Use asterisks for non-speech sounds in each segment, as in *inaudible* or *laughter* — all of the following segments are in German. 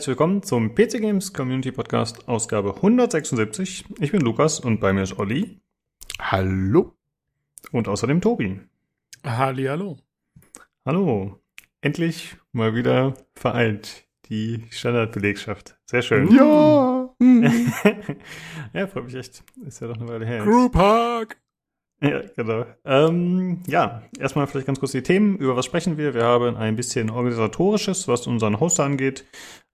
Herzlich willkommen zum PC Games Community Podcast Ausgabe 176. Ich bin Lukas und bei mir ist Olli. Hallo. Und außerdem Tobi. Halli, hallo. Hallo. Endlich mal wieder vereint die Standardbelegschaft. Sehr schön. Ja. *laughs* ja, freut mich echt. Ist ja doch eine Weile her. Group Hug. Ja, genau. Ähm, ja, erstmal vielleicht ganz kurz die Themen. Über was sprechen wir? Wir haben ein bisschen organisatorisches, was unseren Hoster angeht.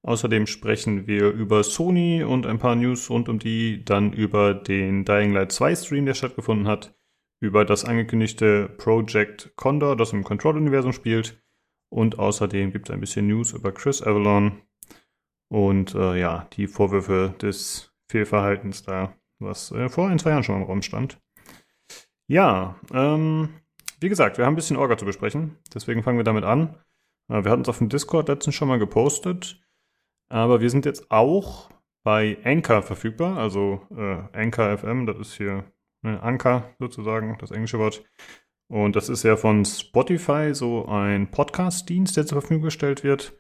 Außerdem sprechen wir über Sony und ein paar News rund um die, dann über den Dying Light 2 Stream, der stattgefunden hat, über das angekündigte Project Condor, das im Control-Universum spielt. Und außerdem gibt es ein bisschen News über Chris Avalon und äh, ja, die Vorwürfe des Fehlverhaltens da, was äh, vor ein, zwei Jahren schon im Raum stand. Ja, ähm, wie gesagt, wir haben ein bisschen Orga zu besprechen, deswegen fangen wir damit an. Äh, wir hatten es auf dem Discord letztens schon mal gepostet, aber wir sind jetzt auch bei Anchor verfügbar, also äh, Anchor FM, das ist hier ne, Anchor sozusagen, das englische Wort. Und das ist ja von Spotify so ein Podcast-Dienst, der zur Verfügung gestellt wird.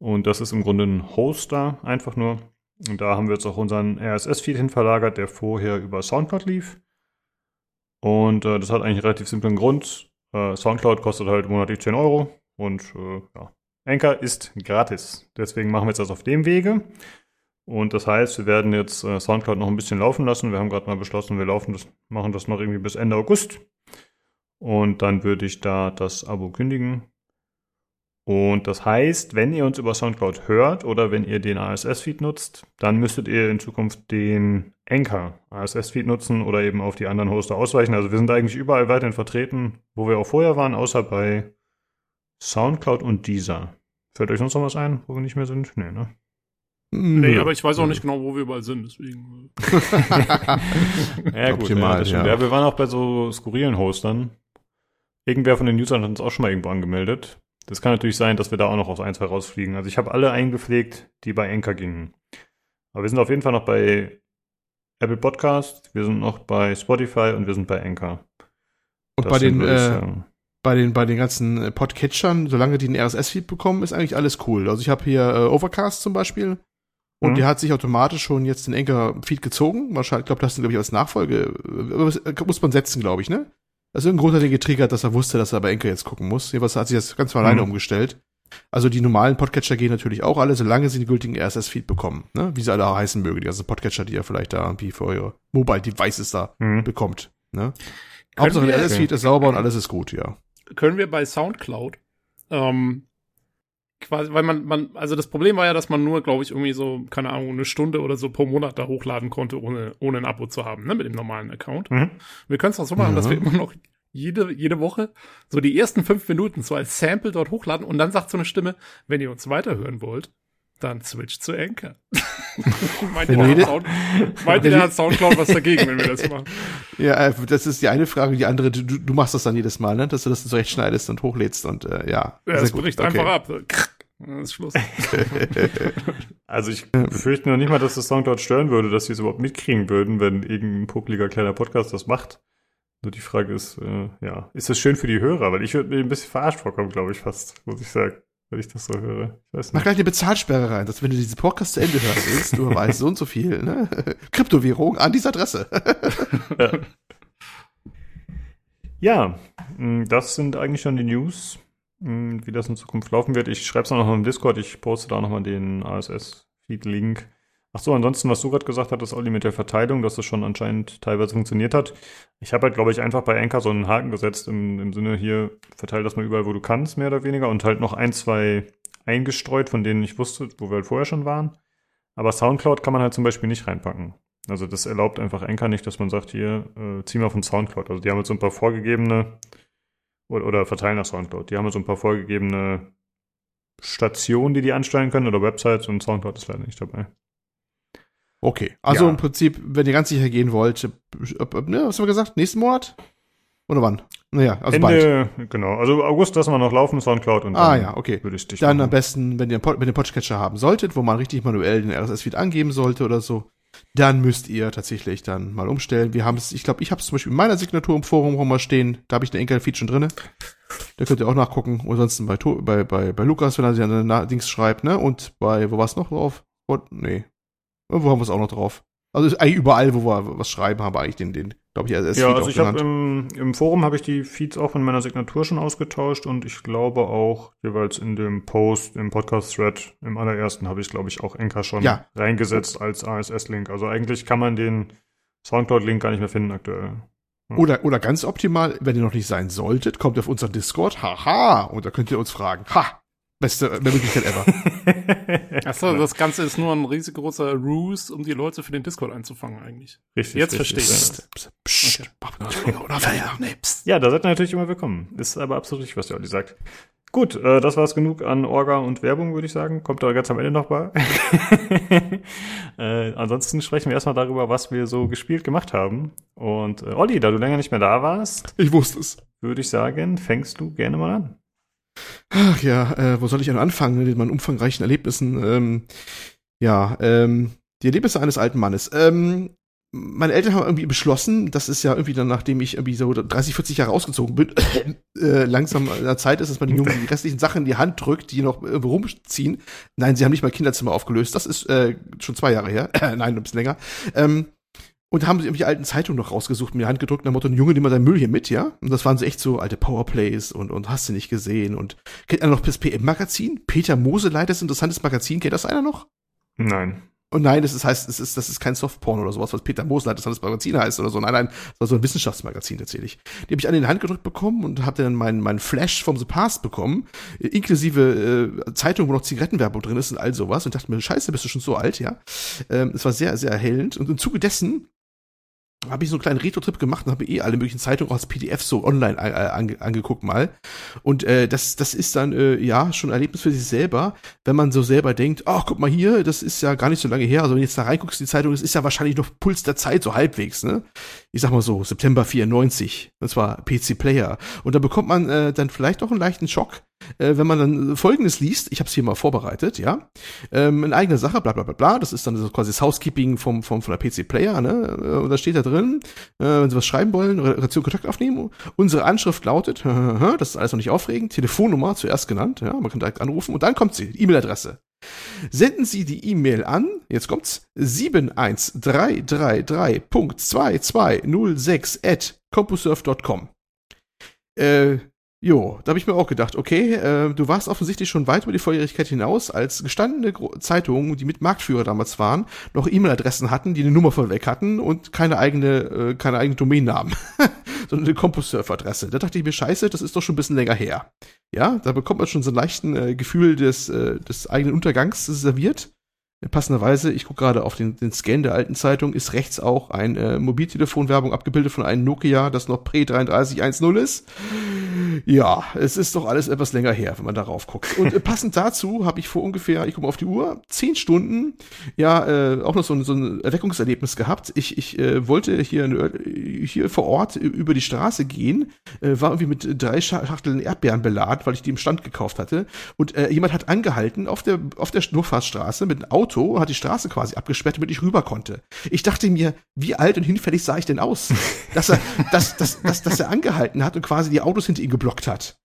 Und das ist im Grunde ein Hoster, einfach nur. Und da haben wir jetzt auch unseren RSS-Feed hin verlagert, der vorher über Soundcloud lief. Und äh, das hat eigentlich einen relativ simplen Grund. Äh, Soundcloud kostet halt monatlich 10 Euro und äh, ja. Anchor ist gratis. Deswegen machen wir jetzt das auf dem Wege. Und das heißt, wir werden jetzt äh, Soundcloud noch ein bisschen laufen lassen. Wir haben gerade mal beschlossen, wir laufen das, machen das noch irgendwie bis Ende August. Und dann würde ich da das Abo kündigen. Und das heißt, wenn ihr uns über Soundcloud hört oder wenn ihr den RSS-Feed nutzt, dann müsstet ihr in Zukunft den Anchor RSS-Feed nutzen oder eben auf die anderen Hoster ausweichen. Also wir sind eigentlich überall weiterhin vertreten, wo wir auch vorher waren, außer bei Soundcloud und Deezer. Fällt euch sonst noch was ein, wo wir nicht mehr sind? Nee, ne? Nee, aber ich weiß auch nicht genau, wo wir überall sind, deswegen. *laughs* ja, gut, Optimal, ja, ja. ja, wir waren auch bei so skurrilen Hostern. Irgendwer von den Usern hat uns auch schon mal irgendwo angemeldet. Das kann natürlich sein, dass wir da auch noch aus ein, zwei rausfliegen. Also ich habe alle eingepflegt, die bei Anchor gingen. Aber wir sind auf jeden Fall noch bei Apple Podcast, wir sind noch bei Spotify und wir sind bei Anchor. Und das bei den, äh, bei den, bei den ganzen äh, Podcatchern, solange die einen RSS-Feed bekommen, ist eigentlich alles cool. Also ich habe hier äh, Overcast zum Beispiel. Und mhm. der hat sich automatisch schon jetzt den Anchor-Feed gezogen. Wahrscheinlich, ich glaube, das ist, glaube ich, als Nachfolge. Äh, muss man setzen, glaube ich, ne? Also irgendein Grund hat er getriggert, dass er wusste, dass er bei Enkel jetzt gucken muss. Jedenfalls hat sich das ganz von alleine mhm. umgestellt. Also die normalen Podcatcher gehen natürlich auch alle, solange sie den gültigen RSS-Feed bekommen. Ne? Wie sie alle heißen mögen, die ganzen Podcatcher, die ihr vielleicht da irgendwie für eure Mobile-Devices da mhm. bekommt. Ne? Hauptsache der RSS-Feed ist sauber und alles ist gut, ja. Können wir bei Soundcloud ähm, quasi, weil man, man, also das Problem war ja, dass man nur, glaube ich, irgendwie so, keine Ahnung, eine Stunde oder so pro Monat da hochladen konnte, ohne, ohne ein Abo zu haben, ne, mit dem normalen Account. Mhm. Wir können es auch so machen, mhm. dass wir immer noch jede, jede Woche so die ersten fünf Minuten so als Sample dort hochladen und dann sagt so eine Stimme, wenn ihr uns weiterhören wollt, dann switch zu Anchor. *laughs* meint ihr, der, Sound, meint der hat Soundcloud was dagegen, wenn wir das machen? *laughs* Ja, äh, das ist die eine Frage. Die andere, du, du machst das dann jedes Mal, ne? dass du das zurechtschneidest und hochlädst und äh, ja. Ja, es bricht okay. einfach ab. Das ist Schluss. *laughs* also ich befürchte noch nicht mal, dass das Soundcloud stören würde, dass sie es überhaupt mitkriegen würden, wenn irgendein puckliger kleiner Podcast das macht. Nur die Frage ist, äh, ja, ist das schön für die Hörer? Weil ich würde mir ein bisschen verarscht vorkommen, glaube ich fast, muss ich sagen wenn ich das so höre. Ich weiß nicht. Mach gleich eine Bezahlsperre rein, dass wenn du diese Podcast zu Ende hören willst, du weißt so und so viel, ne? *laughs* Kryptowährung an dieser Adresse. *laughs* ja. ja, mm, das sind eigentlich schon die News, mm, wie das in Zukunft laufen wird. Ich schreibe es noch im Discord, ich poste da nochmal den ASS-Feed-Link. Ach so, ansonsten, was du gerade gesagt hattest, Olli, mit der Verteilung, dass das schon anscheinend teilweise funktioniert hat. Ich habe halt, glaube ich, einfach bei Anchor so einen Haken gesetzt im, im Sinne hier, verteil das mal überall, wo du kannst, mehr oder weniger, und halt noch ein, zwei eingestreut, von denen ich wusste, wo wir halt vorher schon waren. Aber Soundcloud kann man halt zum Beispiel nicht reinpacken. Also das erlaubt einfach Anchor nicht, dass man sagt, hier, äh, zieh mal von Soundcloud. Also die haben jetzt so ein paar vorgegebene, oder, oder verteilen nach Soundcloud, die haben jetzt so ein paar vorgegebene Stationen, die die ansteuern können, oder Websites, und Soundcloud ist leider nicht dabei. Okay, also ja. im Prinzip, wenn ihr ganz sicher gehen wollt, ne, was haben wir gesagt? Nächsten Monat? Oder wann? Naja, also Ende, bald. Genau, also August lassen wir noch laufen, Soundcloud und Ah ja, okay. Würde ich dich dann machen. am besten, wenn ihr, wenn ihr Podcatcher haben solltet, wo man richtig manuell den RSS-Feed angeben sollte oder so, dann müsst ihr tatsächlich dann mal umstellen. Wir haben es, ich glaube, ich habe es zum Beispiel in meiner Signatur im Forum rum mal stehen. Da habe ich den Enkel-Feed schon drinne. Da könnt ihr auch nachgucken. Und ansonsten bei, bei, bei, bei Lukas, wenn er sich an eine Dings schreibt, ne? Und bei, wo war es noch drauf? Oh, nee. Wo haben wir es auch noch drauf? Also eigentlich überall, wo wir was schreiben, haben wir eigentlich den, den glaube ich, als Ja, also ich habe im, im Forum habe ich die Feeds auch in meiner Signatur schon ausgetauscht und ich glaube auch jeweils in dem Post, im Podcast-Thread, im allerersten habe ich, glaube ich, auch Enker schon ja. reingesetzt als ASS-Link. Also eigentlich kann man den Soundcloud-Link gar nicht mehr finden aktuell. Ja. Oder, oder ganz optimal, wenn ihr noch nicht sein solltet, kommt auf unseren Discord, haha, und da könnt ihr uns fragen, ha, Beste Möglichkeit ever. *laughs* Achso, das Ganze ist nur ein riesengroßer Ruse, um die Leute für den Discord einzufangen, eigentlich. Richtig. Jetzt verstehe ich. Psst, psst, okay. Ja, da seid ihr natürlich immer willkommen. Ist aber absolut richtig, was der Olli sagt. Gut, äh, das war es genug an Orga und Werbung, würde ich sagen. Kommt da ganz am Ende noch mal. *laughs* äh, ansonsten sprechen wir erstmal darüber, was wir so gespielt gemacht haben. Und äh, Olli, da du länger nicht mehr da warst, ich wusste es. Würde ich sagen, fängst du gerne mal an. Ach ja, äh, wo soll ich denn anfangen mit meinen umfangreichen Erlebnissen? Ähm, ja, ähm, die Erlebnisse eines alten Mannes. Ähm, meine Eltern haben irgendwie beschlossen, das ist ja irgendwie dann, nachdem ich irgendwie so 30, 40 Jahre ausgezogen bin, *coughs* äh, langsam an der Zeit ist, dass man den Jungen die restlichen Sachen in die Hand drückt, die noch irgendwo rumziehen. Nein, sie haben nicht mal Kinderzimmer aufgelöst. Das ist äh, schon zwei Jahre her. *coughs* Nein, ein bisschen länger. Ähm, und haben sie irgendwie alten Zeitungen noch rausgesucht, mir die Hand gedrückt, nach dem Motto, ein Junge, nimm mal deinen Müll hier mit, ja? Und das waren so echt so alte Powerplays und, und hast du nicht gesehen. Und kennt einer noch das PM-Magazin? Peter Moseleiter, das interessantes Magazin, kennt das einer noch? Nein. Und nein, das ist, heißt, das ist, das ist kein Softporn oder sowas, was Peter Moseleiter, das Magazin heißt oder so. Nein, nein, das war so ein Wissenschaftsmagazin tatsächlich. Die habe ich an die Hand gedrückt bekommen und habe dann meinen meinen Flash vom The Past bekommen, inklusive äh, Zeitung, wo noch Zigarettenwerbung drin ist und all sowas. Und dachte mir, scheiße, bist du schon so alt, ja? Ähm, es war sehr, sehr erhellend. Und im Zuge dessen habe ich so einen kleinen Retro-Trip gemacht und habe eh alle möglichen Zeitungen als PDF so online ange angeguckt mal. Und äh, das, das ist dann äh, ja schon ein Erlebnis für sich selber, wenn man so selber denkt, ach, guck mal hier, das ist ja gar nicht so lange her. Also wenn du jetzt da reinguckst, die Zeitung, das ist ja wahrscheinlich noch Puls der Zeit, so halbwegs, ne? Ich sag mal so, September 94, und zwar PC Player. Und da bekommt man äh, dann vielleicht auch einen leichten Schock, äh, wenn man dann Folgendes liest, ich habe es hier mal vorbereitet, ja, ähm, eine eigene Sache, bla bla bla bla, das ist dann so quasi das Housekeeping vom, vom, von der PC Player, ne, äh, und da steht da drin, äh, wenn Sie was schreiben wollen, Relation Kontakt aufnehmen, unsere Anschrift lautet, *laughs* das ist alles noch nicht aufregend, Telefonnummer zuerst genannt, ja, man kann direkt anrufen und dann kommt sie, E-Mail-Adresse. Senden Sie die E-Mail an, jetzt kommt's, 71333.2206 at compusurf.com. Äh, Jo, da habe ich mir auch gedacht, okay, äh, du warst offensichtlich schon weit über die Volljährigkeit hinaus, als gestandene Zeitungen, die mit Marktführer damals waren, noch E-Mail-Adressen hatten, die eine Nummer von weg hatten und keine eigene, äh, keine eigene Domainnamen, *laughs* sondern eine CompuServe-Adresse. Da dachte ich mir, scheiße, das ist doch schon ein bisschen länger her. Ja, da bekommt man schon so ein leichten äh, Gefühl des, äh, des eigenen Untergangs serviert. Passenderweise, ich gucke gerade auf den, den Scan der alten Zeitung, ist rechts auch ein äh, Mobiltelefonwerbung abgebildet von einem Nokia, das noch Pre-3310 ist. Ja, es ist doch alles etwas länger her, wenn man darauf guckt. *laughs* Und äh, passend dazu habe ich vor ungefähr, ich gucke mal auf die Uhr, zehn Stunden, ja, äh, auch noch so ein, so ein Erweckungserlebnis gehabt. Ich, ich äh, wollte hier, hier vor Ort über die Straße gehen, äh, war irgendwie mit drei Schachteln Erdbeeren beladen, weil ich die im Stand gekauft hatte. Und äh, jemand hat angehalten auf der, auf der Durchfahrtsstraße mit einem Auto Auto, hat die Straße quasi abgesperrt, damit ich rüber konnte. Ich dachte mir, wie alt und hinfällig sah ich denn aus? *laughs* dass er, dass, dass, dass, dass er angehalten hat und quasi die Autos hinter ihm geblockt hat.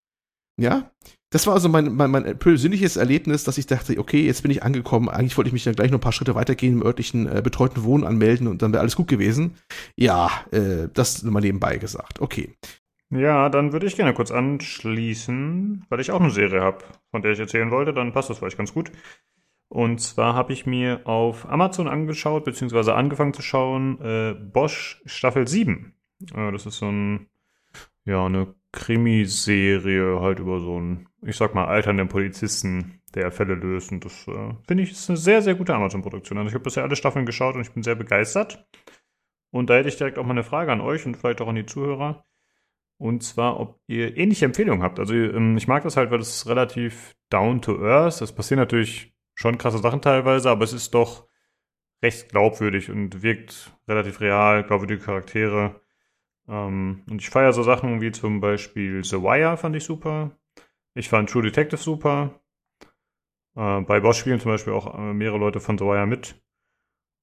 Ja? Das war also mein, mein, mein persönliches Erlebnis, dass ich dachte, okay, jetzt bin ich angekommen. Eigentlich wollte ich mich dann gleich noch ein paar Schritte weitergehen, im örtlichen äh, betreuten Wohnen anmelden und dann wäre alles gut gewesen. Ja, äh, das mal nebenbei gesagt. Okay. Ja, dann würde ich gerne kurz anschließen, weil ich auch eine Serie habe, von der ich erzählen wollte. Dann passt das vielleicht ganz gut. Und zwar habe ich mir auf Amazon angeschaut, beziehungsweise angefangen zu schauen, äh, Bosch Staffel 7. Äh, das ist so ein, ja, eine Krimiserie halt über so einen, ich sag mal, alternden Polizisten, der Fälle löst. Und das äh, finde ich ist eine sehr, sehr gute Amazon-Produktion. Also ich habe bisher alle Staffeln geschaut und ich bin sehr begeistert. Und da hätte ich direkt auch mal eine Frage an euch und vielleicht auch an die Zuhörer. Und zwar, ob ihr ähnliche Empfehlungen habt. Also ähm, ich mag das halt, weil das relativ down to earth. Das passiert natürlich schon krasse Sachen teilweise, aber es ist doch recht glaubwürdig und wirkt relativ real, glaubwürdige Charaktere. Ähm, und ich feiere so Sachen wie zum Beispiel The Wire fand ich super. Ich fand True Detective super. Äh, bei Boss spielen zum Beispiel auch äh, mehrere Leute von The Wire mit.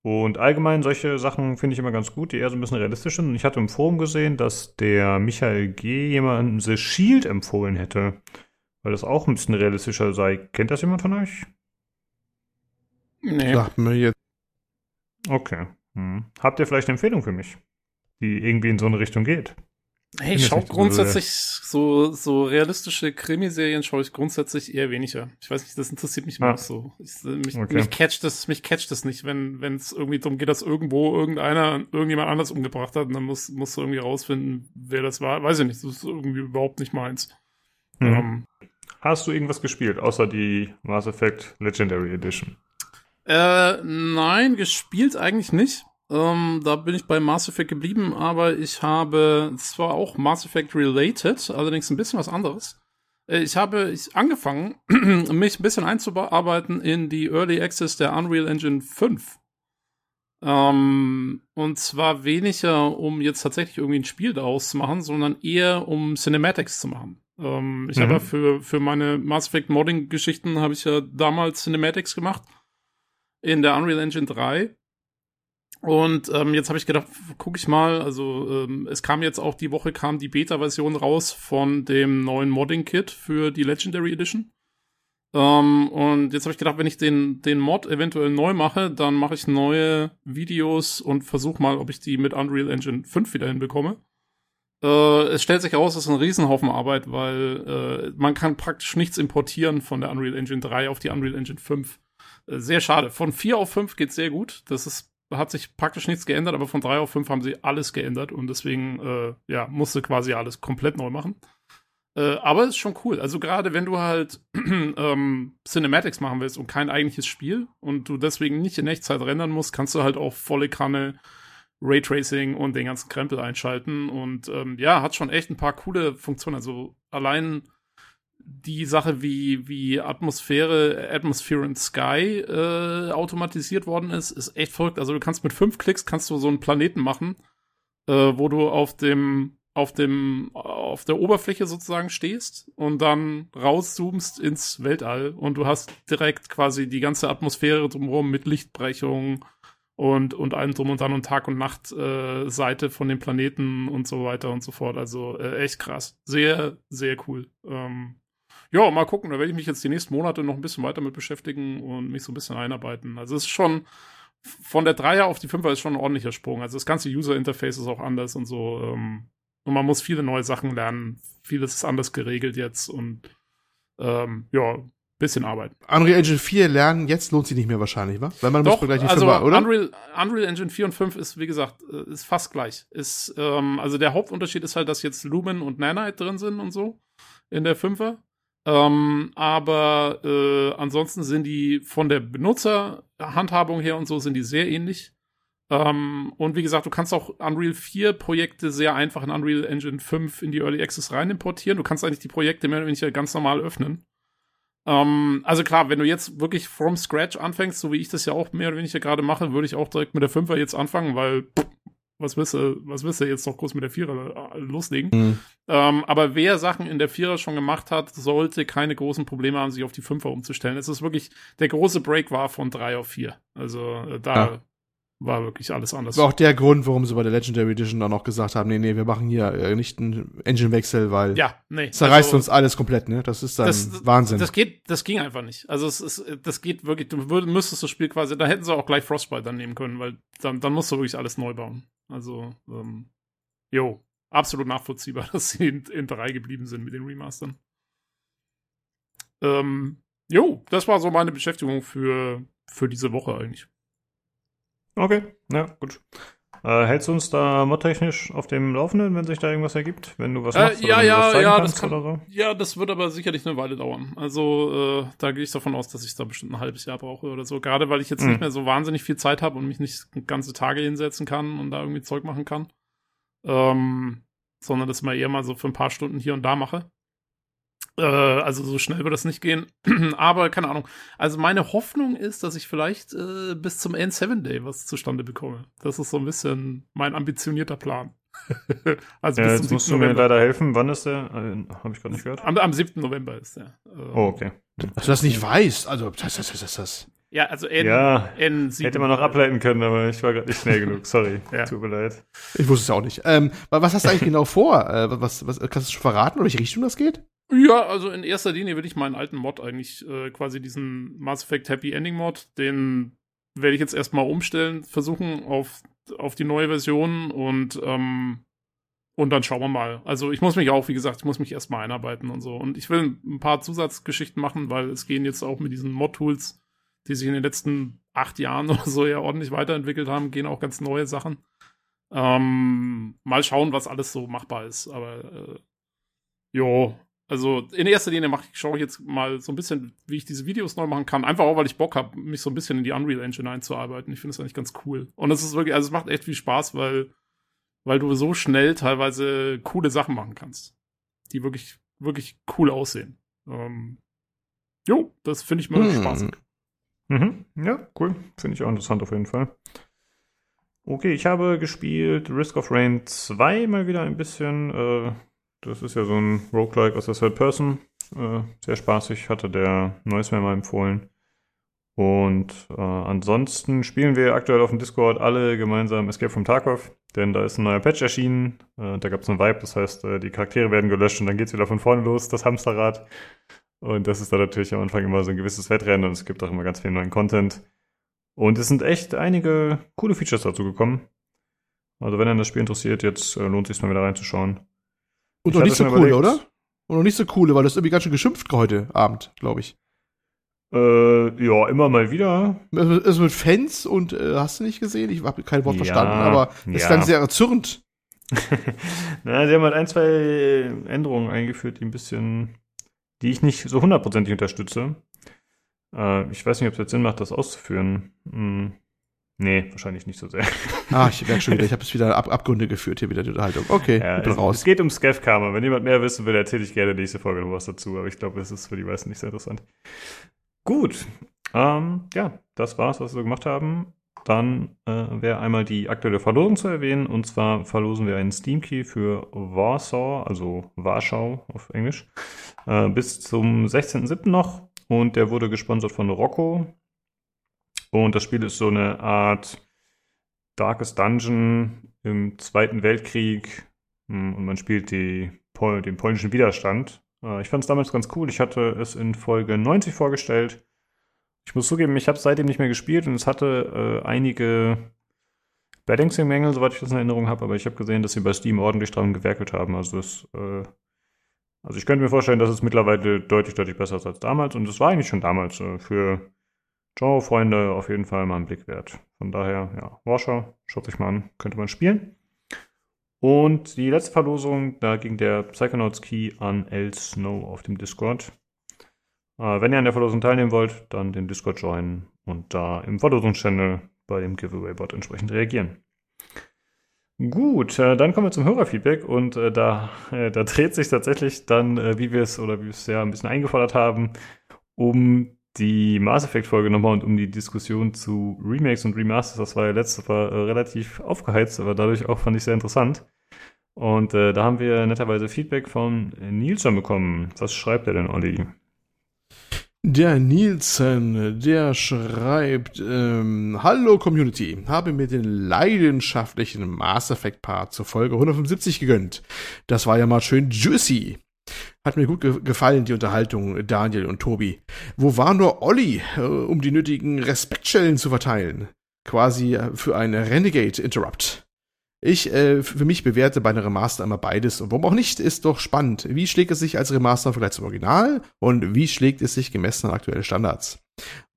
Und allgemein solche Sachen finde ich immer ganz gut, die eher so ein bisschen realistisch sind. Und ich hatte im Forum gesehen, dass der Michael G. jemandem The Shield empfohlen hätte, weil das auch ein bisschen realistischer sei. Kennt das jemand von euch? Nee. Sagt mir jetzt. Okay. Hm. Habt ihr vielleicht eine Empfehlung für mich, die irgendwie in so eine Richtung geht? Hey, ich schaue grundsätzlich so, so realistische Krimiserien schaue ich grundsätzlich eher weniger. Ich weiß nicht, das interessiert mich ah. so. Ich, mich, okay. mich catcht das, mich catcht das nicht, wenn, wenn es irgendwie darum geht, dass irgendwo irgendeiner, irgendjemand anders umgebracht hat und dann muss, musst du irgendwie rausfinden, wer das war. Weiß ich nicht, das ist irgendwie überhaupt nicht meins. Mhm. Um, ähm, Hast du irgendwas gespielt, außer die Mass Effect Legendary Edition? Äh, nein, gespielt eigentlich nicht. Ähm, da bin ich bei Mass Effect geblieben, aber ich habe zwar auch Mass Effect related, allerdings ein bisschen was anderes. Äh, ich habe ich angefangen, *clears throat* mich ein bisschen einzuarbeiten in die Early Access der Unreal Engine 5. Ähm, und zwar weniger, um jetzt tatsächlich irgendwie ein Spiel daraus zu machen, sondern eher um Cinematics zu machen. Ähm, ich mhm. habe ja für, für meine Mass Effect Modding Geschichten habe ich ja damals Cinematics gemacht in der Unreal Engine 3 und ähm, jetzt habe ich gedacht, gucke ich mal. Also ähm, es kam jetzt auch die Woche kam die Beta-Version raus von dem neuen Modding-Kit für die Legendary Edition. Ähm, und jetzt habe ich gedacht, wenn ich den den Mod eventuell neu mache, dann mache ich neue Videos und versuche mal, ob ich die mit Unreal Engine 5 wieder hinbekomme. Äh, es stellt sich heraus, es ist ein Riesenhaufen Arbeit, weil äh, man kann praktisch nichts importieren von der Unreal Engine 3 auf die Unreal Engine 5. Sehr schade. Von 4 auf 5 geht sehr gut. Das ist hat sich praktisch nichts geändert, aber von drei auf fünf haben sie alles geändert und deswegen äh, ja, musste quasi alles komplett neu machen. Äh, aber es ist schon cool. Also gerade wenn du halt *clears throat* ähm, Cinematics machen willst und kein eigentliches Spiel und du deswegen nicht in Echtzeit rendern musst, kannst du halt auch volle Kanne Raytracing und den ganzen Krempel einschalten. Und ähm, ja, hat schon echt ein paar coole Funktionen. Also allein die Sache, wie, wie Atmosphäre, Atmosphere and Sky äh, automatisiert worden ist, ist echt verrückt. Also du kannst mit fünf Klicks kannst du so einen Planeten machen, äh, wo du auf dem auf dem auf der Oberfläche sozusagen stehst und dann rauszoomst ins Weltall und du hast direkt quasi die ganze Atmosphäre drumherum mit Lichtbrechung und und allem drum und dann und Tag und Nacht äh, von dem Planeten und so weiter und so fort. Also äh, echt krass, sehr sehr cool. Ähm, ja, mal gucken, da werde ich mich jetzt die nächsten Monate noch ein bisschen weiter mit beschäftigen und mich so ein bisschen einarbeiten. Also es ist schon, von der Dreier auf die Fünfer ist schon ein ordentlicher Sprung. Also das ganze User-Interface ist auch anders und so. Ähm, und man muss viele neue Sachen lernen. Vieles ist anders geregelt jetzt und ähm, ja, bisschen Arbeit. Unreal Engine 4 lernen, jetzt lohnt sich nicht mehr wahrscheinlich, wa? Weil man Doch, muss gleich die also oder? Unreal, Unreal Engine 4 und 5 ist, wie gesagt, äh, ist fast gleich. Ist, ähm, also der Hauptunterschied ist halt, dass jetzt Lumen und Nanite drin sind und so in der Fünfer. Ähm, aber äh, ansonsten sind die von der Benutzerhandhabung her und so sind die sehr ähnlich. Ähm, und wie gesagt, du kannst auch Unreal 4 Projekte sehr einfach in Unreal Engine 5 in die Early Access rein importieren. Du kannst eigentlich die Projekte mehr oder weniger ganz normal öffnen. Ähm, also klar, wenn du jetzt wirklich from scratch anfängst, so wie ich das ja auch mehr oder weniger gerade mache, würde ich auch direkt mit der 5er jetzt anfangen, weil pff, was willst du, was willst du jetzt noch kurz mit der Vierer äh, loslegen? Mhm. Ähm, aber wer Sachen in der Vierer schon gemacht hat, sollte keine großen Probleme haben, sich auf die Fünfer umzustellen. Es ist wirklich, der große Break war von drei auf vier. Also äh, da ja. War wirklich alles anders. War auch der Grund, warum sie bei der Legendary Edition dann auch gesagt haben, nee, nee, wir machen hier äh, nicht einen Engine-Wechsel, weil ja, nee, zerreißt also, uns alles komplett, ne? Das ist dann das, Wahnsinn. Das geht, das ging einfach nicht. Also es ist, das geht wirklich, du würd, müsstest das Spiel quasi, da hätten sie auch gleich Frostbite dann nehmen können, weil dann, dann musst du wirklich alles neu bauen. Also, ähm, jo, absolut nachvollziehbar, *laughs* dass sie in, in drei geblieben sind mit den Remastern. Ähm, jo, das war so meine Beschäftigung für, für diese Woche eigentlich. Okay, ja, gut. Äh, hältst du uns da modtechnisch auf dem Laufenden, wenn sich da irgendwas ergibt? Wenn du was äh, machst? Ja, ja, ja, das kann, so? ja, das wird aber sicherlich eine Weile dauern. Also, äh, da gehe ich davon aus, dass ich da bestimmt ein halbes Jahr brauche oder so. Gerade weil ich jetzt mhm. nicht mehr so wahnsinnig viel Zeit habe und mich nicht ganze Tage hinsetzen kann und da irgendwie Zeug machen kann. Ähm, sondern das mal eher mal so für ein paar Stunden hier und da mache. Äh, also so schnell wird das nicht gehen. *clears throat* Aber keine Ahnung. Also meine Hoffnung ist, dass ich vielleicht äh, bis zum N7 Day was zustande bekomme. Das ist so ein bisschen mein ambitionierter Plan. *laughs* also ja, bis jetzt musst du mir leider helfen. Wann ist der? Äh, Habe ich gerade nicht gehört. Am, am 7. November ist der. Äh, oh, okay. Dass du das nicht weißt. Also, das, das, das, das. Ja, also N, ja, N7. Hätte man noch ableiten können, aber ich war gerade nicht schnell genug. Sorry. *laughs* ja. Tut mir leid. Ich wusste es auch nicht. Ähm, was hast du eigentlich genau vor? Äh, was, was, kannst du schon verraten, in welche Richtung das geht? Ja, also in erster Linie will ich meinen alten Mod eigentlich, äh, quasi diesen Mass Effect Happy Ending Mod, den werde ich jetzt erstmal umstellen, versuchen auf, auf die neue Version und, ähm, und dann schauen wir mal. Also ich muss mich auch, wie gesagt, ich muss mich erstmal einarbeiten und so. Und ich will ein paar Zusatzgeschichten machen, weil es gehen jetzt auch mit diesen Mod-Tools die sich in den letzten acht Jahren *laughs* oder so ja ordentlich weiterentwickelt haben, gehen auch ganz neue Sachen. Ähm, mal schauen, was alles so machbar ist. Aber äh, jo, also in erster Linie mache ich, schaue ich jetzt mal so ein bisschen, wie ich diese Videos neu machen kann. Einfach auch, weil ich Bock habe, mich so ein bisschen in die Unreal Engine einzuarbeiten. Ich finde es eigentlich ganz cool. Und es ist wirklich, also es macht echt viel Spaß, weil, weil du so schnell teilweise coole Sachen machen kannst. Die wirklich, wirklich cool aussehen. Ähm, jo, das finde ich mal hm. spaßig. Mhm. Ja, cool. Finde ich auch interessant auf jeden Fall. Okay, ich habe gespielt Risk of Rain 2 mal wieder ein bisschen. Äh, das ist ja so ein Roguelike aus der Third Person. Äh, sehr spaßig, hatte der Neues mir mal empfohlen. Und äh, ansonsten spielen wir aktuell auf dem Discord alle gemeinsam Escape from Tarkov, denn da ist ein neuer Patch erschienen. Äh, da gab es einen Vibe, das heißt, äh, die Charaktere werden gelöscht und dann geht es wieder von vorne los, das Hamsterrad. Und das ist dann natürlich am Anfang immer so ein gewisses Wettrennen und es gibt auch immer ganz viel neuen Content. Und es sind echt einige coole Features dazu gekommen. Also wenn einen das Spiel interessiert, jetzt äh, lohnt es sich mal wieder reinzuschauen. Und noch nicht so coole, oder? Und noch nicht so coole, weil das irgendwie ganz schön geschimpft heute Abend, glaube ich. Äh, ja, immer mal wieder. Also mit Fans und äh, hast du nicht gesehen? Ich habe kein Wort ja, verstanden, aber es ja. klang sehr erzürnt. *laughs* Na, sie haben halt ein, zwei Änderungen eingeführt, die ein bisschen die ich nicht so hundertprozentig unterstütze. Äh, ich weiß nicht, ob es jetzt Sinn macht, das auszuführen. Hm. Nee, wahrscheinlich nicht so sehr. *laughs* Ah, ich merke schon wieder, ich habe es wieder ab Abgründe geführt hier wieder die Unterhaltung. Okay, ja, ich bin es, raus. Es geht um Scav-Karma. Wenn jemand mehr wissen will, erzähle ich gerne nächste Folge noch was dazu. Aber ich glaube, es ist für die meisten nicht sehr interessant. Gut. Ähm, ja, das war's, was wir gemacht haben. Dann äh, wäre einmal die aktuelle Verlosung zu erwähnen. Und zwar verlosen wir einen Steam Key für Warsaw, also Warschau auf Englisch, äh, bis zum 16.07. noch. Und der wurde gesponsert von Rocco. Und das Spiel ist so eine Art Darkest Dungeon im Zweiten Weltkrieg. Hm, und man spielt die, den polnischen Widerstand. Äh, ich fand es damals ganz cool. Ich hatte es in Folge 90 vorgestellt. Ich muss zugeben, ich habe es seitdem nicht mehr gespielt und es hatte äh, einige Balancing-Mängel, soweit ich das in Erinnerung habe, aber ich habe gesehen, dass sie bei Steam ordentlich dran gewerkelt haben. Also es, äh, also ich könnte mir vorstellen, dass es mittlerweile deutlich, deutlich besser ist als damals und es war eigentlich schon damals äh, für Genre-Freunde auf jeden Fall mal einen Blick wert. Von daher, ja, Warschau, schaut sich mal an, könnte man spielen. Und die letzte Verlosung, da ging der Psychonauts Key an L Snow auf dem Discord. Äh, wenn ihr an der Verlosung teilnehmen wollt, dann den Discord joinen und da im Verlosungschannel bei dem Giveaway-Bot entsprechend reagieren. Gut, äh, dann kommen wir zum Hörerfeedback und äh, da, äh, da dreht sich tatsächlich dann, äh, wie wir es oder wie wir es ja ein bisschen eingefordert haben, um die Mass Effect Folge nochmal und um die Diskussion zu Remakes und Remasters. Das war ja letzte Mal äh, relativ aufgeheizt, aber dadurch auch fand ich sehr interessant. Und da haben wir netterweise Feedback von Nils schon bekommen. Was schreibt er denn, Olli? Der Nielsen, der schreibt, ähm, Hallo Community, habe mir den leidenschaftlichen Mass Effect Part zur Folge 175 gegönnt. Das war ja mal schön juicy. Hat mir gut ge gefallen, die Unterhaltung, Daniel und Tobi. Wo war nur Olli, äh, um die nötigen Respektschellen zu verteilen? Quasi äh, für ein Renegade Interrupt. Ich äh, für mich bewerte bei einer Remaster immer beides und warum auch nicht, ist doch spannend. Wie schlägt es sich als Remaster im Vergleich zum Original und wie schlägt es sich gemessen an aktuelle Standards?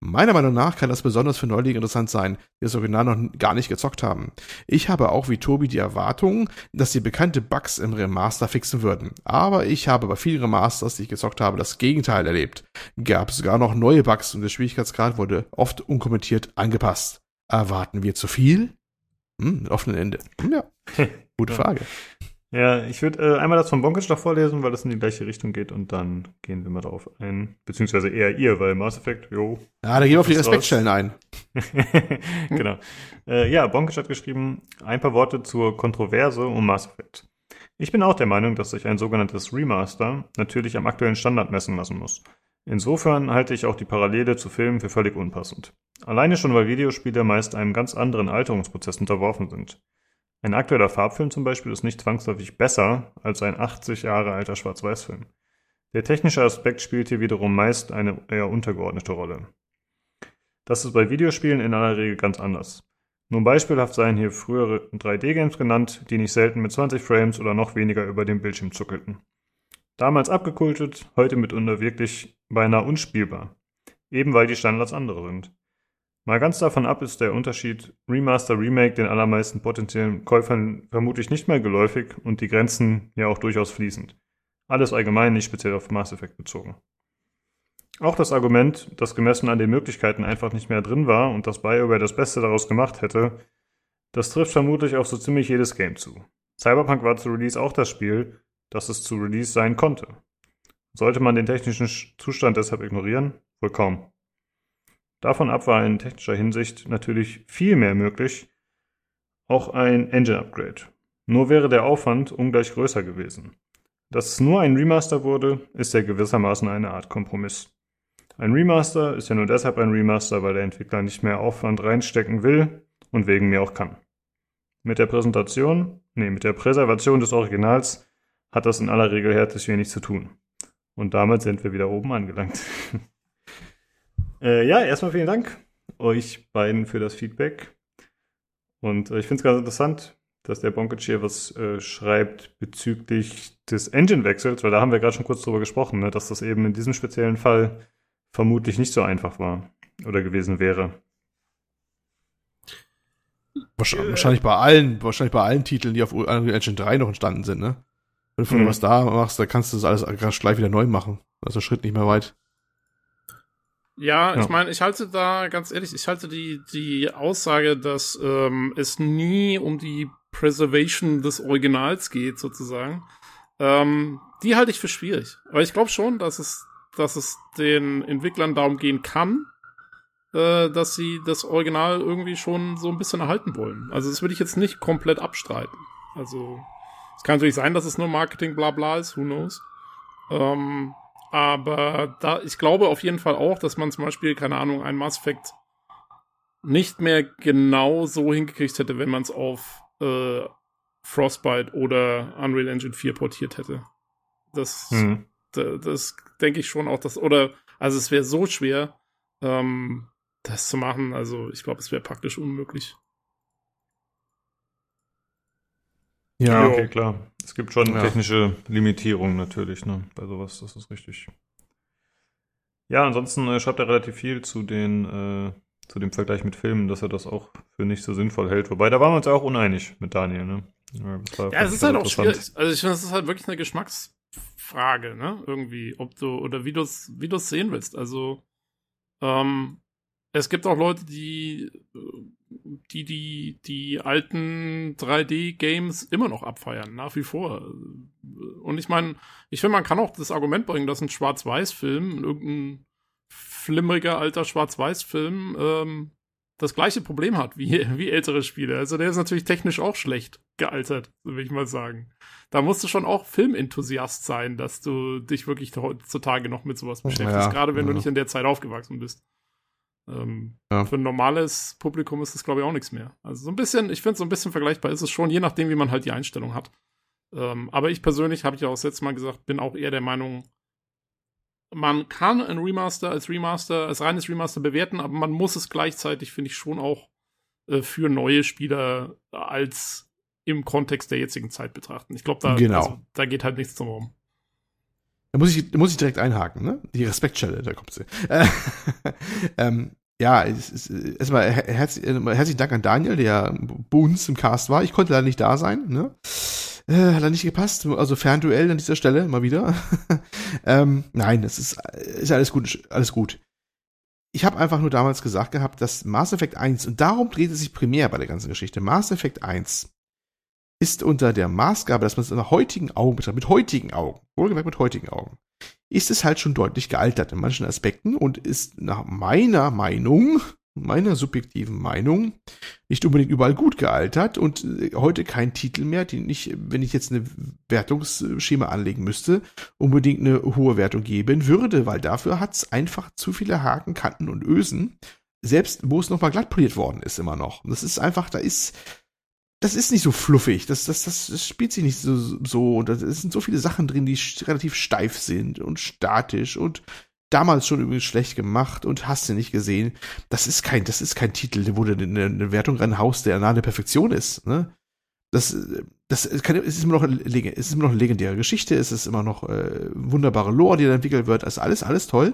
Meiner Meinung nach kann das besonders für Neulinge interessant sein, die das Original noch gar nicht gezockt haben. Ich habe auch wie Tobi die Erwartung, dass sie bekannte Bugs im Remaster fixen würden. Aber ich habe bei vielen Remasters, die ich gezockt habe, das Gegenteil erlebt. Gab es sogar noch neue Bugs und der Schwierigkeitsgrad wurde oft unkommentiert angepasst. Erwarten wir zu viel? Hm, offenen Ende. Ja, *laughs* gute Frage. Ja, ich würde äh, einmal das von Bonkic noch vorlesen, weil das in die gleiche Richtung geht und dann gehen wir mal darauf ein. Beziehungsweise eher ihr, weil Mass Effect, jo. Ja, da gehen wir auf die Respektstellen ein. *laughs* genau. Äh, ja, Bonkic hat geschrieben, ein paar Worte zur Kontroverse um Mass Effect. Ich bin auch der Meinung, dass sich ein sogenanntes Remaster natürlich am aktuellen Standard messen lassen muss. Insofern halte ich auch die Parallele zu Filmen für völlig unpassend. Alleine schon, weil Videospiele meist einem ganz anderen Alterungsprozess unterworfen sind. Ein aktueller Farbfilm zum Beispiel ist nicht zwangsläufig besser als ein 80 Jahre alter Schwarz-Weiß-Film. Der technische Aspekt spielt hier wiederum meist eine eher untergeordnete Rolle. Das ist bei Videospielen in aller Regel ganz anders. Nun beispielhaft seien hier frühere 3D-Games genannt, die nicht selten mit 20 Frames oder noch weniger über dem Bildschirm zuckelten. Damals abgekultet, heute mitunter wirklich beinahe unspielbar. Eben weil die Standards andere sind. Mal ganz davon ab ist der Unterschied Remaster Remake den allermeisten potenziellen Käufern vermutlich nicht mehr geläufig und die Grenzen ja auch durchaus fließend. Alles allgemein, nicht speziell auf Mass Effect bezogen. Auch das Argument, dass gemessen an den Möglichkeiten einfach nicht mehr drin war und dass BioWare das Beste daraus gemacht hätte, das trifft vermutlich auf so ziemlich jedes Game zu. Cyberpunk war zu Release auch das Spiel, das es zu Release sein konnte. Sollte man den technischen Zustand deshalb ignorieren? Wohl kaum. Davon ab war in technischer Hinsicht natürlich viel mehr möglich, auch ein Engine-Upgrade. Nur wäre der Aufwand ungleich größer gewesen. Dass es nur ein Remaster wurde, ist ja gewissermaßen eine Art Kompromiss. Ein Remaster ist ja nur deshalb ein Remaster, weil der Entwickler nicht mehr Aufwand reinstecken will und wegen mir auch kann. Mit der Präsentation, nee, mit der Präservation des Originals hat das in aller Regel herzlich wenig zu tun. Und damit sind wir wieder oben angelangt. *laughs* Äh, ja, erstmal vielen Dank euch beiden für das Feedback. Und äh, ich finde es ganz interessant, dass der Bonkic hier was äh, schreibt bezüglich des Engine-Wechsels, weil da haben wir gerade schon kurz drüber gesprochen, ne, dass das eben in diesem speziellen Fall vermutlich nicht so einfach war oder gewesen wäre. Wahrscheinlich bei allen, wahrscheinlich bei allen Titeln, die auf Unreal Engine 3 noch entstanden sind, ne? Wenn du mhm. was da machst, dann kannst du das alles gleich wieder neu machen. Also Schritt nicht mehr weit. Ja, ja, ich meine, ich halte da ganz ehrlich, ich halte die die Aussage, dass ähm, es nie um die Preservation des Originals geht, sozusagen. Ähm, die halte ich für schwierig. Aber ich glaube schon, dass es dass es den Entwicklern darum gehen kann, äh, dass sie das Original irgendwie schon so ein bisschen erhalten wollen. Also das würde ich jetzt nicht komplett abstreiten. Also es kann natürlich sein, dass es nur Marketing bla bla ist, who knows. Ähm, aber da, ich glaube auf jeden Fall auch, dass man zum Beispiel, keine Ahnung, ein Mass Effect nicht mehr genau so hingekriegt hätte, wenn man es auf äh, Frostbite oder Unreal Engine 4 portiert hätte. Das, mhm. das, das denke ich schon auch, dass, oder, also es wäre so schwer, ähm, das zu machen. Also ich glaube, es wäre praktisch unmöglich. Ja, okay, klar. Es gibt schon ja. technische Limitierungen natürlich, ne, bei sowas, das ist richtig. Ja, ansonsten äh, schreibt er relativ viel zu den, äh, zu dem Vergleich mit Filmen, dass er das auch für nicht so sinnvoll hält. Wobei, da waren wir uns ja auch uneinig mit Daniel, ne? Ja, ja es ist halt auch schwierig. Also ich finde, es ist halt wirklich eine Geschmacksfrage, ne? Irgendwie, ob du, oder wie du es wie du's sehen willst. Also, ähm, es gibt auch Leute, die die die die alten 3D-Games immer noch abfeiern, nach wie vor. Und ich meine, ich finde, man kann auch das Argument bringen, dass ein Schwarz-Weiß-Film, irgendein flimmeriger alter Schwarz-Weiß-Film, ähm, das gleiche Problem hat wie, *laughs* wie ältere Spiele. Also der ist natürlich technisch auch schlecht gealtert, will ich mal sagen. Da musst du schon auch Filmenthusiast sein, dass du dich wirklich heutzutage noch mit sowas beschäftigst, ja, gerade wenn ja. du nicht in der Zeit aufgewachsen bist. Ähm, ja. Für ein normales Publikum ist das, glaube ich, auch nichts mehr. Also so ein bisschen, ich finde, so ein bisschen vergleichbar ist es schon, je nachdem, wie man halt die Einstellung hat. Ähm, aber ich persönlich, habe ich ja auch das letzte Mal gesagt, bin auch eher der Meinung, man kann ein Remaster als Remaster, als reines Remaster bewerten, aber man muss es gleichzeitig, finde ich, schon auch äh, für neue Spieler als im Kontext der jetzigen Zeit betrachten. Ich glaube, da, genau. also, da geht halt nichts drum herum. Da muss ich, da muss ich direkt einhaken, ne? Die Respektschelle, da kommt sie. Äh, *laughs* ähm, ja, es ist, erstmal herz, herzlichen Dank an Daniel, der bei uns im Cast war. Ich konnte leider nicht da sein, ne? Äh, hat leider nicht gepasst. Also Fernduell an dieser Stelle mal wieder. *laughs* ähm, nein, das ist, ist alles gut, alles gut. Ich habe einfach nur damals gesagt gehabt, dass Mass Effect 1, und darum dreht es sich primär bei der ganzen Geschichte, Mass Effect 1 ist unter der Maßgabe, dass man es in heutigen Augen betrachtet, mit heutigen Augen, wohlgemerkt mit heutigen Augen, ist es halt schon deutlich gealtert in manchen Aspekten und ist nach meiner Meinung, meiner subjektiven Meinung, nicht unbedingt überall gut gealtert und äh, heute kein Titel mehr, den ich, wenn ich jetzt eine Wertungsschema anlegen müsste, unbedingt eine hohe Wertung geben würde, weil dafür hat es einfach zu viele Haken, Kanten und Ösen, selbst wo es nochmal glatt poliert worden ist immer noch. Und das ist einfach, da ist, das ist nicht so fluffig, das, das, das, das spielt sich nicht so, so und da sind so viele Sachen drin, die relativ steif sind und statisch und damals schon übrigens schlecht gemacht und hast du nicht gesehen. Das ist kein, das ist kein Titel, wo du eine, eine Wertung reinhaust, der nahe der Perfektion ist. Ne? Das, das kann, es ist immer noch, es ist immer noch eine legendäre Geschichte, es ist immer noch äh, wunderbare Lore, die da entwickelt wird, also alles, alles toll.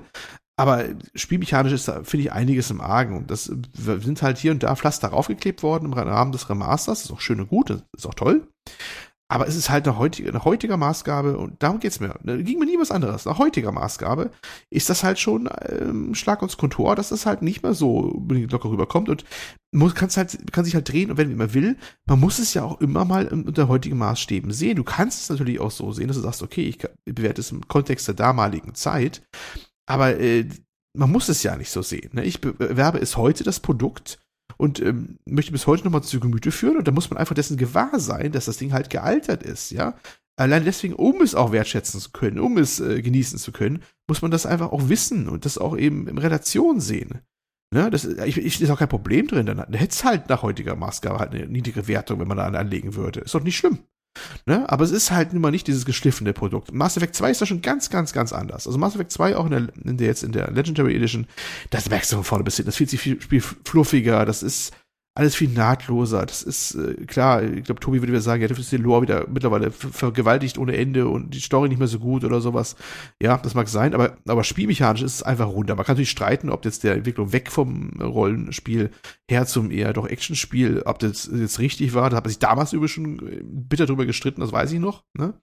Aber spielmechanisch ist da, finde ich, einiges im Argen. Und das sind halt hier und da Pflaster raufgeklebt worden im Rahmen des Remasters. Das ist auch schön und gut, das ist auch toll. Aber es ist halt nach heutiger, nach heutiger Maßgabe, und darum geht's mir. Da ging mir nie was anderes. Nach heutiger Maßgabe ist das halt schon ähm, Schlag uns Kontor, dass das halt nicht mehr so locker rüberkommt. Und muss, kann's halt, kann sich halt drehen, und wenn man will, man muss es ja auch immer mal unter heutigen Maßstäben sehen. Du kannst es natürlich auch so sehen, dass du sagst, okay, ich bewerte es im Kontext der damaligen Zeit. Aber äh, man muss es ja nicht so sehen. Ne? Ich bewerbe es heute, das Produkt, und ähm, möchte bis heute nochmal zu Gemüte führen und da muss man einfach dessen gewahr sein, dass das Ding halt gealtert ist, ja. Allein deswegen, um es auch wertschätzen zu können, um es äh, genießen zu können, muss man das einfach auch wissen und das auch eben in Relation sehen. Ne, das, ich, ich, ist auch kein Problem drin. Dann, dann hätte es halt nach heutiger Maßgabe halt eine niedrige Wertung, wenn man da anlegen würde. Ist doch nicht schlimm. Ne? Aber es ist halt nun mal nicht dieses geschliffene Produkt. Mass Effect 2 ist da schon ganz, ganz, ganz anders. Also Mass Effect 2 auch in der, in der jetzt in der Legendary Edition, das merkst du von vorne bis hin. Das fühlt sich viel, viel fluffiger, das ist, alles viel nahtloser. Das ist äh, klar, ich glaube, Tobi würde wieder sagen, dafür ist die Lore wieder mittlerweile vergewaltigt ohne Ende und die Story nicht mehr so gut oder sowas. Ja, das mag sein, aber, aber spielmechanisch ist es einfach runter. Man kann natürlich streiten, ob jetzt der Entwicklung weg vom Rollenspiel her zum eher doch Actionspiel, ob das jetzt richtig war. Da hat man sich damals übrigens schon äh, bitter drüber gestritten, das weiß ich noch. Ne?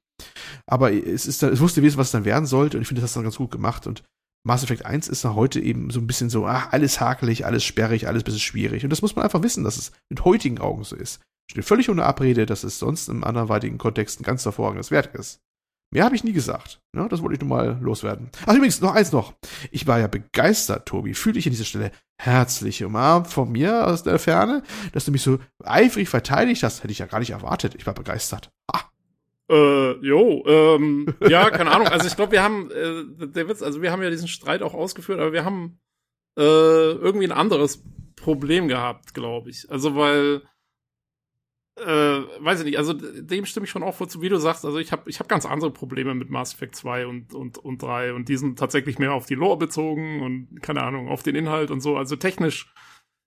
Aber es ist, es wusste gewesen, was es dann werden sollte und ich finde, das hat dann ganz gut gemacht und Mass Effect 1 ist heute eben so ein bisschen so, ach, alles hakelig, alles sperrig, alles ein bisschen schwierig. Und das muss man einfach wissen, dass es mit heutigen Augen so ist. Steht völlig ohne Abrede, dass es sonst im anderweitigen Kontext ein ganz hervorragendes Werk ist. Mehr habe ich nie gesagt. Ja, ne? das wollte ich nur mal loswerden. Ach, übrigens, noch eins noch. Ich war ja begeistert, Tobi. Fühle ich an dieser Stelle herzlich umarmt von mir aus der Ferne, dass du mich so eifrig verteidigt hast. Hätte ich ja gar nicht erwartet. Ich war begeistert. Ah. Äh, jo, ähm, ja, keine Ahnung. Also ich glaube, wir haben, äh, der Witz, also wir haben ja diesen Streit auch ausgeführt, aber wir haben äh, irgendwie ein anderes Problem gehabt, glaube ich. Also weil, äh, weiß ich nicht, also dem stimme ich schon auch vor zu, wie du sagst. Also ich habe ich hab ganz andere Probleme mit Mass Effect 2 und, und, und 3 und die sind tatsächlich mehr auf die Lore bezogen und keine Ahnung, auf den Inhalt und so. Also technisch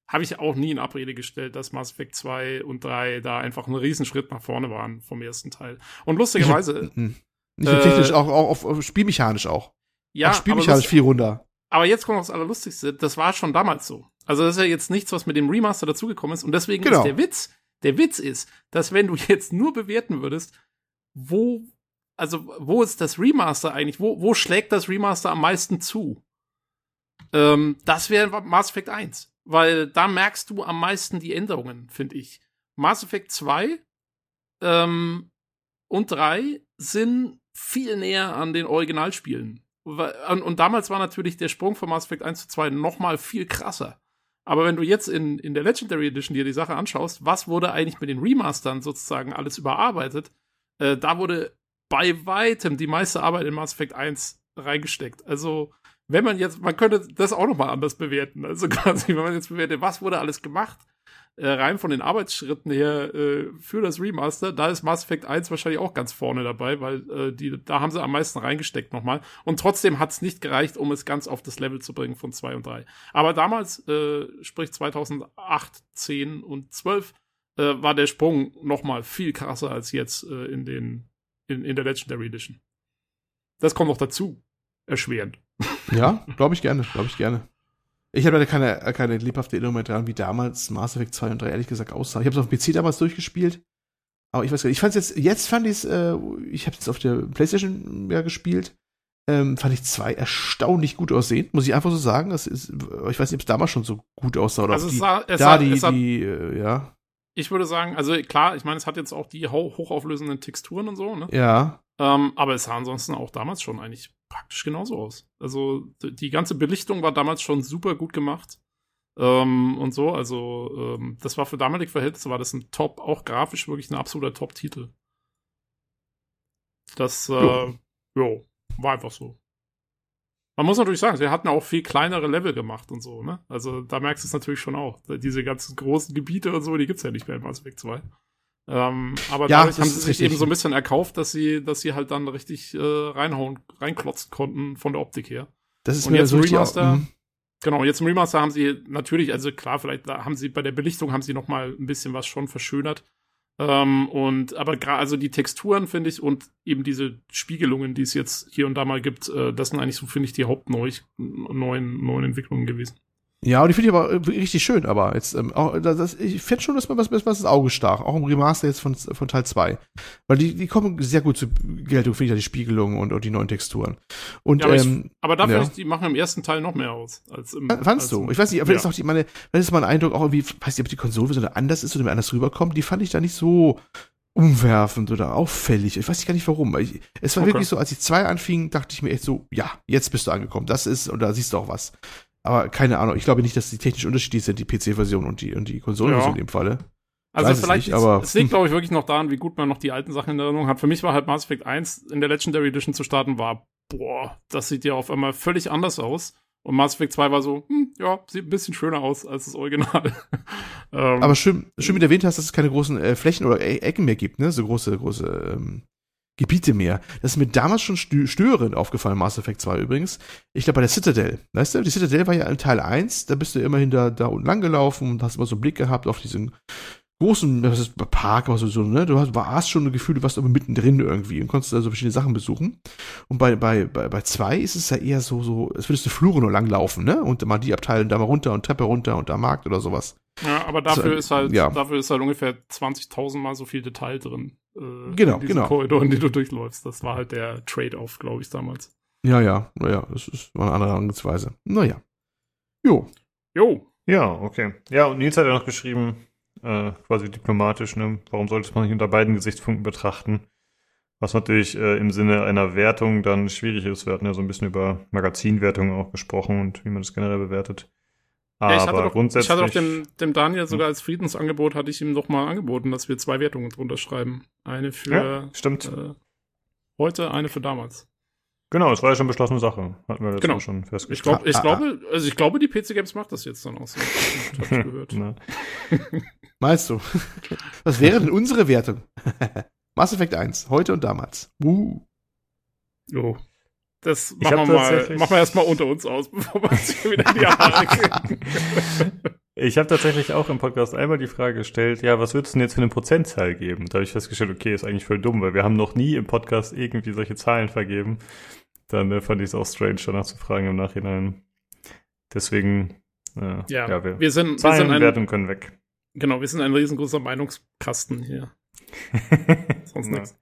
habe ich auch nie in Abrede gestellt, dass Mass Effect 2 und 3 da einfach ein Riesenschritt nach vorne waren vom ersten Teil. Und lustigerweise. Nicht äh, technisch, auch, auch auf, spielmechanisch auch. Ja, auch spielmechanisch viel runter. Aber jetzt kommt noch das Allerlustigste. Das war schon damals so. Also das ist ja jetzt nichts, was mit dem Remaster dazugekommen ist. Und deswegen genau. ist der Witz, der Witz ist, dass wenn du *laughs* jetzt nur bewerten würdest, wo, also wo ist das Remaster eigentlich? Wo, wo schlägt das Remaster am meisten zu? Ähm, das wäre Mass Effect 1 weil da merkst du am meisten die Änderungen, finde ich. Mass Effect 2 ähm, und 3 sind viel näher an den Originalspielen. Und, und, damals war natürlich der Sprung von Mass Effect 1 zu 2 noch mal viel krasser. Aber wenn du jetzt in, in der Legendary Edition dir die Sache anschaust, was wurde eigentlich mit den Remastern sozusagen alles überarbeitet, äh, da wurde bei weitem die meiste Arbeit in Mass Effect 1 reingesteckt. Also wenn man jetzt, man könnte das auch nochmal anders bewerten. Also *laughs* quasi, wenn man jetzt bewertet, was wurde alles gemacht, äh, rein von den Arbeitsschritten her äh, für das Remaster, da ist Mass Effect 1 wahrscheinlich auch ganz vorne dabei, weil äh, die, da haben sie am meisten reingesteckt nochmal. Und trotzdem hat es nicht gereicht, um es ganz auf das Level zu bringen von 2 und 3. Aber damals, äh, sprich 2008, 10 und 12, äh, war der Sprung nochmal viel krasser als jetzt äh, in, den, in, in der Legendary Edition. Das kommt noch dazu. Erschwerend. Ja, glaube ich gerne, glaube ich gerne. Ich habe leider keine, keine lebhafte Erinnerung mehr dran, wie damals Mass Effect 2 und 3 ehrlich gesagt aussah. Ich habe es auf dem PC damals durchgespielt, aber ich weiß gar nicht. Ich fand jetzt, jetzt fand ich es, äh, ich habe es auf der Playstation ja gespielt, ähm, fand ich zwei erstaunlich gut aussehen, muss ich einfach so sagen. Das ist, ich weiß nicht, ob es damals schon so gut aussah oder also ob die, sah, da sah, die, die, äh, ja. Ich würde sagen, also klar, ich meine, es hat jetzt auch die hochauflösenden Texturen und so, ne? Ja. Ähm, aber es sah ansonsten auch damals schon eigentlich praktisch genauso aus. Also die ganze Belichtung war damals schon super gut gemacht. Ähm, und so, also ähm, das war für damalige Verhältnisse, war das ein Top, auch grafisch wirklich ein absoluter Top-Titel. Das, äh, jo, war einfach so. Man muss natürlich sagen, sie hatten auch viel kleinere Level gemacht und so, ne? Also da merkst du es natürlich schon auch. Diese ganzen großen Gebiete und so, die gibt's ja nicht mehr im Mass Effect 2. Ähm, aber ja, dadurch haben sie sich eben so ein bisschen erkauft, dass sie, dass sie halt dann richtig äh, reinhauen, reinklotzen konnten von der Optik her. Das ist und mir jetzt so Remaster. Auch, genau, jetzt im Remaster haben sie natürlich, also klar, vielleicht haben sie bei der Belichtung haben sie noch mal ein bisschen was schon verschönert. Ähm, und aber gerade also die Texturen finde ich und eben diese Spiegelungen, die es jetzt hier und da mal gibt, äh, das sind eigentlich so finde ich die hauptneuen neuen Entwicklungen gewesen. Ja, und die finde ich aber äh, richtig schön, aber jetzt, ähm, auch, das, ich finde schon, dass man was, was das Auge stach, auch im Remaster jetzt von, von Teil 2. Weil die, die kommen sehr gut zur Geltung, finde ich, ja, die Spiegelungen und, und die neuen Texturen. Und, ja, aber, ähm, ich, aber dafür, ja. ich, die machen im ersten Teil noch mehr aus. Als im, Fandst als du? ich weiß nicht, aber ja. ist auch die, meine, das ist mein Eindruck, auch irgendwie, weiß nicht, ob die Konsole so anders ist oder mir anders rüberkommt, die fand ich da nicht so umwerfend oder auffällig. Ich weiß gar nicht warum. Ich, es war okay. wirklich so, als ich zwei anfing, dachte ich mir echt so, ja, jetzt bist du angekommen. Das ist, und da siehst du auch was. Aber keine Ahnung, ich glaube nicht, dass die technisch unterschiedlich sind, die PC-Version und die, und die Konsolenversion ja. in dem Falle. Also Weiß vielleicht, es, nicht, aber es liegt, glaube ich, wirklich noch daran, wie gut man noch die alten Sachen in Erinnerung hat. Für mich war halt Mass Effect 1 in der Legendary Edition zu starten, war, boah, das sieht ja auf einmal völlig anders aus. Und Mass Effect 2 war so, hm, ja, sieht ein bisschen schöner aus als das Original. *laughs* ähm, aber schön, schön mit erwähnt hast, dass es keine großen äh, Flächen oder e Ecken mehr gibt, ne? So große, große ähm, Gebiete mehr. Das ist mir damals schon störend aufgefallen, Mass Effect 2 übrigens. Ich glaube bei der Citadel. Weißt du, die Citadel war ja in Teil 1, da bist du immerhin da, da unten lang gelaufen und hast immer so einen Blick gehabt auf diesen großen was ist, Park, was so, ne? Du hast, warst schon ein Gefühl, du warst aber mittendrin irgendwie und konntest also verschiedene Sachen besuchen. Und bei, bei, bei, bei zwei ist es ja eher so, so, als würdest du Flure nur langlaufen, ne? Und mal die Abteilung da mal runter und Treppe runter und da Markt oder sowas. Ja, aber dafür also, ist halt, ja. dafür ist halt ungefähr 20.000 mal so viel Detail drin. Äh, genau, genau. Korridoren, die du durchläufst. Das war halt der Trade-off, glaube ich, damals. Ja, ja, naja, das ist eine andere Angriffsweise. Naja. Jo. Jo. Ja, okay. Ja, und Nils hat ja noch geschrieben, äh, quasi diplomatisch, ne? Warum sollte man nicht unter beiden Gesichtspunkten betrachten? Was natürlich äh, im Sinne einer Wertung dann schwierig ist. Wir hatten ja so ein bisschen über Magazinwertungen auch gesprochen und wie man das generell bewertet. Aber ja, ich hatte doch, grundsätzlich. Ich hatte doch dem, dem Daniel sogar als Friedensangebot, hatte ich ihm doch mal angeboten, dass wir zwei Wertungen drunter schreiben. Eine für ja, stimmt. Äh, heute, eine für damals. Genau, es war ja schon beschlossene Sache. Hatten wir das genau. schon festgestellt. Ich, glaub, ich ah, glaube, also ich glaube, die PC Games macht das jetzt dann auch so. Hab *laughs* ich gehört. *laughs* Meinst du? *laughs* Was wäre denn unsere Wertung? Mass Effect 1, heute und damals. Uh. Jo. Das machen wir mal, machen wir erstmal unter uns aus, *laughs* bevor wir uns hier wieder in die Haare kriegen. *laughs* Ich habe tatsächlich auch im Podcast einmal die Frage gestellt, ja, was würdest du denn jetzt für eine Prozentzahl geben? Da habe ich festgestellt, okay, ist eigentlich voll dumm, weil wir haben noch nie im Podcast irgendwie solche Zahlen vergeben. Dann äh, fand ich es auch strange, danach zu fragen im Nachhinein. Deswegen, äh, ja, ja, wir, wir sind, Zahlen wir sind ein, Wertung können weg. Genau, wir sind ein riesengroßer Meinungskasten hier. *laughs* Sonst nichts.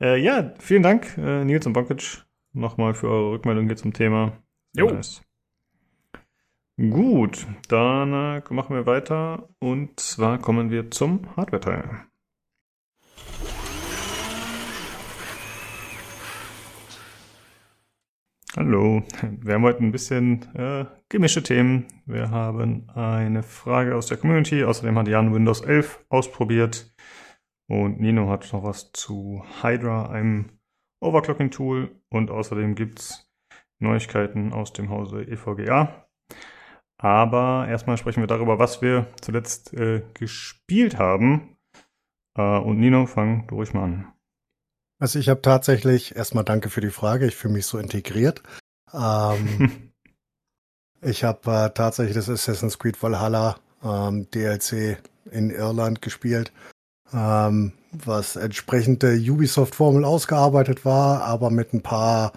Äh, ja, vielen Dank, äh, Nils und Bonkic, nochmal für eure Rückmeldung hier zum Thema. Jo. Nice. Gut, dann äh, machen wir weiter und zwar kommen wir zum Hardware-Teil. Hallo, wir haben heute ein bisschen äh, gemischte Themen. Wir haben eine Frage aus der Community, außerdem hat Jan Windows 11 ausprobiert und Nino hat noch was zu Hydra, einem Overclocking-Tool. Und außerdem gibt es Neuigkeiten aus dem Hause EVGA. Aber erstmal sprechen wir darüber, was wir zuletzt äh, gespielt haben. Äh, und Nino, fang durch mal an. Also ich habe tatsächlich, erstmal danke für die Frage, ich fühle mich so integriert. Ähm, *laughs* ich habe äh, tatsächlich das Assassin's Creed Valhalla ähm, DLC in Irland gespielt ähm, was entsprechend der Ubisoft-Formel ausgearbeitet war, aber mit ein paar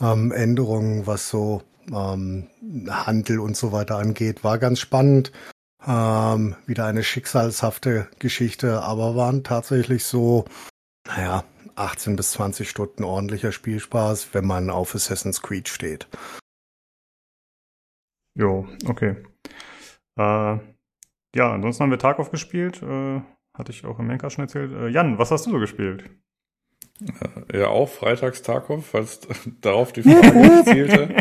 ähm, Änderungen, was so ähm, Handel und so weiter angeht. War ganz spannend. Ähm, wieder eine schicksalshafte Geschichte, aber waren tatsächlich so, naja, 18 bis 20 Stunden ordentlicher Spielspaß, wenn man auf Assassin's Creed steht. Jo, okay. Äh, ja, ansonsten haben wir Tarkov gespielt. Äh, hatte ich auch im Menka schon erzählt. Äh, Jan, was hast du so gespielt? Äh, ja, auch Freitags Tarkov, falls *laughs* darauf die Frage *laughs* zielte.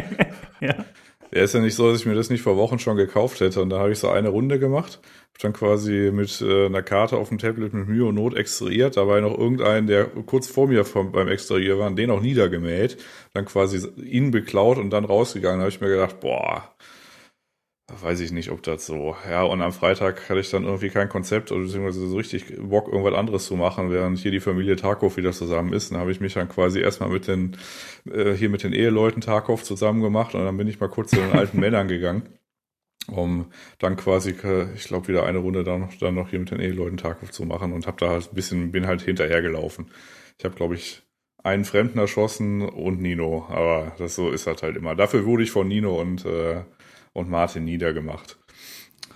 ja. Ja, ist ja nicht so, dass ich mir das nicht vor Wochen schon gekauft hätte. Und da habe ich so eine Runde gemacht, hab dann quasi mit äh, einer Karte auf dem Tablet mit Mühe und Not extrahiert, dabei noch irgendeinen, der kurz vor mir vom, beim Extrahieren war, den auch niedergemäht, dann quasi ihn beklaut und dann rausgegangen. Da habe ich mir gedacht, boah, weiß ich nicht, ob das so. Ja, und am Freitag hatte ich dann irgendwie kein Konzept oder beziehungsweise so richtig Bock, irgendwas anderes zu machen, während hier die Familie Tarkov wieder zusammen ist. Dann habe ich mich dann quasi erstmal mit den, äh, hier mit den Eheleuten Tarkov zusammen gemacht und dann bin ich mal kurz zu den alten *laughs* Männern gegangen. Um dann quasi, ich glaube, wieder eine Runde dann noch, dann noch hier mit den Eheleuten Tarkov zu machen und habe da halt ein bisschen, bin halt hinterhergelaufen. Ich habe, glaube ich, einen Fremden erschossen und Nino, aber das so ist halt halt immer. Dafür wurde ich von Nino und äh, und Martin niedergemacht.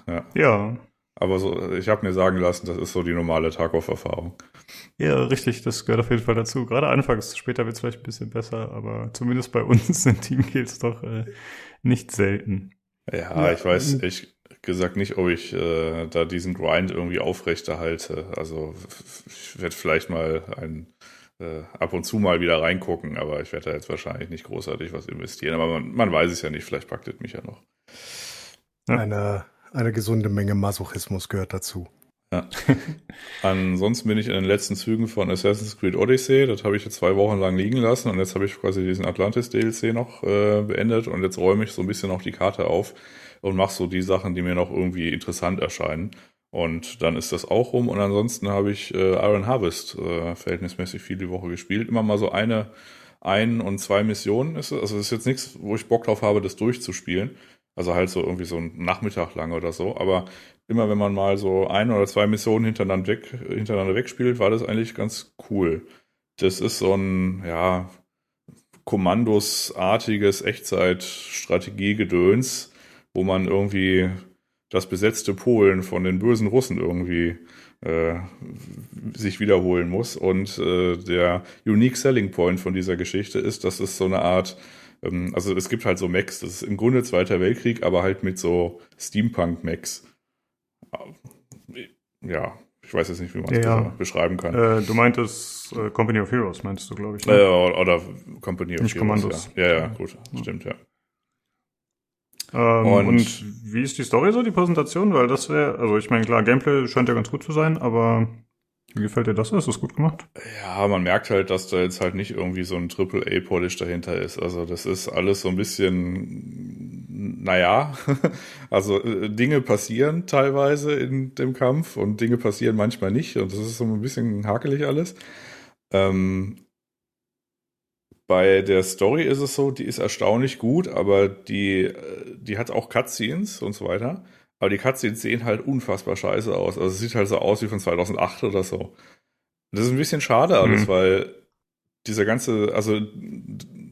Ja. ja. Aber so, ich habe mir sagen lassen, das ist so die normale Tarkov-Erfahrung. Ja, richtig, das gehört auf jeden Fall dazu. Gerade anfangs, später wird es vielleicht ein bisschen besser, aber zumindest bei uns *laughs* sind Teamkills doch äh, nicht selten. Ja, ja, ich weiß ehrlich gesagt nicht, ob ich äh, da diesen Grind irgendwie aufrechterhalte. Also ich werde vielleicht mal ein äh, ab und zu mal wieder reingucken, aber ich werde da jetzt wahrscheinlich nicht großartig was investieren. Aber man, man weiß es ja nicht, vielleicht packt es mich ja noch. Ja. Eine, eine gesunde Menge Masochismus gehört dazu. Ja. *laughs* Ansonsten bin ich in den letzten Zügen von Assassin's Creed Odyssey. Das habe ich jetzt zwei Wochen lang liegen lassen und jetzt habe ich quasi diesen Atlantis DLC noch äh, beendet und jetzt räume ich so ein bisschen noch die Karte auf und mache so die Sachen, die mir noch irgendwie interessant erscheinen. Und dann ist das auch rum. Und ansonsten habe ich äh, Iron Harvest äh, verhältnismäßig viel die Woche gespielt. Immer mal so eine, ein und zwei Missionen ist es. Also das ist jetzt nichts, wo ich Bock drauf habe, das durchzuspielen. Also halt so irgendwie so ein Nachmittag lang oder so. Aber immer wenn man mal so ein oder zwei Missionen hintereinander, weg, hintereinander wegspielt, war das eigentlich ganz cool. Das ist so ein, ja, kommandosartiges Echtzeit-Strategie-Gedöns, wo man irgendwie das besetzte Polen von den bösen Russen irgendwie äh, sich wiederholen muss. Und äh, der Unique Selling Point von dieser Geschichte ist, dass es so eine Art, ähm, also es gibt halt so Mechs, das ist im Grunde Zweiter Weltkrieg, aber halt mit so Steampunk-Mechs. Ja, ich weiß jetzt nicht, wie man es ja, ja. beschreiben kann. Äh, du meintest äh, Company of Heroes, meintest du, glaube ich. Ne? Äh, oder Company of nicht Heroes. Kommandos. Ja. ja, ja, gut, stimmt, ja. Ähm, und, und, wie ist die Story so, die Präsentation? Weil das wäre, also ich meine, klar, Gameplay scheint ja ganz gut zu sein, aber wie gefällt dir das? Ist das gut gemacht? Ja, man merkt halt, dass da jetzt halt nicht irgendwie so ein Triple-A-Polish dahinter ist. Also das ist alles so ein bisschen, naja, *laughs* also äh, Dinge passieren teilweise in dem Kampf und Dinge passieren manchmal nicht und das ist so ein bisschen hakelig alles. Ähm, bei der Story ist es so, die ist erstaunlich gut, aber die, äh, die hat auch Cutscenes und so weiter. Aber die Cutscenes sehen halt unfassbar scheiße aus. Also es sieht halt so aus wie von 2008 oder so. Das ist ein bisschen schade alles, mhm. weil dieser ganze, also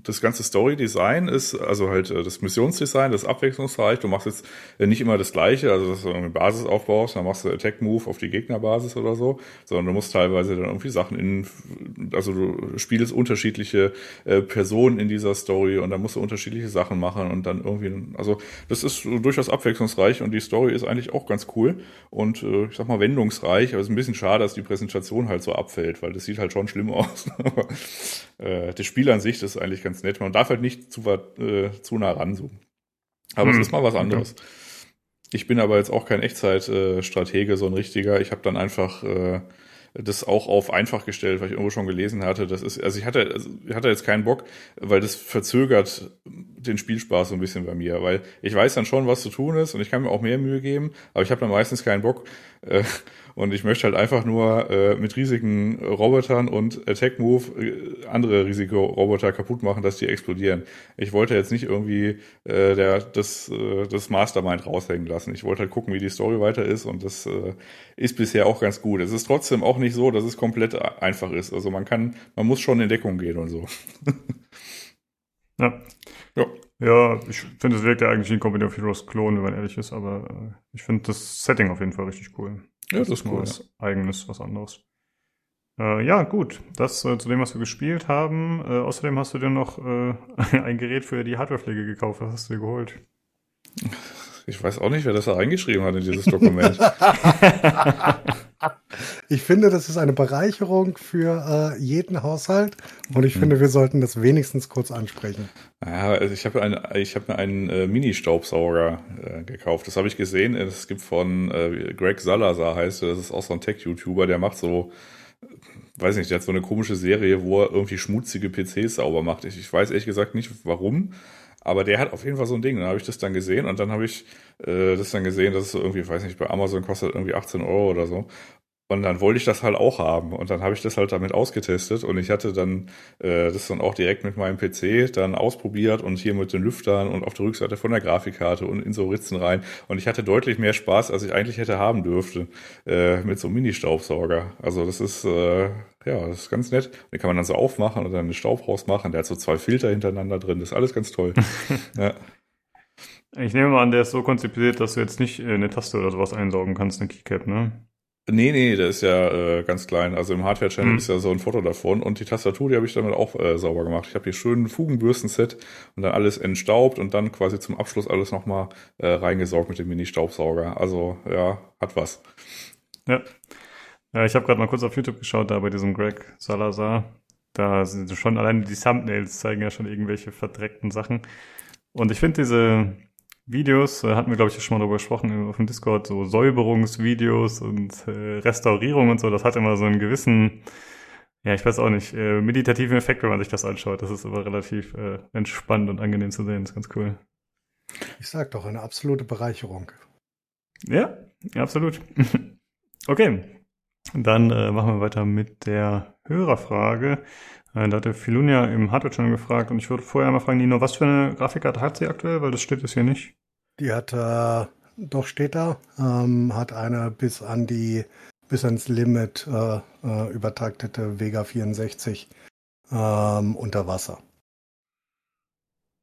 das ganze Story-Design ist, also halt äh, das Missionsdesign, das ist abwechslungsreich. Du machst jetzt äh, nicht immer das Gleiche, also dass du eine Basis aufbaust, dann machst du Attack-Move auf die Gegnerbasis oder so, sondern du musst teilweise dann irgendwie Sachen in, also du spielst unterschiedliche äh, Personen in dieser Story und dann musst du unterschiedliche Sachen machen und dann irgendwie, also das ist durchaus abwechslungsreich und die Story ist eigentlich auch ganz cool und äh, ich sag mal wendungsreich, aber es ist ein bisschen schade, dass die Präsentation halt so abfällt, weil das sieht halt schon schlimm aus. *laughs* äh, das Spiel an sich ist eigentlich ganz nett. Man darf halt nicht zu, äh, zu nah ranzoomen. Aber hm. es ist mal was anderes. Okay. Ich bin aber jetzt auch kein Echtzeitstratege, äh, so ein richtiger. Ich habe dann einfach äh, das auch auf einfach gestellt, weil ich irgendwo schon gelesen hatte. Das ist, also ich hatte, also ich hatte jetzt keinen Bock, weil das verzögert den Spielspaß so ein bisschen bei mir, weil ich weiß dann schon, was zu tun ist und ich kann mir auch mehr Mühe geben, aber ich habe dann meistens keinen Bock. Äh, und ich möchte halt einfach nur äh, mit riesigen Robotern und Attack Move äh, andere riesige Roboter kaputt machen, dass die explodieren. Ich wollte jetzt nicht irgendwie äh, der, das, äh, das Mastermind raushängen lassen. Ich wollte halt gucken, wie die Story weiter ist und das äh, ist bisher auch ganz gut. Es ist trotzdem auch nicht so, dass es komplett einfach ist. Also man kann, man muss schon in Deckung gehen und so. *laughs* ja. Ja. Ja, ich finde, es wirkt ja eigentlich wie ein Company of Heroes Klon, wenn man ehrlich ist, aber äh, ich finde das Setting auf jeden Fall richtig cool. Ja, das, das ist cool. Was ja. eigenes, was anderes. Äh, ja, gut. Das äh, zu dem, was wir gespielt haben. Äh, außerdem hast du dir noch äh, *laughs* ein Gerät für die Hardwarepflege gekauft. Was hast du dir geholt? Ich weiß auch nicht, wer das da reingeschrieben hat in dieses Dokument. *laughs* ich finde, das ist eine Bereicherung für äh, jeden Haushalt und ich mhm. finde, wir sollten das wenigstens kurz ansprechen. Ja, also ich habe ein, ich habe mir einen äh, Mini-Staubsauger äh, gekauft. Das habe ich gesehen. Es gibt von äh, Greg Salazar heißt, das ist auch so ein Tech-YouTuber, der macht so weiß nicht, der hat so eine komische Serie, wo er irgendwie schmutzige PCs sauber macht. Ich, ich weiß ehrlich gesagt nicht, warum. Aber der hat auf jeden Fall so ein Ding. Dann habe ich das dann gesehen und dann habe ich äh, das dann gesehen, dass es so irgendwie, weiß nicht, bei Amazon kostet irgendwie 18 Euro oder so. Und dann wollte ich das halt auch haben. Und dann habe ich das halt damit ausgetestet. Und ich hatte dann äh, das dann auch direkt mit meinem PC dann ausprobiert und hier mit den Lüftern und auf der Rückseite von der Grafikkarte und in so Ritzen rein. Und ich hatte deutlich mehr Spaß, als ich eigentlich hätte haben dürfte, äh, mit so einem Mini-Staubsauger. Also das ist, äh, ja, das ist ganz nett. Den kann man dann so aufmachen und dann einen Staub rausmachen. Der hat so zwei Filter hintereinander drin. Das ist alles ganz toll. *laughs* ja. Ich nehme mal an, der ist so konzipiert, dass du jetzt nicht äh, eine Taste oder sowas einsaugen kannst, eine Keycap, ne? Nee, nee, der ist ja äh, ganz klein. Also im Hardware-Channel mhm. ist ja so ein Foto davon. Und die Tastatur, die habe ich damit auch äh, sauber gemacht. Ich habe hier schön ein Fugenbürstenset und dann alles entstaubt und dann quasi zum Abschluss alles nochmal äh, reingesaugt mit dem Mini-Staubsauger. Also ja, hat was. Ja. ja ich habe gerade mal kurz auf YouTube geschaut, da bei diesem Greg Salazar. Da sind schon alleine die Thumbnails zeigen ja schon irgendwelche verdreckten Sachen. Und ich finde diese Videos, äh, hatten wir, glaube ich, schon mal darüber gesprochen auf dem Discord, so Säuberungsvideos und äh, Restaurierung und so, das hat immer so einen gewissen, ja, ich weiß auch nicht, äh, meditativen Effekt, wenn man sich das anschaut. Das ist aber relativ äh, entspannt und angenehm zu sehen, das ist ganz cool. Ich sag doch, eine absolute Bereicherung. Ja, absolut. *laughs* okay, dann äh, machen wir weiter mit der Hörerfrage. Äh, da hatte Filunia im Hardware-Channel gefragt und ich würde vorher mal fragen, Nino, was für eine Grafikkarte hat sie aktuell? Weil das steht jetzt hier nicht. Die hat, äh, doch steht da, ähm, hat eine bis an die, bis ans Limit äh, äh, übertaktete Vega 64 ähm, unter Wasser.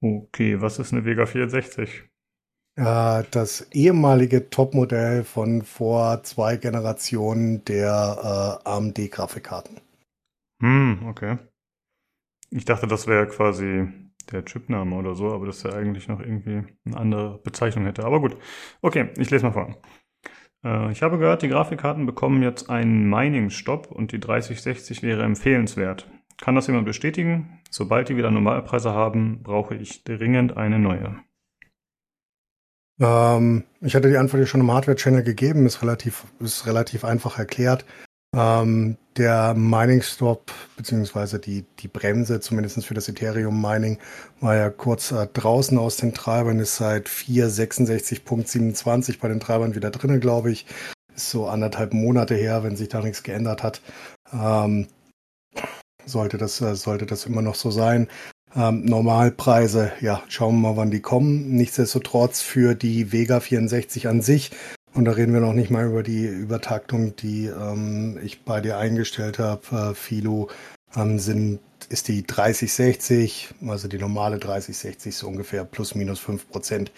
Okay, was ist eine Vega 64? Äh, das ehemalige Topmodell von vor zwei Generationen der äh, AMD-Grafikkarten. Hm, okay. Ich dachte, das wäre quasi der Chipname oder so, aber das ja eigentlich noch irgendwie eine andere Bezeichnung hätte. Aber gut. Okay, ich lese mal vor. Äh, ich habe gehört, die Grafikkarten bekommen jetzt einen Mining-Stopp und die 3060 wäre empfehlenswert. Kann das jemand bestätigen? Sobald die wieder Normalpreise haben, brauche ich dringend eine neue. Ähm, ich hatte die Antwort ja schon im Hardware-Channel gegeben, ist relativ, ist relativ einfach erklärt. Ähm, der Mining Stop beziehungsweise die, die Bremse, zumindest für das Ethereum Mining, war ja kurz äh, draußen aus den Treibern, ist seit 4.66.27 bei den Treibern wieder drinnen, glaube ich. Ist so anderthalb Monate her, wenn sich da nichts geändert hat. Ähm, sollte das, äh, sollte das immer noch so sein. Ähm, Normalpreise, ja, schauen wir mal, wann die kommen. Nichtsdestotrotz für die Vega 64 an sich und da reden wir noch nicht mal über die Übertaktung, die ähm, ich bei dir eingestellt habe, äh, Philo. Ähm, sind, ist die 3060, also die normale 3060 so ungefähr plus minus 5 Prozent.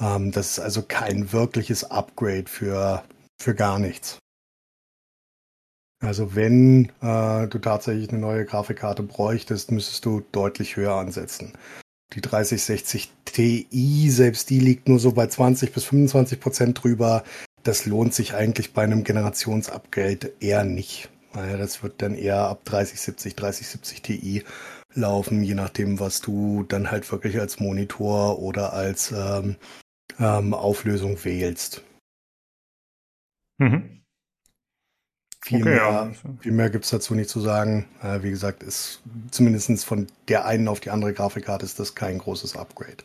Ähm, das ist also kein wirkliches Upgrade für, für gar nichts. Also wenn äh, du tatsächlich eine neue Grafikkarte bräuchtest, müsstest du deutlich höher ansetzen. Die 3060 Ti, selbst die liegt nur so bei 20 bis 25 Prozent drüber. Das lohnt sich eigentlich bei einem Generationsupgrade eher nicht. Das wird dann eher ab 3070, 3070 Ti laufen, je nachdem, was du dann halt wirklich als Monitor oder als ähm, ähm, Auflösung wählst. Mhm. Viel, okay, mehr, ja. viel mehr gibt es dazu nicht zu sagen. Äh, wie gesagt, ist zumindest von der einen auf die andere Grafikkarte ist das kein großes Upgrade.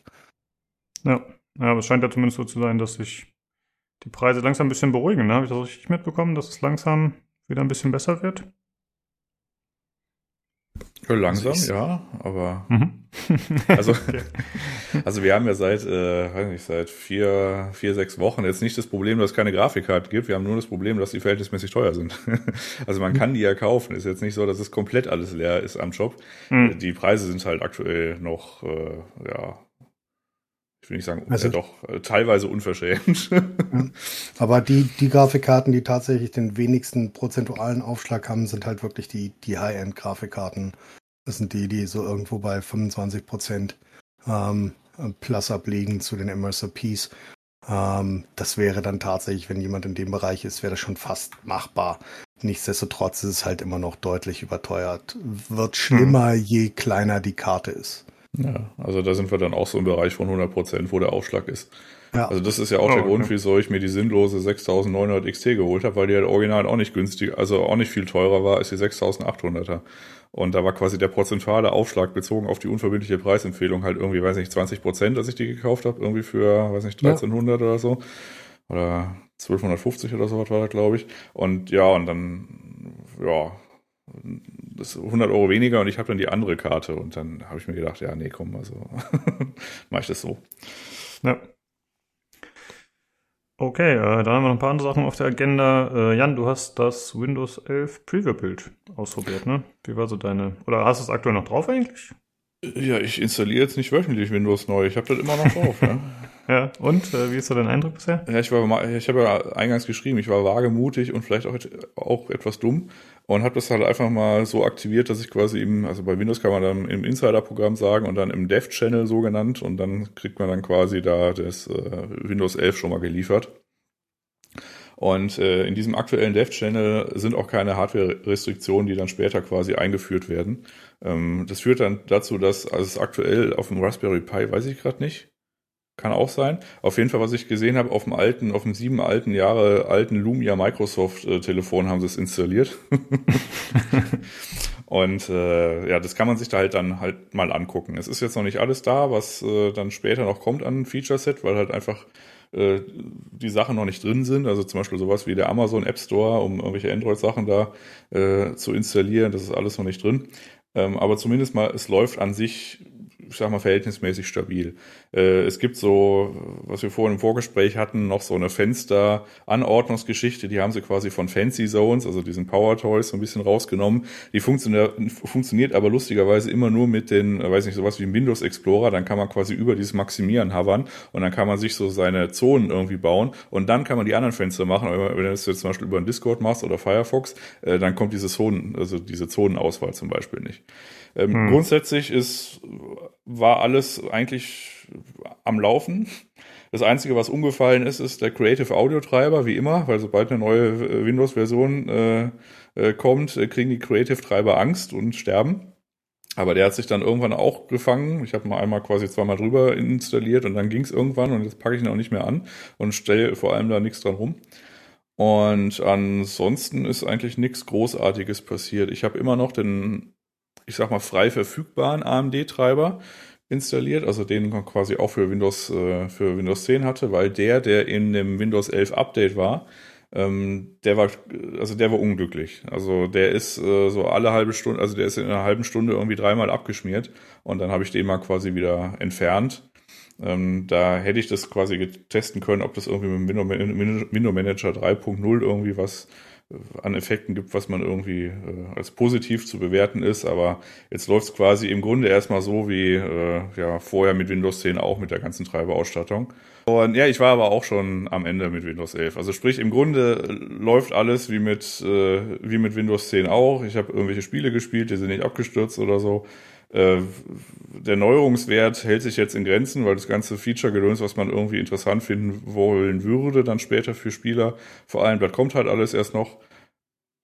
Ja, ja aber es scheint ja zumindest so zu sein, dass sich die Preise langsam ein bisschen beruhigen. Ne? Habe ich das richtig mitbekommen, dass es langsam wieder ein bisschen besser wird? Langsam, also ja, aber mhm. *laughs* also, okay. also wir haben ja seit, äh, weiß nicht, seit vier, vier, sechs Wochen jetzt nicht das Problem, dass es keine Grafikkarten gibt. Wir haben nur das Problem, dass die verhältnismäßig teuer sind. *laughs* also man kann die ja kaufen. Ist jetzt nicht so, dass es komplett alles leer ist am Shop. Mhm. Die Preise sind halt aktuell noch, äh, ja, ich will nicht sagen, also, ja doch, äh, teilweise unverschämt. *laughs* Aber die, die Grafikkarten, die tatsächlich den wenigsten prozentualen Aufschlag haben, sind halt wirklich die, die High-End-Grafikkarten. Das sind die, die so irgendwo bei 25 Prozent ähm, plus abliegen zu den MSRPs. Ähm, das wäre dann tatsächlich, wenn jemand in dem Bereich ist, wäre das schon fast machbar. nichtsdestotrotz ist es halt immer noch deutlich überteuert. Wird schlimmer, hm. je kleiner die Karte ist. Ja, also da sind wir dann auch so im Bereich von 100 Prozent, wo der Aufschlag ist. Ja. Also das ist ja auch oh, der Grund, okay. wieso ich mir die sinnlose 6900 XT geholt habe, weil die halt original auch nicht günstig, also auch nicht viel teurer war als die 6800er. Und da war quasi der prozentuale Aufschlag bezogen auf die unverbindliche Preisempfehlung halt irgendwie, weiß nicht, 20 Prozent, als ich die gekauft habe, irgendwie für, weiß nicht, 1300 ja. oder so. Oder 1250 oder so was war das, glaube ich. Und ja, und dann, ja, das 100 Euro weniger und ich habe dann die andere Karte und dann habe ich mir gedacht, ja, nee, komm, also *laughs* mache ich das so. Ja. Okay, äh, dann haben wir noch ein paar andere Sachen auf der Agenda. Äh, Jan, du hast das Windows 11 Preview-Bild ausprobiert, ne? Wie war so deine, oder hast du es aktuell noch drauf eigentlich? Ja, ich installiere jetzt nicht wöchentlich Windows neu. Ich habe das immer noch drauf, ja. *laughs* Ja, und äh, wie ist so dein Eindruck bisher? Ja, ich war, ich habe ja eingangs geschrieben, ich war wagemutig und vielleicht auch, auch etwas dumm und habe das halt einfach mal so aktiviert, dass ich quasi im, also bei Windows kann man dann im Insider-Programm sagen und dann im Dev-Channel so genannt und dann kriegt man dann quasi da das äh, Windows 11 schon mal geliefert. Und äh, in diesem aktuellen Dev-Channel sind auch keine Hardware-Restriktionen, die dann später quasi eingeführt werden. Ähm, das führt dann dazu, dass also es aktuell auf dem Raspberry Pi, weiß ich gerade nicht, kann auch sein. Auf jeden Fall, was ich gesehen habe, auf dem alten, auf dem sieben alten Jahre alten Lumia Microsoft äh, Telefon haben sie es installiert. *laughs* Und äh, ja, das kann man sich da halt dann halt mal angucken. Es ist jetzt noch nicht alles da, was äh, dann später noch kommt an Feature Set, weil halt einfach äh, die Sachen noch nicht drin sind. Also zum Beispiel sowas wie der Amazon App Store, um irgendwelche Android-Sachen da äh, zu installieren. Das ist alles noch nicht drin. Ähm, aber zumindest mal, es läuft an sich ich sag mal, verhältnismäßig stabil. Äh, es gibt so, was wir vorhin im Vorgespräch hatten, noch so eine Fenster-Anordnungsgeschichte, die haben sie quasi von Fancy Zones, also diesen Power Toys, so ein bisschen rausgenommen. Die funktioniert, funktioniert aber lustigerweise immer nur mit den, weiß nicht, sowas wie im Windows Explorer, dann kann man quasi über dieses Maximieren hovern und dann kann man sich so seine Zonen irgendwie bauen und dann kann man die anderen Fenster machen. Wenn du das jetzt zum Beispiel über einen Discord machst oder Firefox, äh, dann kommt diese Zonen, also diese Zonenauswahl zum Beispiel nicht. Ähm, hm. Grundsätzlich ist, war alles eigentlich am Laufen. Das Einzige, was umgefallen ist, ist der Creative Audio Treiber, wie immer, weil sobald eine neue Windows-Version äh, äh, kommt, äh, kriegen die Creative Treiber Angst und sterben. Aber der hat sich dann irgendwann auch gefangen. Ich habe mal einmal quasi zweimal drüber installiert und dann ging es irgendwann und jetzt packe ich ihn auch nicht mehr an und stelle vor allem da nichts dran rum. Und ansonsten ist eigentlich nichts Großartiges passiert. Ich habe immer noch den ich sag mal, frei verfügbaren AMD-Treiber installiert, also den man quasi auch für Windows, äh, für Windows 10 hatte, weil der, der in dem Windows 11 Update war, ähm, der war, also der war unglücklich. Also der ist äh, so alle halbe Stunde, also der ist in einer halben Stunde irgendwie dreimal abgeschmiert und dann habe ich den mal quasi wieder entfernt. Ähm, da hätte ich das quasi testen können, ob das irgendwie mit dem Window Manager 3.0 irgendwie was an Effekten gibt, was man irgendwie äh, als positiv zu bewerten ist. Aber jetzt läuft es quasi im Grunde erstmal so wie äh, ja vorher mit Windows 10 auch mit der ganzen Treiberausstattung. Und ja, ich war aber auch schon am Ende mit Windows 11. Also sprich, im Grunde läuft alles wie mit, äh, wie mit Windows 10 auch. Ich habe irgendwelche Spiele gespielt, die sind nicht abgestürzt oder so. Äh, der Neuerungswert hält sich jetzt in Grenzen, weil das ganze Feature-Gedöns, was man irgendwie interessant finden wollen würde, dann später für Spieler, vor allem, das kommt halt alles erst noch.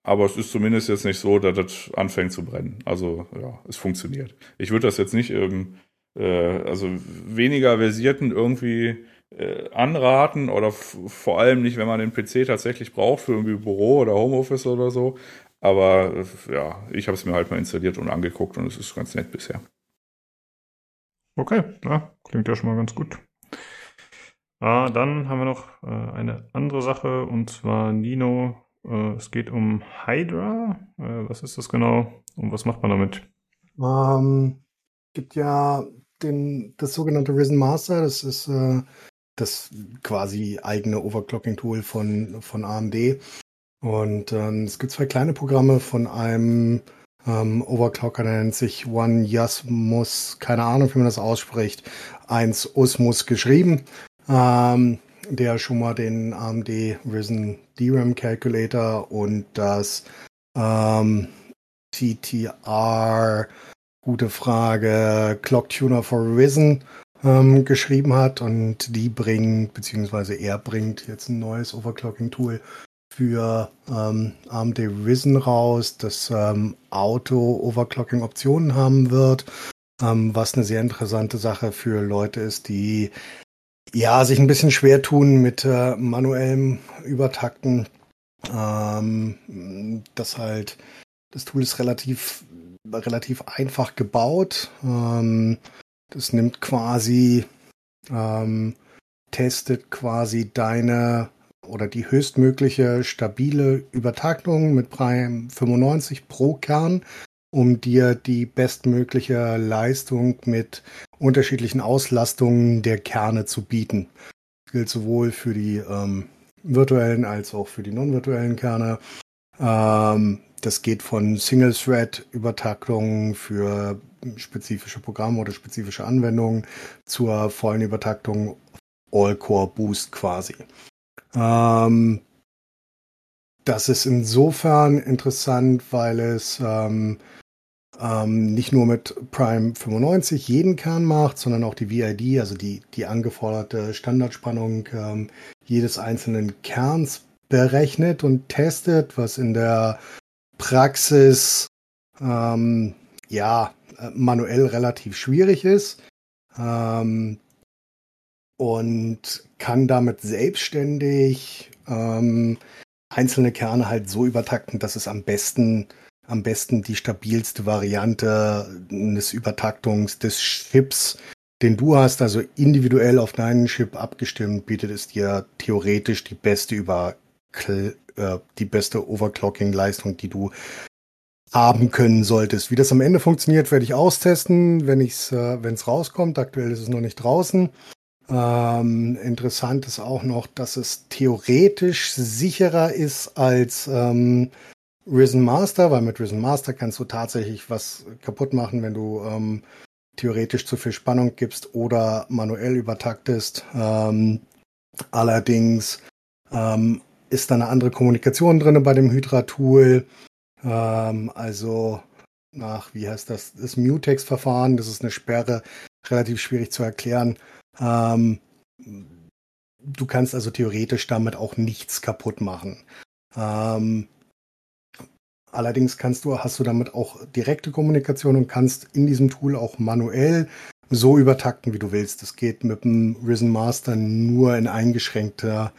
Aber es ist zumindest jetzt nicht so, dass das anfängt zu brennen. Also ja, es funktioniert. Ich würde das jetzt nicht, ähm, äh, also weniger versierten irgendwie äh, anraten oder vor allem nicht, wenn man den PC tatsächlich braucht für irgendwie Büro oder Homeoffice oder so. Aber äh, ja, ich habe es mir halt mal installiert und angeguckt und es ist ganz nett bisher. Okay, ja, klingt ja schon mal ganz gut. Ah, dann haben wir noch äh, eine andere Sache und zwar Nino. Äh, es geht um Hydra. Äh, was ist das genau und was macht man damit? Ähm, gibt ja den, das sogenannte Risen Master. Das ist äh, das quasi eigene Overclocking-Tool von, von AMD. Und ähm, es gibt zwei kleine Programme von einem ähm, Overclocker, der nennt sich One Yasmus, keine Ahnung, wie man das ausspricht, eins Osmus geschrieben, ähm, der schon mal den AMD Risen DRAM Calculator und das ähm, TTR, gute Frage, Clock Tuner for Risen ähm, geschrieben hat. Und die bringen, beziehungsweise er bringt jetzt ein neues Overclocking-Tool für ähm, AMD Risen raus, das ähm, Auto-Overclocking-Optionen haben wird, ähm, was eine sehr interessante Sache für Leute ist, die ja sich ein bisschen schwer tun mit äh, manuellem Übertakten. Ähm, das halt, das Tool ist relativ relativ einfach gebaut. Ähm, das nimmt quasi, ähm, testet quasi deine oder die höchstmögliche stabile Übertaktung mit Prime 95 pro Kern, um dir die bestmögliche Leistung mit unterschiedlichen Auslastungen der Kerne zu bieten. Das gilt sowohl für die ähm, virtuellen als auch für die non-virtuellen Kerne. Ähm, das geht von Single-Thread-Übertaktungen für spezifische Programme oder spezifische Anwendungen zur vollen Übertaktung All-Core-Boost quasi. Ähm, das ist insofern interessant, weil es ähm, ähm, nicht nur mit Prime 95 jeden Kern macht, sondern auch die VID, also die, die angeforderte Standardspannung ähm, jedes einzelnen Kerns berechnet und testet, was in der Praxis ähm, ja manuell relativ schwierig ist. Ähm, und kann damit selbstständig ähm, einzelne Kerne halt so übertakten, dass es am besten am besten die stabilste Variante des Übertaktungs des Chips, den du hast, also individuell auf deinen Chip abgestimmt, bietet es dir theoretisch die beste über äh, die beste Overclocking-Leistung, die du haben können solltest. Wie das am Ende funktioniert, werde ich austesten, wenn es äh, wenn's rauskommt. Aktuell ist es noch nicht draußen. Ähm, interessant ist auch noch, dass es theoretisch sicherer ist als ähm, Risen Master, weil mit Risen Master kannst du tatsächlich was kaputt machen, wenn du ähm, theoretisch zu viel Spannung gibst oder manuell übertaktest. Ähm, allerdings ähm, ist da eine andere Kommunikation drin bei dem Hydra-Tool. Ähm, also nach, wie heißt das, das Mutex-Verfahren, das ist eine Sperre, relativ schwierig zu erklären. Ähm, du kannst also theoretisch damit auch nichts kaputt machen. Ähm, allerdings kannst du, hast du damit auch direkte Kommunikation und kannst in diesem Tool auch manuell so übertakten, wie du willst. Das geht mit dem Risen Master nur in eingeschränkter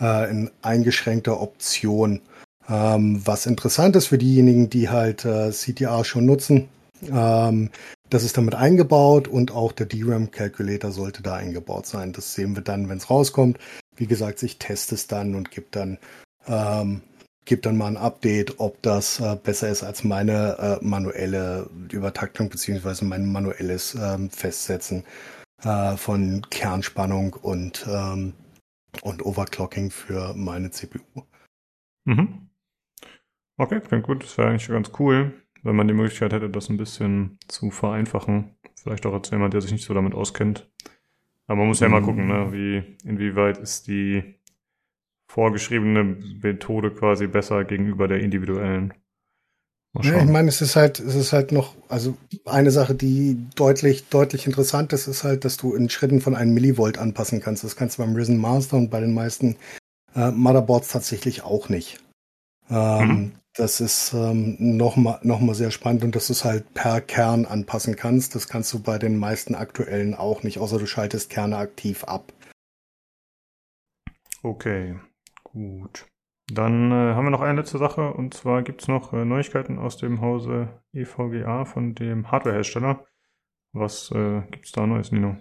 äh, in eingeschränkter Option. Ähm, was interessant ist für diejenigen, die halt äh, CTR schon nutzen, ähm, das ist damit eingebaut und auch der DRAM Calculator sollte da eingebaut sein. Das sehen wir dann, wenn es rauskommt. Wie gesagt, ich teste es dann und gebe dann ähm, gebe dann mal ein Update, ob das äh, besser ist als meine äh, manuelle Übertaktung beziehungsweise mein manuelles ähm, Festsetzen äh, von Kernspannung und ähm, und Overclocking für meine CPU. Mhm. Okay, klingt gut. Das wäre eigentlich ganz cool, wenn man die Möglichkeit hätte, das ein bisschen zu vereinfachen. Vielleicht auch als jemand, der sich nicht so damit auskennt. Aber man muss ja mhm. immer gucken, ne, wie, inwieweit ist die vorgeschriebene Methode quasi besser gegenüber der individuellen. Ja, ich meine, es ist halt, es ist halt noch, also eine Sache, die deutlich, deutlich interessant ist, ist halt, dass du in Schritten von einem Millivolt anpassen kannst. Das kannst du beim Risen Master und bei den meisten äh, Motherboards tatsächlich auch nicht. Ähm, mhm. Das ist ähm, nochmal noch mal sehr spannend und dass du es halt per Kern anpassen kannst. Das kannst du bei den meisten aktuellen auch nicht, außer du schaltest Kerne aktiv ab. Okay, gut. Dann äh, haben wir noch eine letzte Sache und zwar gibt es noch äh, Neuigkeiten aus dem Hause EVGA von dem Hardwarehersteller. Was äh, gibt es da Neues, Nino?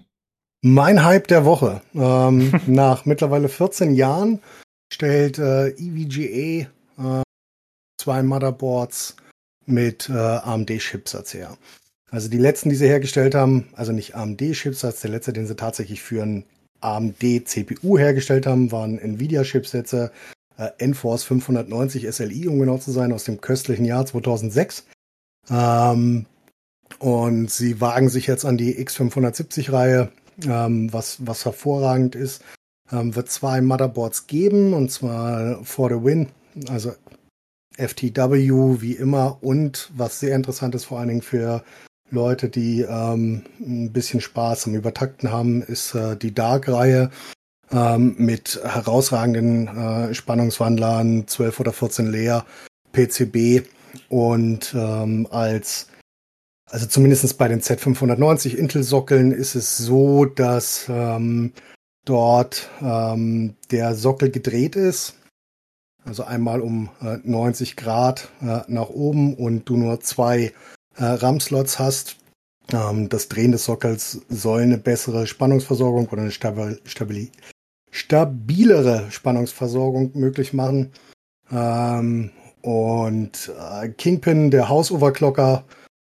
Mein Hype der Woche. Ähm, *laughs* nach mittlerweile 14 Jahren stellt äh, EVGA zwei Motherboards mit äh, AMD-Chipsatz her. Also die letzten, die sie hergestellt haben, also nicht AMD-Chipsatz, der letzte, den sie tatsächlich für ein AMD-CPU hergestellt haben, waren Nvidia-Chipsätze äh, Enforce 590 SLI, um genau zu sein, aus dem köstlichen Jahr 2006. Ähm, und sie wagen sich jetzt an die X570-Reihe, ähm, was, was hervorragend ist. Ähm, wird zwei Motherboards geben, und zwar for the win, also FTW wie immer und was sehr interessant ist, vor allen Dingen für Leute, die ähm, ein bisschen Spaß am Übertakten haben, ist äh, die Dark-Reihe. ähm, mit herausragenden äh, Spannungswandlern, 12 oder 14 Layer, PCB und ähm, als also zumindest bei den Z590 Intel-Sockeln ist es so, dass ähm, dort ähm, der Sockel gedreht ist. Also einmal um äh, 90 Grad äh, nach oben und du nur zwei äh, RAM-Slots hast. Ähm, das Drehen des Sockels soll eine bessere Spannungsversorgung oder eine stabil, stabil, stabilere Spannungsversorgung möglich machen. Ähm, und äh, Kingpin, der Hausoverclocker,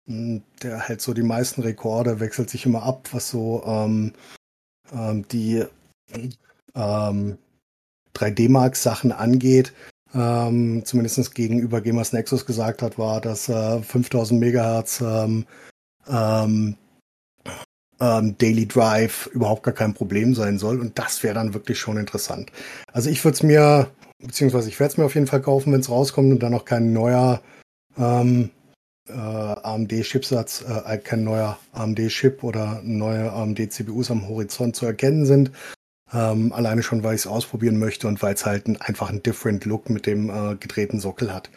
hm, der hält so die meisten Rekorde, wechselt sich immer ab, was so ähm, ähm, die ähm, 3D-Mark-Sachen angeht. Ähm, zumindest gegenüber Gamers Nexus gesagt hat, war, dass äh, 5000 Megahertz ähm, ähm, ähm, Daily Drive überhaupt gar kein Problem sein soll. Und das wäre dann wirklich schon interessant. Also ich würde es mir, beziehungsweise ich werde es mir auf jeden Fall kaufen, wenn es rauskommt und dann noch kein neuer ähm, äh, AMD-Chipsatz, äh, kein neuer AMD-Chip oder neue AMD-CPUs am Horizont zu erkennen sind. Ähm, alleine schon, weil ich es ausprobieren möchte und weil es halt ein, einfach einen different Look mit dem äh, gedrehten Sockel hat.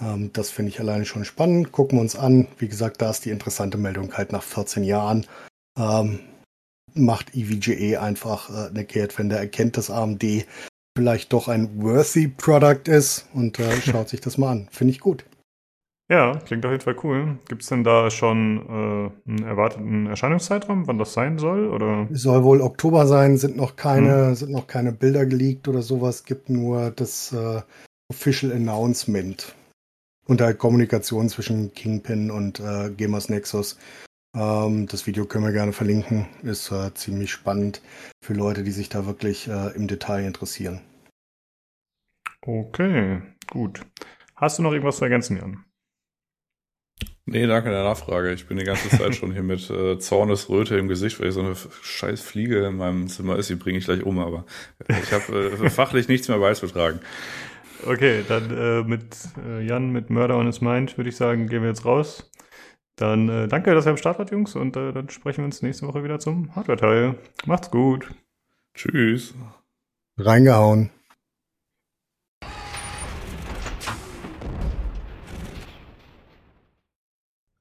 Ähm, das finde ich alleine schon spannend. Gucken wir uns an. Wie gesagt, da ist die interessante Meldung halt nach 14 Jahren. Ähm, macht EVGA einfach äh, eine Kehrt, wenn der erkennt, dass AMD vielleicht doch ein worthy Product ist und äh, *laughs* schaut sich das mal an. Finde ich gut. Ja, klingt auf jeden Fall cool. Gibt es denn da schon äh, einen erwarteten Erscheinungszeitraum, wann das sein soll? Oder? Soll wohl Oktober sein, sind noch keine, hm. sind noch keine Bilder geleakt oder sowas, gibt nur das äh, Official Announcement. Und halt Kommunikation zwischen Kingpin und äh, Gamers Nexus. Ähm, das Video können wir gerne verlinken. Ist äh, ziemlich spannend für Leute, die sich da wirklich äh, im Detail interessieren. Okay, gut. Hast du noch irgendwas zu ergänzen, Jan? Nee, danke der Nachfrage. Ich bin die ganze Zeit schon hier mit äh, Zornesröte im Gesicht, weil ich so eine scheiß Fliege in meinem Zimmer ist. Die bringe ich gleich um, aber ich habe äh, *laughs* fachlich nichts mehr beizutragen. Okay, dann äh, mit äh, Jan mit Murder on his Mind würde ich sagen, gehen wir jetzt raus. Dann äh, danke, dass ihr am Start wart, Jungs, und äh, dann sprechen wir uns nächste Woche wieder zum Hardware-Teil. Macht's gut. Tschüss. Reingehauen.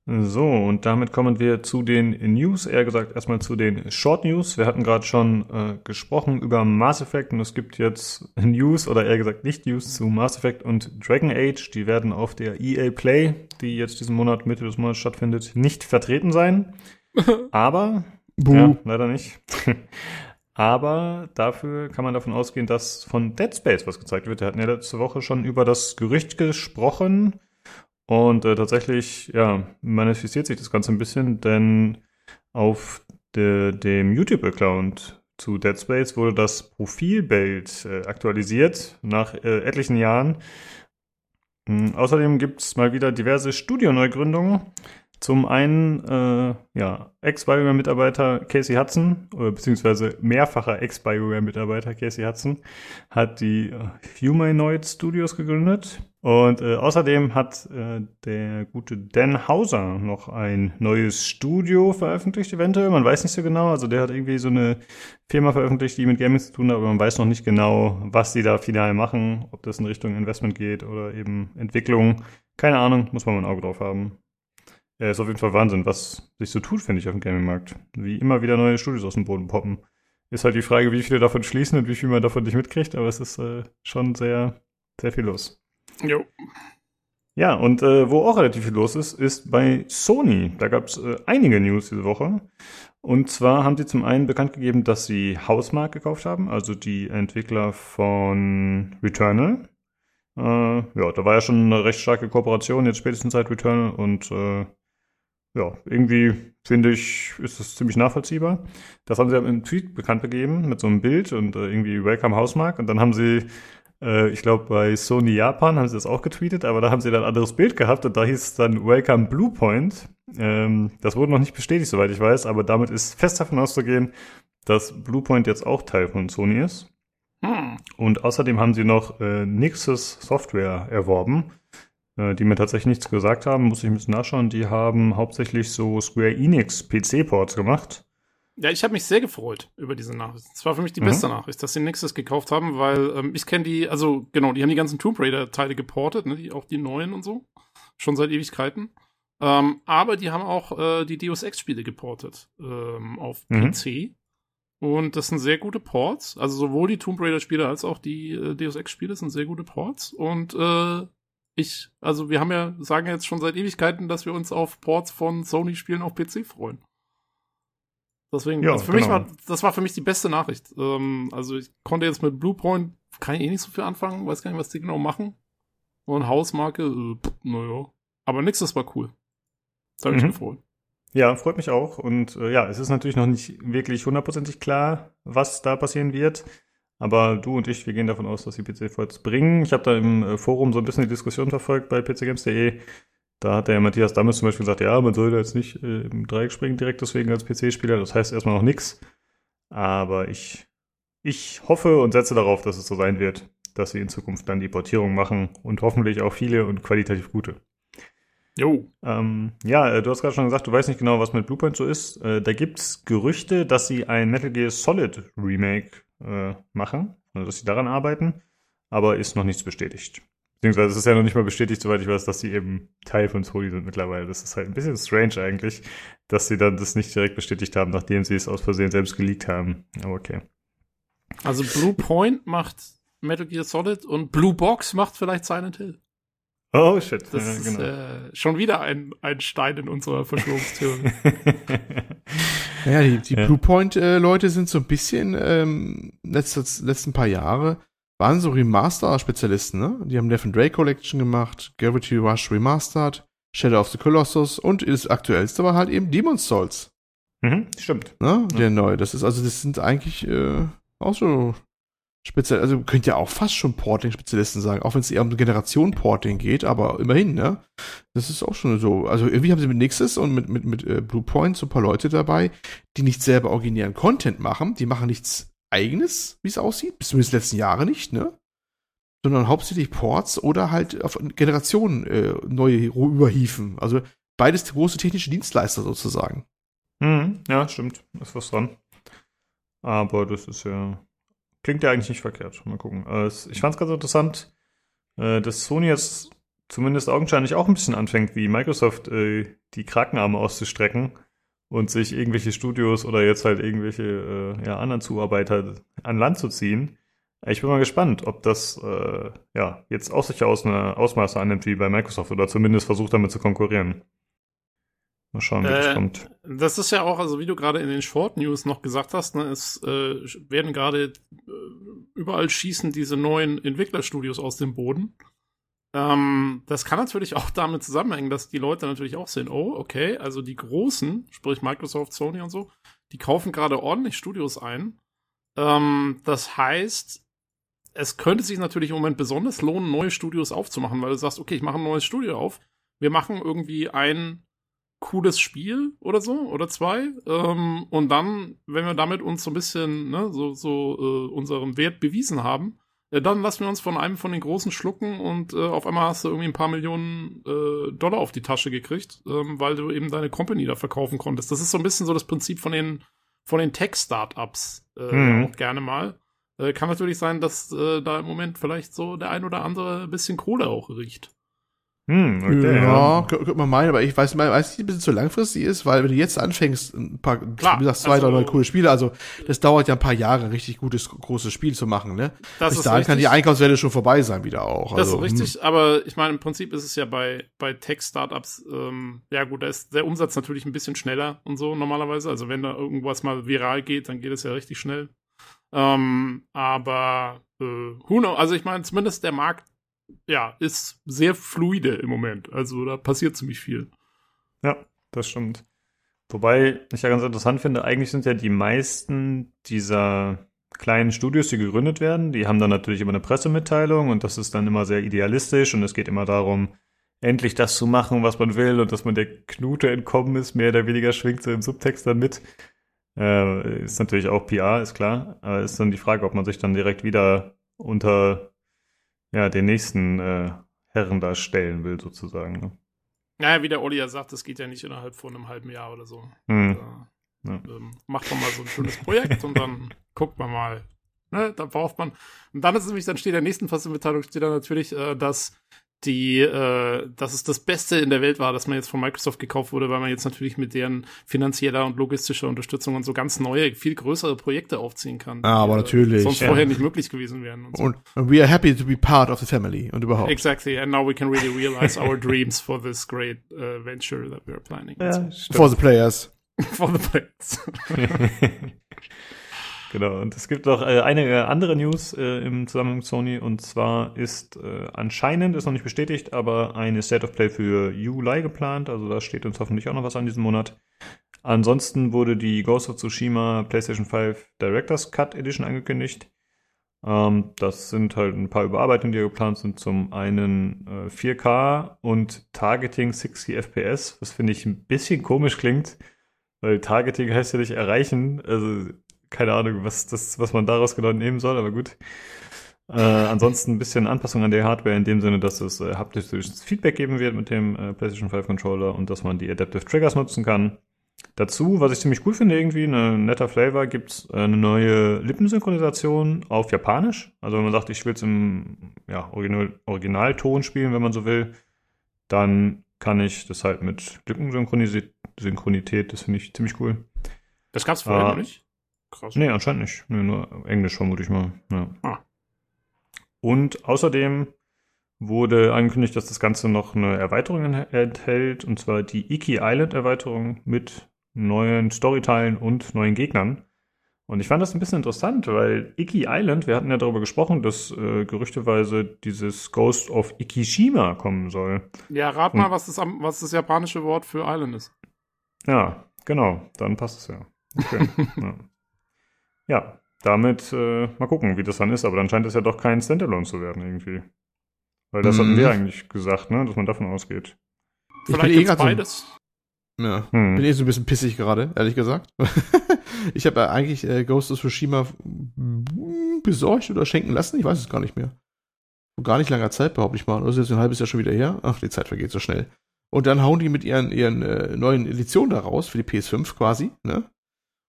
So, und damit kommen wir zu den News, eher gesagt erstmal zu den Short News. Wir hatten gerade schon äh, gesprochen über Mass Effect und es gibt jetzt *laughs* News oder eher gesagt nicht News zu Mass Effect und Dragon Age. Die werden auf der EA Play, die jetzt diesen Monat, Mitte des Monats stattfindet, nicht vertreten sein. *laughs* Aber, ja, leider nicht. *laughs* Aber dafür kann man davon ausgehen, dass von Dead Space was gezeigt wird. Wir hatten ja letzte Woche schon über das Gerücht gesprochen, und äh, tatsächlich, ja, manifestiert sich das Ganze ein bisschen, denn auf de, dem YouTube-Account zu Dead Space wurde das Profilbild äh, aktualisiert nach äh, etlichen Jahren. Mhm, außerdem gibt es mal wieder diverse Studioneugründungen. Zum einen, äh, ja, Ex-BioWare-Mitarbeiter Casey Hudson, oder beziehungsweise mehrfacher Ex-BioWare-Mitarbeiter Casey Hudson, hat die äh, Humanoid Studios gegründet. Und äh, außerdem hat äh, der gute Dan Hauser noch ein neues Studio veröffentlicht, eventuell. Man weiß nicht so genau. Also der hat irgendwie so eine Firma veröffentlicht, die mit Gaming zu tun hat, aber man weiß noch nicht genau, was die da final machen, ob das in Richtung Investment geht oder eben Entwicklung. Keine Ahnung, muss man mal ein Auge drauf haben. Ja, ist auf jeden Fall Wahnsinn, was sich so tut, finde ich, auf dem Gaming-Markt. Wie immer wieder neue Studios aus dem Boden poppen. Ist halt die Frage, wie viele davon schließen und wie viel man davon nicht mitkriegt, aber es ist äh, schon sehr, sehr viel los. Jo. Ja, und äh, wo auch relativ viel los ist, ist bei Sony. Da gab es äh, einige News diese Woche. Und zwar haben sie zum einen bekannt gegeben, dass sie Hausmark gekauft haben, also die Entwickler von Returnal. Äh, ja, da war ja schon eine recht starke Kooperation, jetzt spätestens seit Returnal. Und äh, ja, irgendwie finde ich, ist das ziemlich nachvollziehbar. Das haben sie im Tweet bekannt gegeben mit so einem Bild und äh, irgendwie Welcome Hausmark. Und dann haben sie äh, ich glaube, bei Sony Japan haben sie das auch getweetet, aber da haben sie dann ein anderes Bild gehabt und da hieß es dann Welcome Bluepoint. Ähm, das wurde noch nicht bestätigt, soweit ich weiß, aber damit ist fest davon auszugehen, dass Bluepoint jetzt auch Teil von Sony ist. Hm. Und außerdem haben sie noch äh, Nixus Software erworben, die mir tatsächlich nichts gesagt haben, muss ich ein bisschen nachschauen. Die haben hauptsächlich so Square Enix PC-Ports gemacht. Ja, ich habe mich sehr gefreut über diese Nachricht. Es war für mich die mhm. beste Nachricht, dass sie Nexus gekauft haben, weil ähm, ich kenne die, also genau, die haben die ganzen Tomb Raider-Teile geportet, ne, die, auch die neuen und so. Schon seit Ewigkeiten. Ähm, aber die haben auch äh, die Deus Ex-Spiele geportet ähm, auf mhm. PC. Und das sind sehr gute Ports. Also sowohl die Tomb Raider-Spiele als auch die äh, Deus Ex-Spiele sind sehr gute Ports. Und äh, ich, also wir haben ja, sagen jetzt schon seit Ewigkeiten, dass wir uns auf Ports von Sony-Spielen auf PC freuen. Deswegen, ja, also für genau. mich war, das war für mich die beste Nachricht. Ähm, also ich konnte jetzt mit Bluepoint, kann ich eh nicht so viel anfangen, weiß gar nicht, was die genau machen. Und Hausmarke, äh, naja. Aber nix, das war cool. Da habe ich mhm. gefreut. Ja, freut mich auch. Und äh, ja, es ist natürlich noch nicht wirklich hundertprozentig klar, was da passieren wird. Aber du und ich, wir gehen davon aus, dass die PC-Forts bringen. Ich habe da im äh, Forum so ein bisschen die Diskussion verfolgt bei pcgames.de. Da hat der Matthias Dammes zum Beispiel gesagt, ja, man sollte jetzt nicht äh, im Dreieck springen direkt deswegen als PC-Spieler. Das heißt erstmal noch nichts. Aber ich, ich hoffe und setze darauf, dass es so sein wird, dass sie in Zukunft dann die Portierung machen und hoffentlich auch viele und qualitativ gute. Jo. Ähm, ja, äh, du hast gerade schon gesagt, du weißt nicht genau, was mit Bluepoint so ist. Äh, da gibt's Gerüchte, dass sie ein Metal Gear Solid Remake äh, machen, dass sie daran arbeiten, aber ist noch nichts bestätigt. Beziehungsweise es ist ja noch nicht mal bestätigt, soweit ich weiß, dass sie eben Teil von Sony sind mittlerweile. Das ist halt ein bisschen strange eigentlich, dass sie dann das nicht direkt bestätigt haben, nachdem sie es aus Versehen selbst geleakt haben. Aber okay. Also Blue Point macht Metal Gear Solid und Blue Box macht vielleicht Silent Hill. Oh shit. Das ja, genau. ist äh, schon wieder ein, ein Stein in unserer Verschwörungstheorie. *laughs* ja, die, die ja. Bluepoint-Leute äh, sind so ein bisschen ähm, letztes, letzten paar Jahre waren so Remaster-Spezialisten, ne? Die haben Left Drake Collection gemacht, Gravity Rush Remastered, Shadow of the Colossus und das aktuellste war halt eben Demon's Souls. Mhm, stimmt. Ne? Der ja. neue. Das ist also, das sind eigentlich äh, auch so speziell, also könnt ihr auch fast schon Porting-Spezialisten sagen, auch wenn es eher um Generation-Porting geht, aber immerhin, ne? Das ist auch schon so. Also irgendwie haben sie mit Nixes und mit, mit, mit äh, Bluepoint so ein paar Leute dabei, die nicht selber originären Content machen, die machen nichts eigenes, wie es aussieht, bis zumindest letzten Jahre nicht, ne? Sondern hauptsächlich Ports oder halt auf Generationen äh, neue überhiefen. Also beides große technische Dienstleister sozusagen. Mhm, ja, stimmt. Ist was dran. Aber das ist ja. Klingt ja eigentlich nicht verkehrt. Mal gucken. Äh, ich fand es ganz interessant, äh, dass Sony jetzt zumindest augenscheinlich auch ein bisschen anfängt, wie Microsoft äh, die Krakenarme auszustrecken und sich irgendwelche Studios oder jetzt halt irgendwelche ja, anderen Zuarbeiter an Land zu ziehen. Ich bin mal gespannt, ob das ja jetzt auch sich aus einer Ausmaße annimmt wie bei Microsoft oder zumindest versucht damit zu konkurrieren. Mal schauen, wie äh, das kommt. Das ist ja auch, also wie du gerade in den Short News noch gesagt hast, ne, es äh, werden gerade äh, überall schießen diese neuen Entwicklerstudios aus dem Boden. Ähm, das kann natürlich auch damit zusammenhängen, dass die Leute natürlich auch sehen, oh, okay, also die Großen, sprich Microsoft, Sony und so, die kaufen gerade ordentlich Studios ein. Ähm, das heißt, es könnte sich natürlich im Moment besonders lohnen, neue Studios aufzumachen, weil du sagst, okay, ich mache ein neues Studio auf. Wir machen irgendwie ein cooles Spiel oder so oder zwei ähm, und dann, wenn wir damit uns so ein bisschen ne, so, so äh, unseren Wert bewiesen haben, äh, dann lassen wir uns von einem von den großen schlucken und äh, auf einmal hast du irgendwie ein paar Millionen äh, Dollar auf die Tasche gekriegt, ähm, weil du eben deine Company da verkaufen konntest. Das ist so ein bisschen so das Prinzip von den, von den Tech-Startups äh, mhm. auch gerne mal. Äh, kann natürlich sein, dass da im Moment vielleicht so der ein oder andere ein bisschen Kohle auch riecht. Hm, okay, ja, könnte man meinen, aber ich weiß, ich weiß nicht, ein bisschen zu langfristig ist, weil wenn du jetzt anfängst, ein paar, Klar, wie gesagt, zwei, also, drei coole Spiele, also das dauert ja ein paar Jahre, ein richtig gutes, großes Spiel zu machen, ne? Das Bis ist dahin kann die Einkaufswelle schon vorbei sein wieder auch. Das also, ist richtig, hm. aber ich meine, im Prinzip ist es ja bei, bei Tech-Startups, ähm, ja gut, da ist der Umsatz natürlich ein bisschen schneller und so normalerweise. Also wenn da irgendwas mal viral geht, dann geht es ja richtig schnell. Ähm, aber äh, who knows, also ich meine, zumindest der Markt ja, ist sehr fluide im Moment. Also da passiert ziemlich viel. Ja, das stimmt. Wobei ich ja ganz interessant finde, eigentlich sind ja die meisten dieser kleinen Studios, die gegründet werden, die haben dann natürlich immer eine Pressemitteilung und das ist dann immer sehr idealistisch und es geht immer darum, endlich das zu machen, was man will und dass man der Knute entkommen ist, mehr oder weniger schwingt so im Subtext dann mit. Äh, ist natürlich auch PR, ist klar. Aber ist dann die Frage, ob man sich dann direkt wieder unter ja, den nächsten äh, Herren da stellen will, sozusagen. Ne? Naja, wie der Olli ja sagt, das geht ja nicht innerhalb von einem halben Jahr oder so. Mhm. Ja. Ähm, macht man mal so ein schönes Projekt und dann guckt man mal. Ne, da braucht man. Und dann ist es nämlich, dann steht in der nächsten Pressemitteilung steht dann natürlich, äh, dass die, äh, dass es das Beste in der Welt war, dass man jetzt von Microsoft gekauft wurde, weil man jetzt natürlich mit deren finanzieller und logistischer Unterstützung und so ganz neue, viel größere Projekte aufziehen kann. Ah, aber die, natürlich. Sonst ja. vorher nicht möglich gewesen wären. Und, so. und, we are happy to be part of the family und überhaupt. Exactly, and now we can really realize our dreams for this great uh, venture that we are planning. Ja, so. For the players. *laughs* for the players. *laughs* *laughs* Genau, und es gibt noch äh, eine andere News äh, im Zusammenhang mit Sony und zwar ist äh, anscheinend, ist noch nicht bestätigt, aber eine State of Play für Juli geplant, also da steht uns hoffentlich auch noch was an diesem Monat. Ansonsten wurde die Ghost of Tsushima PlayStation 5 Director's Cut Edition angekündigt. Ähm, das sind halt ein paar Überarbeitungen, die geplant sind. Zum einen äh, 4K und Targeting 60 FPS, was finde ich ein bisschen komisch klingt, weil Targeting heißt ja nicht erreichen. Also keine Ahnung, was, das, was man daraus genau nehmen soll, aber gut. Äh, ansonsten ein bisschen Anpassung an der Hardware in dem Sinne, dass es äh, haptisches Feedback geben wird mit dem äh, PlayStation 5 Controller und dass man die Adaptive Triggers nutzen kann. Dazu, was ich ziemlich cool finde, irgendwie, ein netter Flavor, gibt's äh, eine neue Lippensynchronisation auf Japanisch. Also wenn man sagt, ich will es im ja, Original, Originalton spielen, wenn man so will, dann kann ich das halt mit Lippensynchronität, das finde ich ziemlich cool. Das gab's vorher äh, noch nicht? Krass. Nee, anscheinend nicht. Nee, nur Englisch vermute ich mal. Ja. Ah. Und außerdem wurde angekündigt, dass das Ganze noch eine Erweiterung enthält, und zwar die Iki Island Erweiterung mit neuen Storyteilen und neuen Gegnern. Und ich fand das ein bisschen interessant, weil Iki Island, wir hatten ja darüber gesprochen, dass äh, gerüchteweise dieses Ghost of Ikishima kommen soll. Ja, rat mal, was das, was das japanische Wort für Island ist. Ja, genau, dann passt es ja. Okay. *laughs* ja ja, damit äh, mal gucken, wie das dann ist. Aber dann scheint es ja doch kein Standalone zu werden irgendwie. Weil das mhm. hatten wir eigentlich gesagt, ne, dass man davon ausgeht. Vielleicht ich bin eh beides. So, ja, hm. bin eh so ein bisschen pissig gerade, ehrlich gesagt. *laughs* ich habe ja eigentlich äh, Ghost of Tsushima besorgt oder schenken lassen, ich weiß es gar nicht mehr. Vor gar nicht langer Zeit, behaupte ich mal. Das ist jetzt ein halbes Jahr schon wieder her. Ach, die Zeit vergeht so schnell. Und dann hauen die mit ihren, ihren äh, neuen Editionen da raus, für die PS5 quasi, ne?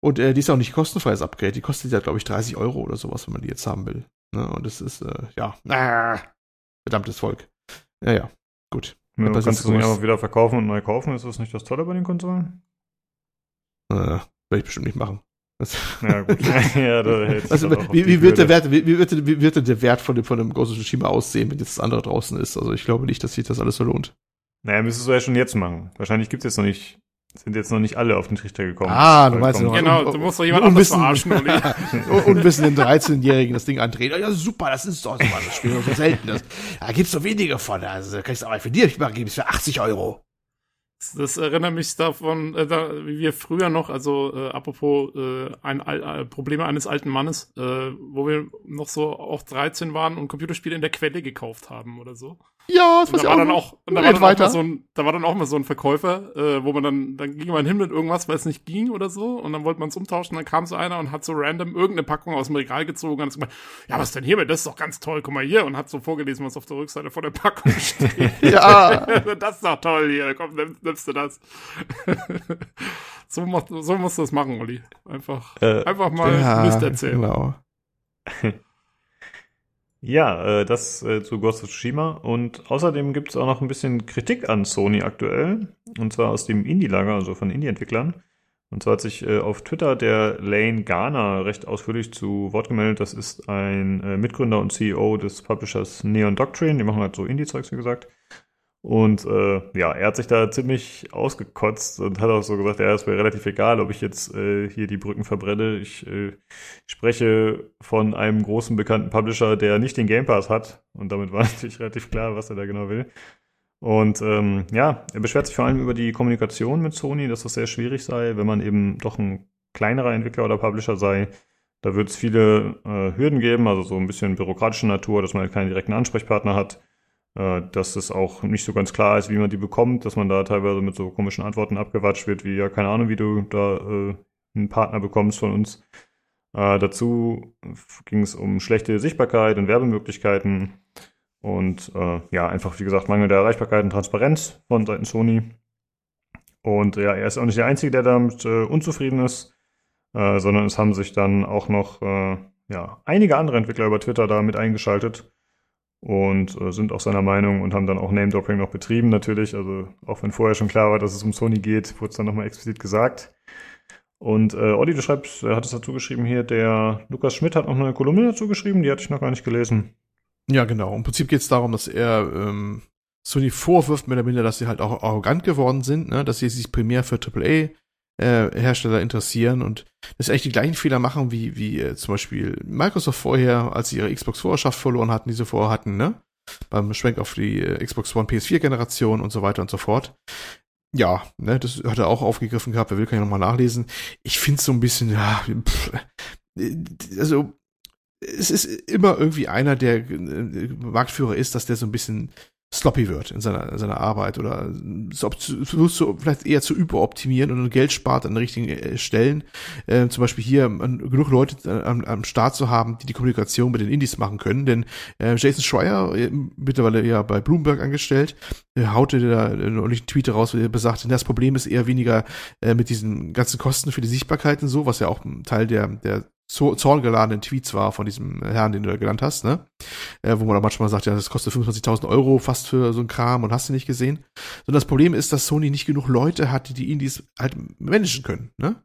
Und äh, die ist auch nicht kostenfreies Upgrade. Die kostet ja, glaube ich, 30 Euro oder sowas, wenn man die jetzt haben will. Ne? Und das ist, äh, ja, ah, verdammtes Volk. Ja, ja, gut. Ja, du kannst du nicht auch wieder verkaufen und neu kaufen. Ist das nicht das Tolle bei den Konsolen? Äh, Werde ich bestimmt nicht machen. Ja, gut. *laughs* ja, da also, wie, wie, wird der Wert, wie, wie, wird, wie wird denn der Wert von dem, von dem Ghost of Tsushima aussehen, wenn jetzt das andere draußen ist? Also ich glaube nicht, dass sich das alles so lohnt. Naja, müsstest du ja schon jetzt machen. Wahrscheinlich gibt es jetzt noch nicht sind jetzt noch nicht alle auf den Trichter gekommen. Ah, du meinst noch. Genau, du musst doch jemand anderes verarschen. *laughs* und wissen den 13-Jährigen das Ding andrehen. Ja, super, das ist doch so, das Spiel so selten. Das, da gibt's so wenige von. Also, da kriegst du aber für dir, ich mache es für 80 Euro. Das erinnert mich davon, äh, da, wie wir früher noch, also äh, apropos äh, ein, äh, Probleme eines alten Mannes, äh, wo wir noch so auch 13 waren und Computerspiele in der Quelle gekauft haben oder so. Ja, das und da war dann auch, und da war dann auch mal so ein, da war dann auch mal so ein Verkäufer, äh, wo man dann, dann ging man hin mit irgendwas, weil es nicht ging oder so, und dann wollte man es umtauschen, dann kam so einer und hat so random irgendeine Packung aus dem Regal gezogen und hat gesagt, ja, was denn hier mit, das ist doch ganz toll, guck mal hier, und hat so vorgelesen, was auf der Rückseite von der Packung *laughs* steht. *laughs* ja. *laughs* das ist doch toll hier, komm, nimm, nimmst du das. so, macht, so musst du das machen, Olli. Einfach, äh, einfach mal ja, Mist erzählen. Genau. Ja, äh, das äh, zu Ghost of Tsushima. Und außerdem gibt es auch noch ein bisschen Kritik an Sony aktuell. Und zwar aus dem Indie-Lager, also von Indie-Entwicklern. Und zwar hat sich äh, auf Twitter der Lane Garner recht ausführlich zu Wort gemeldet. Das ist ein äh, Mitgründer und CEO des Publishers Neon Doctrine. Die machen halt so Indie-Zeugs, wie gesagt. Und äh, ja, er hat sich da ziemlich ausgekotzt und hat auch so gesagt, ja, es wäre relativ egal, ob ich jetzt äh, hier die Brücken verbrenne. Ich äh, spreche von einem großen bekannten Publisher, der nicht den Game Pass hat. Und damit war *laughs* natürlich relativ klar, was er da genau will. Und ähm, ja, er beschwert sich vor allem über die Kommunikation mit Sony, dass das sehr schwierig sei, wenn man eben doch ein kleinerer Entwickler oder Publisher sei. Da wird es viele äh, Hürden geben, also so ein bisschen bürokratische Natur, dass man halt keinen direkten Ansprechpartner hat äh, dass es auch nicht so ganz klar ist, wie man die bekommt, dass man da teilweise mit so komischen Antworten abgewatscht wird, wie ja, keine Ahnung, wie du da äh, einen Partner bekommst von uns. Äh, dazu ging es um schlechte Sichtbarkeit und Werbemöglichkeiten und äh, ja, einfach, wie gesagt, Mangel der Erreichbarkeit und Transparenz von Seiten Sony. Und ja, er ist auch nicht der Einzige, der damit äh, unzufrieden ist, äh, sondern es haben sich dann auch noch äh, ja, einige andere Entwickler über Twitter da mit eingeschaltet und äh, sind auch seiner Meinung und haben dann auch Name-Dropping noch betrieben natürlich. Also auch wenn vorher schon klar war, dass es um Sony geht, wurde es dann nochmal explizit gesagt. Und äh, Olli, du schreibst, er hat es dazu geschrieben hier, der Lukas Schmidt hat noch eine Kolumne dazu geschrieben, die hatte ich noch gar nicht gelesen. Ja, genau. Im Prinzip geht es darum, dass er ähm, Sony vorwirft, mehr oder minder, dass sie halt auch arrogant geworden sind, ne? dass sie sich primär für AAA äh, Hersteller interessieren und sie eigentlich die gleichen Fehler machen, wie, wie äh, zum Beispiel Microsoft vorher, als sie ihre Xbox Vorherrschaft verloren hatten, die sie vorher hatten, ne? Beim Schwenk auf die äh, Xbox One PS4 Generation und so weiter und so fort. Ja, ne, das hat er auch aufgegriffen gehabt, wer will, kann ja nochmal nachlesen. Ich finde es so ein bisschen, ja, pff, also es ist immer irgendwie einer, der Marktführer ist, dass der so ein bisschen sloppy wird in seiner, in seiner Arbeit oder versucht so vielleicht eher zu überoptimieren und Geld spart an den richtigen äh, Stellen. Äh, zum Beispiel hier an, genug Leute äh, am, am Start zu haben, die die Kommunikation mit den Indies machen können. Denn äh, Jason Schreier, äh, mittlerweile ja bei Bloomberg angestellt, äh, haute da neulich einen Tweet raus, wo er besagt, das Problem ist eher weniger äh, mit diesen ganzen Kosten für die Sichtbarkeit und so, was ja auch ein Teil der, der zorngeladenen Tweets war von diesem Herrn, den du da genannt hast, ne? Äh, wo man auch manchmal sagt, ja, das kostet 25.000 Euro fast für so ein Kram und hast du nicht gesehen. Sondern das Problem ist, dass Sony nicht genug Leute hat, die die Indies halt managen können, ne?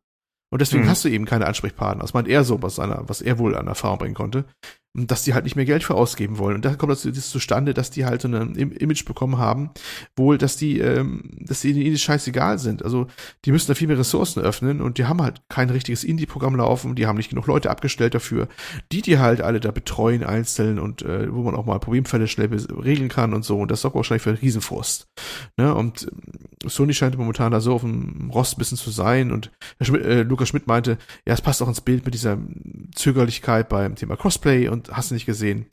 Und deswegen hm. hast du eben keine Ansprechpartner. Das meint er so, was, seiner, was er wohl an Erfahrung bringen konnte dass die halt nicht mehr Geld für ausgeben wollen. Und da kommt das, das zustande, dass die halt so ein Image bekommen haben, wohl, dass die, ähm, dass die ihnen scheißegal sind. Also die müssen da viel mehr Ressourcen öffnen und die haben halt kein richtiges Indie-Programm laufen, die haben nicht genug Leute abgestellt dafür, die die halt alle da betreuen einzeln und äh, wo man auch mal Problemfälle schnell regeln kann und so. Und das sorgt wahrscheinlich für einen Riesenfrust. Ne? Und ähm, Sony scheint momentan da so auf dem Rost ein bisschen zu sein und Schmidt, äh, Lukas Schmidt meinte, ja, es passt auch ins Bild mit dieser Zögerlichkeit beim Thema Crossplay und und hast du nicht gesehen,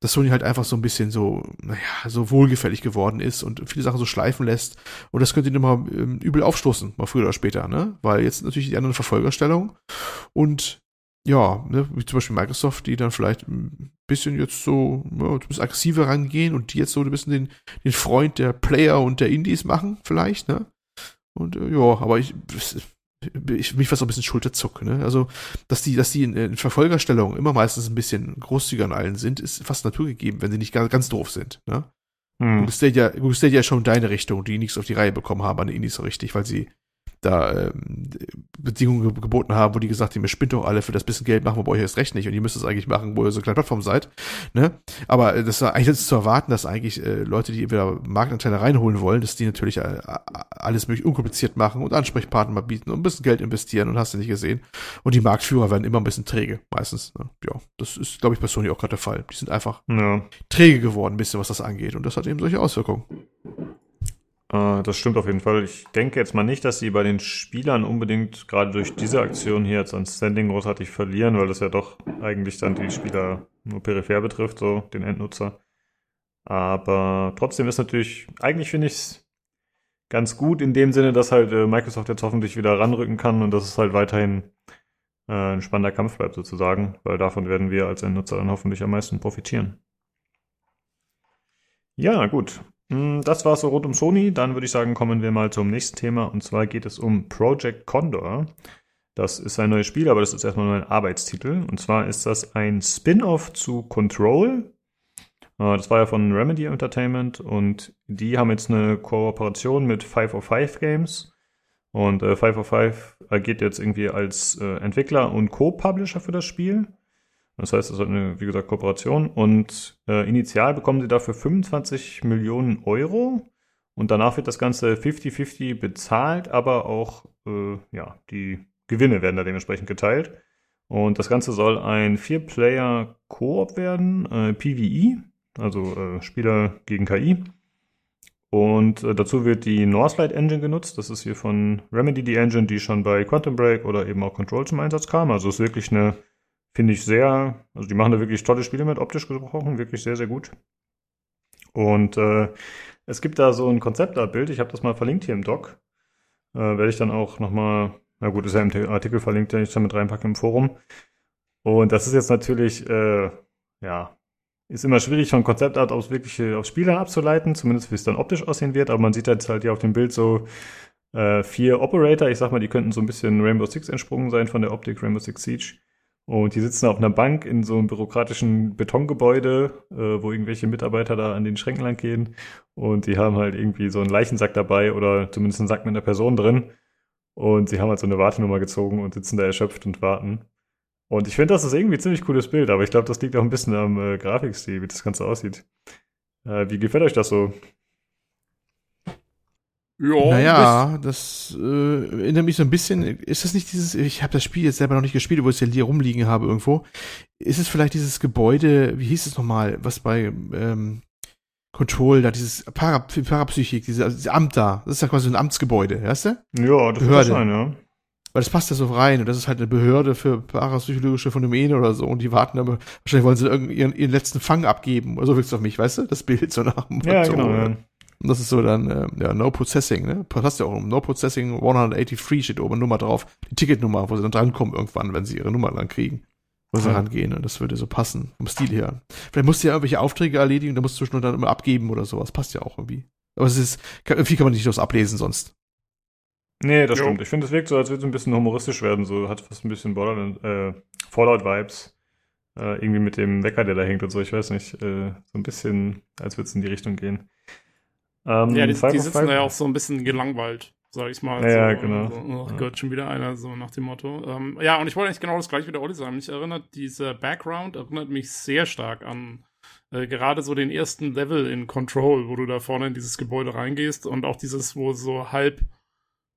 dass Sony halt einfach so ein bisschen so, naja, so wohlgefällig geworden ist und viele Sachen so schleifen lässt. Und das könnte ihnen mal ähm, übel aufstoßen, mal früher oder später, ne? Weil jetzt natürlich die anderen Verfolgerstellung und ja, ne, wie zum Beispiel Microsoft, die dann vielleicht ein bisschen jetzt so ja, ein bisschen aggressiver rangehen und die jetzt so ein bisschen den, den Freund der Player und der Indies machen, vielleicht, ne? Und äh, ja, aber ich, ich, mich fast so ein bisschen Schulterzuck, ne? Also, dass die, dass die in, in Verfolgerstellung immer meistens ein bisschen großzügiger an allen sind, ist fast naturgegeben, wenn sie nicht ganz, ganz doof sind, ne? Hm. Google Stadia, Google Stadia schon deine Richtung, die nichts auf die Reihe bekommen haben an Indies so richtig, weil sie da ähm, Bedingungen geboten haben, wo die gesagt haben, ihr spinnt doch alle, für das bisschen Geld machen wir bei euch erst recht nicht und ihr müsst es eigentlich machen, wo ihr so eine kleine Plattform seid. Ne? Aber äh, das war eigentlich zu erwarten, dass eigentlich äh, Leute, die entweder Marktanteile reinholen wollen, dass die natürlich äh, alles möglich unkompliziert machen und Ansprechpartner mal bieten und ein bisschen Geld investieren und hast du nicht gesehen. Und die Marktführer werden immer ein bisschen träge, meistens. Ne? Ja, das ist, glaube ich, bei Sony auch gerade der Fall. Die sind einfach ja. träge geworden, ein bisschen, was das angeht. Und das hat eben solche Auswirkungen. Äh, das stimmt auf jeden Fall. Ich denke jetzt mal nicht, dass sie bei den Spielern unbedingt gerade durch diese Aktion hier jetzt an Standing großartig verlieren, weil das ja doch eigentlich dann die Spieler nur peripher betrifft, so den Endnutzer. Aber trotzdem ist natürlich, eigentlich finde ich es ganz gut in dem Sinne, dass halt äh, Microsoft jetzt hoffentlich wieder ranrücken kann und dass es halt weiterhin äh, ein spannender Kampf bleibt sozusagen, weil davon werden wir als Endnutzer dann hoffentlich am meisten profitieren. Ja, gut. Hm, das war so rund um Sony. Dann würde ich sagen, kommen wir mal zum nächsten Thema. Und zwar geht es um Project Condor. Das ist ein neues Spiel, aber das ist erstmal nur ein Arbeitstitel. Und zwar ist das ein Spin-off zu Control. Äh, das war ja von Remedy Entertainment und die haben jetzt eine Kooperation mit 505 Games. Und 505 äh, agiert jetzt irgendwie als äh, Entwickler und Co-Publisher für das Spiel. Das heißt, es ist eine, wie gesagt, Kooperation. Und äh, initial bekommen sie dafür 25 Millionen Euro. Und danach wird das Ganze 50-50 bezahlt, aber auch äh, ja, die Gewinne werden da dementsprechend geteilt. Und das Ganze soll ein Vier-Player-Koop werden, äh, PvE, also äh, Spieler gegen KI. Und äh, dazu wird die Northlight Engine genutzt. Das ist hier von Remedy die Engine, die schon bei Quantum Break oder eben auch Control zum Einsatz kam. Also ist wirklich eine Finde ich sehr, also die machen da wirklich tolle Spiele mit, optisch gesprochen, wirklich sehr, sehr gut. Und äh, es gibt da so ein Konzeptartbild, ich habe das mal verlinkt hier im Doc. Äh, Werde ich dann auch nochmal, na gut, ist ja im Artikel verlinkt, den ich dann mit reinpacke im Forum. Und das ist jetzt natürlich, äh, ja, ist immer schwierig von Konzeptart aufs wirkliche, aufs Spiel abzuleiten, zumindest wie es dann optisch aussehen wird, aber man sieht jetzt halt hier auf dem Bild so äh, vier Operator. Ich sag mal, die könnten so ein bisschen Rainbow Six entsprungen sein von der Optik Rainbow Six Siege. Und die sitzen auf einer Bank in so einem bürokratischen Betongebäude, äh, wo irgendwelche Mitarbeiter da an den Schränken lang gehen. Und die haben halt irgendwie so einen Leichensack dabei oder zumindest einen Sack mit einer Person drin. Und sie haben halt so eine Wartenummer gezogen und sitzen da erschöpft und warten. Und ich finde, das ist irgendwie ein ziemlich cooles Bild, aber ich glaube, das liegt auch ein bisschen am äh, Grafikstil, wie das Ganze aussieht. Äh, wie gefällt euch das so? Ja, naja, das äh, erinnert mich so ein bisschen. Ist das nicht dieses, ich habe das Spiel jetzt selber noch nicht gespielt, wo ich es ja hier rumliegen habe irgendwo. Ist es vielleicht dieses Gebäude, wie hieß es nochmal, was bei ähm, Control, da dieses Para, Parapsychik, diese, also dieses Amt da, das ist ja quasi ein Amtsgebäude, weißt du? Ja, das Behörde. sein, ja. Weil das passt ja so rein und das ist halt eine Behörde für parapsychologische Phänomene oder so und die warten aber, wahrscheinlich wollen sie ihren, ihren, letzten Fang abgeben oder so willst du auf mich, weißt du? Das Bild so nach dem Ja, genau, ja. Und das ist so dann, äh, ja, No Processing, ne? Passt ja auch um. No Processing 183 steht oben Nummer drauf. Die Ticketnummer, wo sie dann drankommen irgendwann, wenn sie ihre Nummer dann kriegen. Wo sie ja. rangehen. Und das würde so passen, vom Stil her. Vielleicht musst du ja irgendwelche Aufträge erledigen, da musst du schon dann immer abgeben oder sowas. Passt ja auch irgendwie. Aber es ist, irgendwie kann man nicht das ablesen sonst. Nee, das jo. stimmt. Ich finde, es wirkt so, als würde es ein bisschen humoristisch werden. So hat fast ein bisschen Borderland, äh, Fallout-Vibes. Äh, irgendwie mit dem Wecker, der da hängt und so. Ich weiß nicht. Äh, so ein bisschen, als würde es in die Richtung gehen. Ähm, ja, die, die sitzen da ja auch so ein bisschen gelangweilt, sag ich mal. Ja, so, genau. So, ja. Gott, schon wieder einer, so nach dem Motto. Ähm, ja, und ich wollte eigentlich genau das gleiche wie der Olli sagen. Mich erinnert, dieser Background erinnert mich sehr stark an äh, gerade so den ersten Level in Control, wo du da vorne in dieses Gebäude reingehst und auch dieses, wo so halb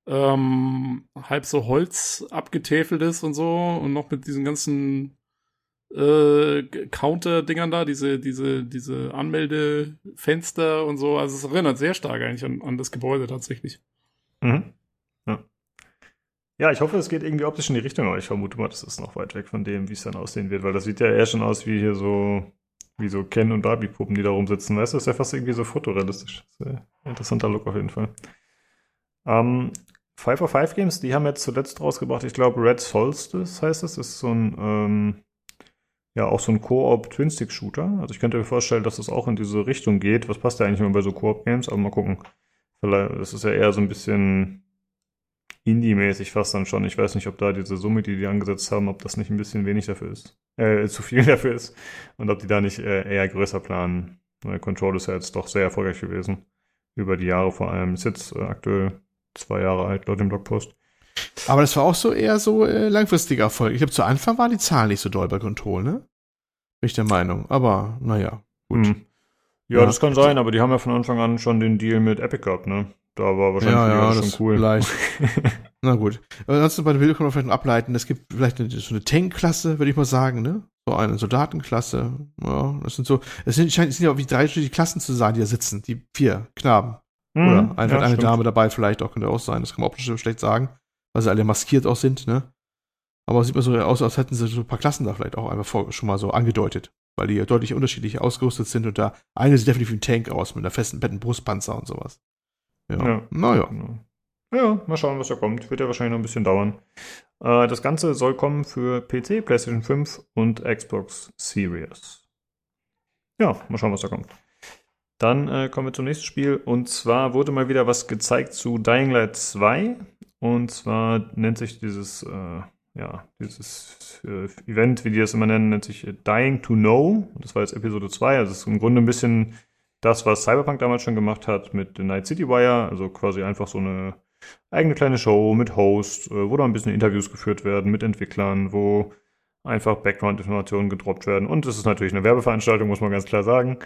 ähm, halb so Holz abgetäfelt ist und so und noch mit diesen ganzen äh, Counter-Dingern da, diese, diese, diese Anmeldefenster und so. Also es erinnert sehr stark eigentlich an, an das Gebäude tatsächlich. Mhm. Ja. ja, ich hoffe, es geht irgendwie optisch in die Richtung, aber ich vermute mal, das ist noch weit weg von dem, wie es dann aussehen wird, weil das sieht ja eher schon aus wie hier so, wie so Ken und Barbie-Puppen, die da rumsitzen. Weißt du, das ist ja fast irgendwie so fotorealistisch. Das ist ein interessanter Look auf jeden Fall. Ähm, Five of Five Games, die haben jetzt zuletzt rausgebracht, ich glaube, Red Solstice heißt es, ist so ein, ähm, ja, auch so ein Koop Twin-Stick-Shooter. Also ich könnte mir vorstellen, dass das auch in diese Richtung geht. Was passt ja eigentlich immer bei so Koop-Games, aber mal gucken. Vielleicht, das ist ja eher so ein bisschen Indie-mäßig fast dann schon. Ich weiß nicht, ob da diese Summe, die die angesetzt haben, ob das nicht ein bisschen wenig dafür ist. Äh, *laughs* zu viel dafür ist. Und ob die da nicht äh, eher größer planen. Weil Control ist ja jetzt doch sehr erfolgreich gewesen. Über die Jahre vor allem. Ist jetzt äh, aktuell zwei Jahre alt, laut dem Blogpost. Aber das war auch so eher so äh, langfristiger Erfolg. Ich glaube, zu Anfang waren die Zahlen nicht so doll bei Control, ne? Bin ich der Meinung. Aber, naja, gut. Hm. Ja, ja, das kann sein, aber die haben ja von Anfang an schon den Deal mit Epic gehabt, ne? Da war wahrscheinlich ja, ja, schon cool. Vielleicht. *laughs* Na gut. Ansonsten bei den Bildern kann man vielleicht noch ableiten, es gibt vielleicht eine, so eine Tank-Klasse, würde ich mal sagen, ne? So eine Soldatenklasse. Ja, das sind so, es sind, scheint, es sind ja wie drei Klassen zu sein, die da sitzen, die vier Knaben. Mhm, Oder einfach ja, eine stimmt. Dame dabei, vielleicht auch, könnte auch sein. Das kann man optisch schlecht sagen, weil sie alle maskiert auch sind, ne? Aber sieht mir so aus, als hätten sie so ein paar Klassen da vielleicht auch einfach vor, schon mal so angedeutet. Weil die ja deutlich unterschiedlich ausgerüstet sind und da eine sieht definitiv wie ein Tank aus mit einer festen betten Brustpanzer und sowas. Ja. ja naja. Genau. Ja, mal schauen, was da kommt. Wird ja wahrscheinlich noch ein bisschen dauern. Äh, das Ganze soll kommen für PC, PlayStation 5 und Xbox Series. Ja, mal schauen, was da kommt. Dann äh, kommen wir zum nächsten Spiel. Und zwar wurde mal wieder was gezeigt zu Dying Light 2. Und zwar nennt sich dieses, äh, ja, dieses äh, Event, wie die das immer nennen, nennt sich Dying to Know. Das war jetzt Episode 2. Also es ist im Grunde ein bisschen das, was Cyberpunk damals schon gemacht hat mit Night City Wire. Also quasi einfach so eine eigene kleine Show mit Host, äh, wo da ein bisschen Interviews geführt werden mit Entwicklern, wo einfach Background-Informationen gedroppt werden. Und es ist natürlich eine Werbeveranstaltung, muss man ganz klar sagen.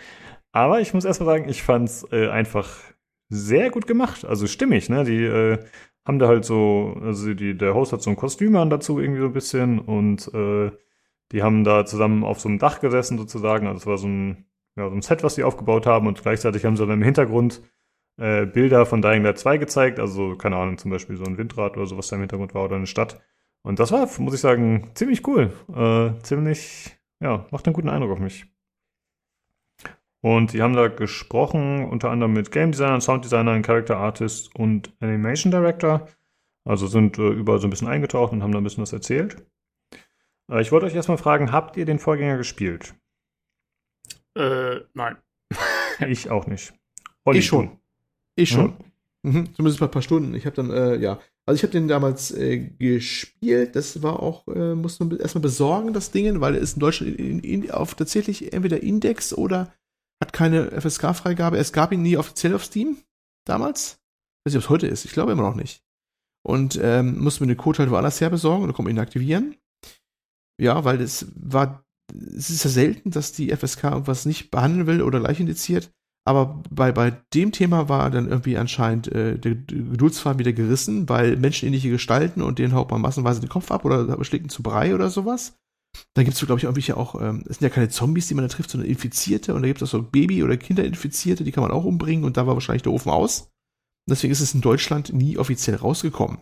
Aber ich muss erstmal sagen, ich fand es äh, einfach sehr gut gemacht. Also stimmig, ne? Die äh, haben da halt so, also die, der Host hat so ein Kostüm an dazu irgendwie so ein bisschen und äh, die haben da zusammen auf so einem Dach gesessen sozusagen. Also es war so ein, ja, so ein Set, was die aufgebaut haben und gleichzeitig haben sie dann im Hintergrund äh, Bilder von Dying Light 2 gezeigt. Also, keine Ahnung, zum Beispiel so ein Windrad oder so, was da im Hintergrund war oder eine Stadt. Und das war, muss ich sagen, ziemlich cool. Äh, ziemlich, ja, macht einen guten Eindruck auf mich. Und die haben da gesprochen, unter anderem mit Game Designern, Sound Designern, Character Artist und Animation Director. Also sind äh, überall so ein bisschen eingetaucht und haben da ein bisschen was erzählt. Äh, ich wollte euch erstmal fragen, habt ihr den Vorgänger gespielt? Äh, nein. *laughs* ich auch nicht. Olli, ich schon. Ich schon. Mhm. Mhm, zumindest mal ein paar Stunden. Ich habe dann, äh, ja, also ich habe den damals äh, gespielt. Das war auch, äh, muss man erstmal besorgen, das Ding, weil es in Deutschland in, in, auf tatsächlich entweder Index oder hat keine FSK-Freigabe. Es gab ihn nie offiziell auf Steam damals. Ich weiß nicht, ob es heute ist. Ich glaube immer noch nicht. Und ähm, musste mir den Code halt woanders her besorgen und dann konnte ihn aktivieren. Ja, weil es war, es ist ja selten, dass die FSK irgendwas nicht behandeln will oder gleich indiziert. Aber bei, bei dem Thema war dann irgendwie anscheinend äh, der Geduldsfaden wieder gerissen, weil menschenähnliche Gestalten und denen haut man massenweise den Kopf ab oder schlägt ihn zu Brei oder sowas. Dann gibt es, glaube ich, irgendwelche auch, ähm, es sind ja keine Zombies, die man da trifft, sondern Infizierte. Und da gibt es auch so Baby- oder Kinderinfizierte, die kann man auch umbringen. Und da war wahrscheinlich der Ofen aus. Deswegen ist es in Deutschland nie offiziell rausgekommen.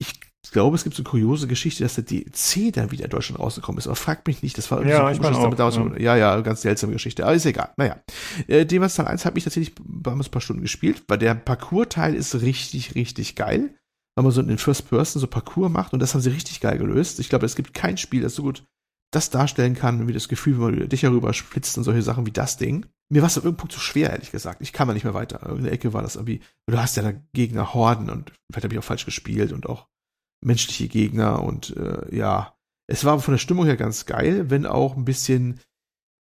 Ich glaube, es gibt so eine kuriose Geschichte, dass der DLC dann wieder in Deutschland rausgekommen ist. Aber fragt mich nicht, das war irgendwie ja, so komisch, damit damals ja. ja, ja, ganz seltsame Geschichte. Aber ist egal. Naja. Äh, Demon's Teil 1 habe ich tatsächlich damals ein paar Stunden gespielt, weil der Parcours-Teil ist richtig, richtig geil. Weil man so in First Person so Parcours macht und das haben sie richtig geil gelöst. Ich glaube, es gibt kein Spiel, das so gut das darstellen kann, wie das Gefühl, wenn man dich herüber splitzt und solche Sachen wie das Ding. Mir war es auf irgendeinem Punkt zu schwer, ehrlich gesagt. Ich kam da nicht mehr weiter. In der Ecke war das irgendwie, du hast ja da Gegner Horden und vielleicht habe ich auch falsch gespielt und auch menschliche Gegner und äh, ja, es war von der Stimmung her ganz geil, wenn auch ein bisschen,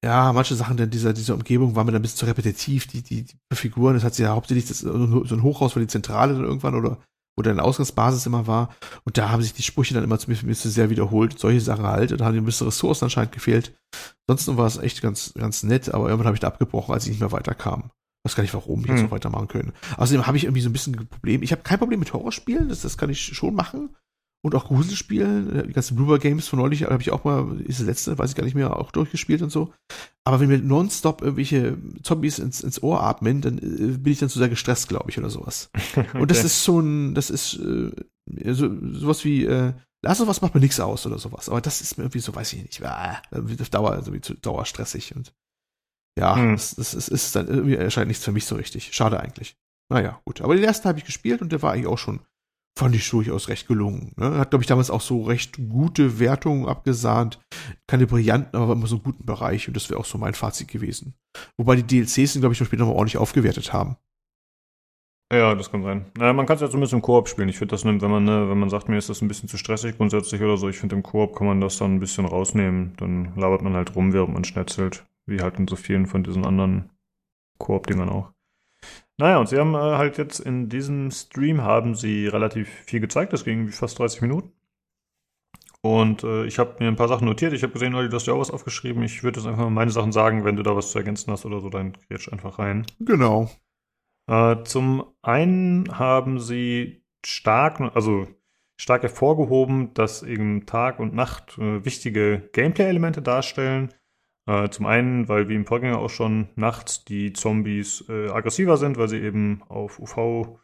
ja, manche Sachen in dieser, dieser Umgebung waren mir dann ein bisschen zu repetitiv, die, die, die Figuren, das hat sie ja hauptsächlich das, so ein Hochhaus für die Zentrale dann irgendwann oder wo dann Ausgangsbasis immer war. Und da haben sich die Sprüche dann immer zu mir sehr wiederholt. Solche Sachen halt. Und da haben die ein bisschen Ressourcen anscheinend gefehlt. Ansonsten war es echt ganz, ganz nett, aber irgendwann habe ich da abgebrochen, als ich nicht mehr weiterkam. Ich weiß gar nicht, warum ich jetzt hm. noch weitermachen können. Außerdem habe ich irgendwie so ein bisschen ein Problem. Ich habe kein Problem mit Horrorspielen, das, das kann ich schon machen und auch Gruselspielen. Die ganzen Bloober Games von neulich habe ich auch mal, ist das letzte, weiß ich gar nicht mehr, auch durchgespielt und so. Aber wenn mir nonstop irgendwelche Zombies ins, ins Ohr atmen, dann äh, bin ich dann zu sehr gestresst, glaube ich, oder sowas. okay. *laughs* Und das ist so ein, das ist äh, so, sowas wie, äh, Last of Us macht mir nichts aus oder sowas. Aber das ist mir irgendwie so, weiß ich nicht, ah, auf Dauer, also wie zu dauerstressig und ja, hm. das, das, das ist dann irgendwie erscheint nichts für mich so richtig. Schade eigentlich. Naja, gut. Aber den ersten habe ich gespielt und der war eigentlich auch schon fand ich durchaus recht gelungen. Ne? Hat, glaube ich, damals auch so recht gute Wertungen abgesahnt. Keine brillanten, aber immer so einen guten Bereich. Und das wäre auch so mein Fazit gewesen. Wobei die DLCs sind, glaube ich, noch später noch ordentlich aufgewertet haben. Ja, das kann sein. Naja, man kann es ja zumindest im Koop spielen. Ich finde das, wenn man, ne, wenn man sagt, mir ist das ein bisschen zu stressig grundsätzlich oder so, ich finde im Koop kann man das dann ein bisschen rausnehmen. Dann labert man halt rum, während man schnetzelt. Wie halt in so vielen von diesen anderen Koop-Dingern auch. Naja, und sie haben äh, halt jetzt in diesem Stream haben sie relativ viel gezeigt. Das ging fast 30 Minuten. Und äh, ich habe mir ein paar Sachen notiert. Ich habe gesehen, Olli, du hast ja auch was aufgeschrieben. Ich würde jetzt einfach mal meine Sachen sagen. Wenn du da was zu ergänzen hast oder so, dann grätsch einfach rein. Genau. Äh, zum einen haben sie stark, also stark hervorgehoben, dass eben Tag und Nacht äh, wichtige Gameplay-Elemente darstellen. Äh, zum einen, weil wie im Vorgänger auch schon nachts die Zombies äh, aggressiver sind, weil sie eben auf UV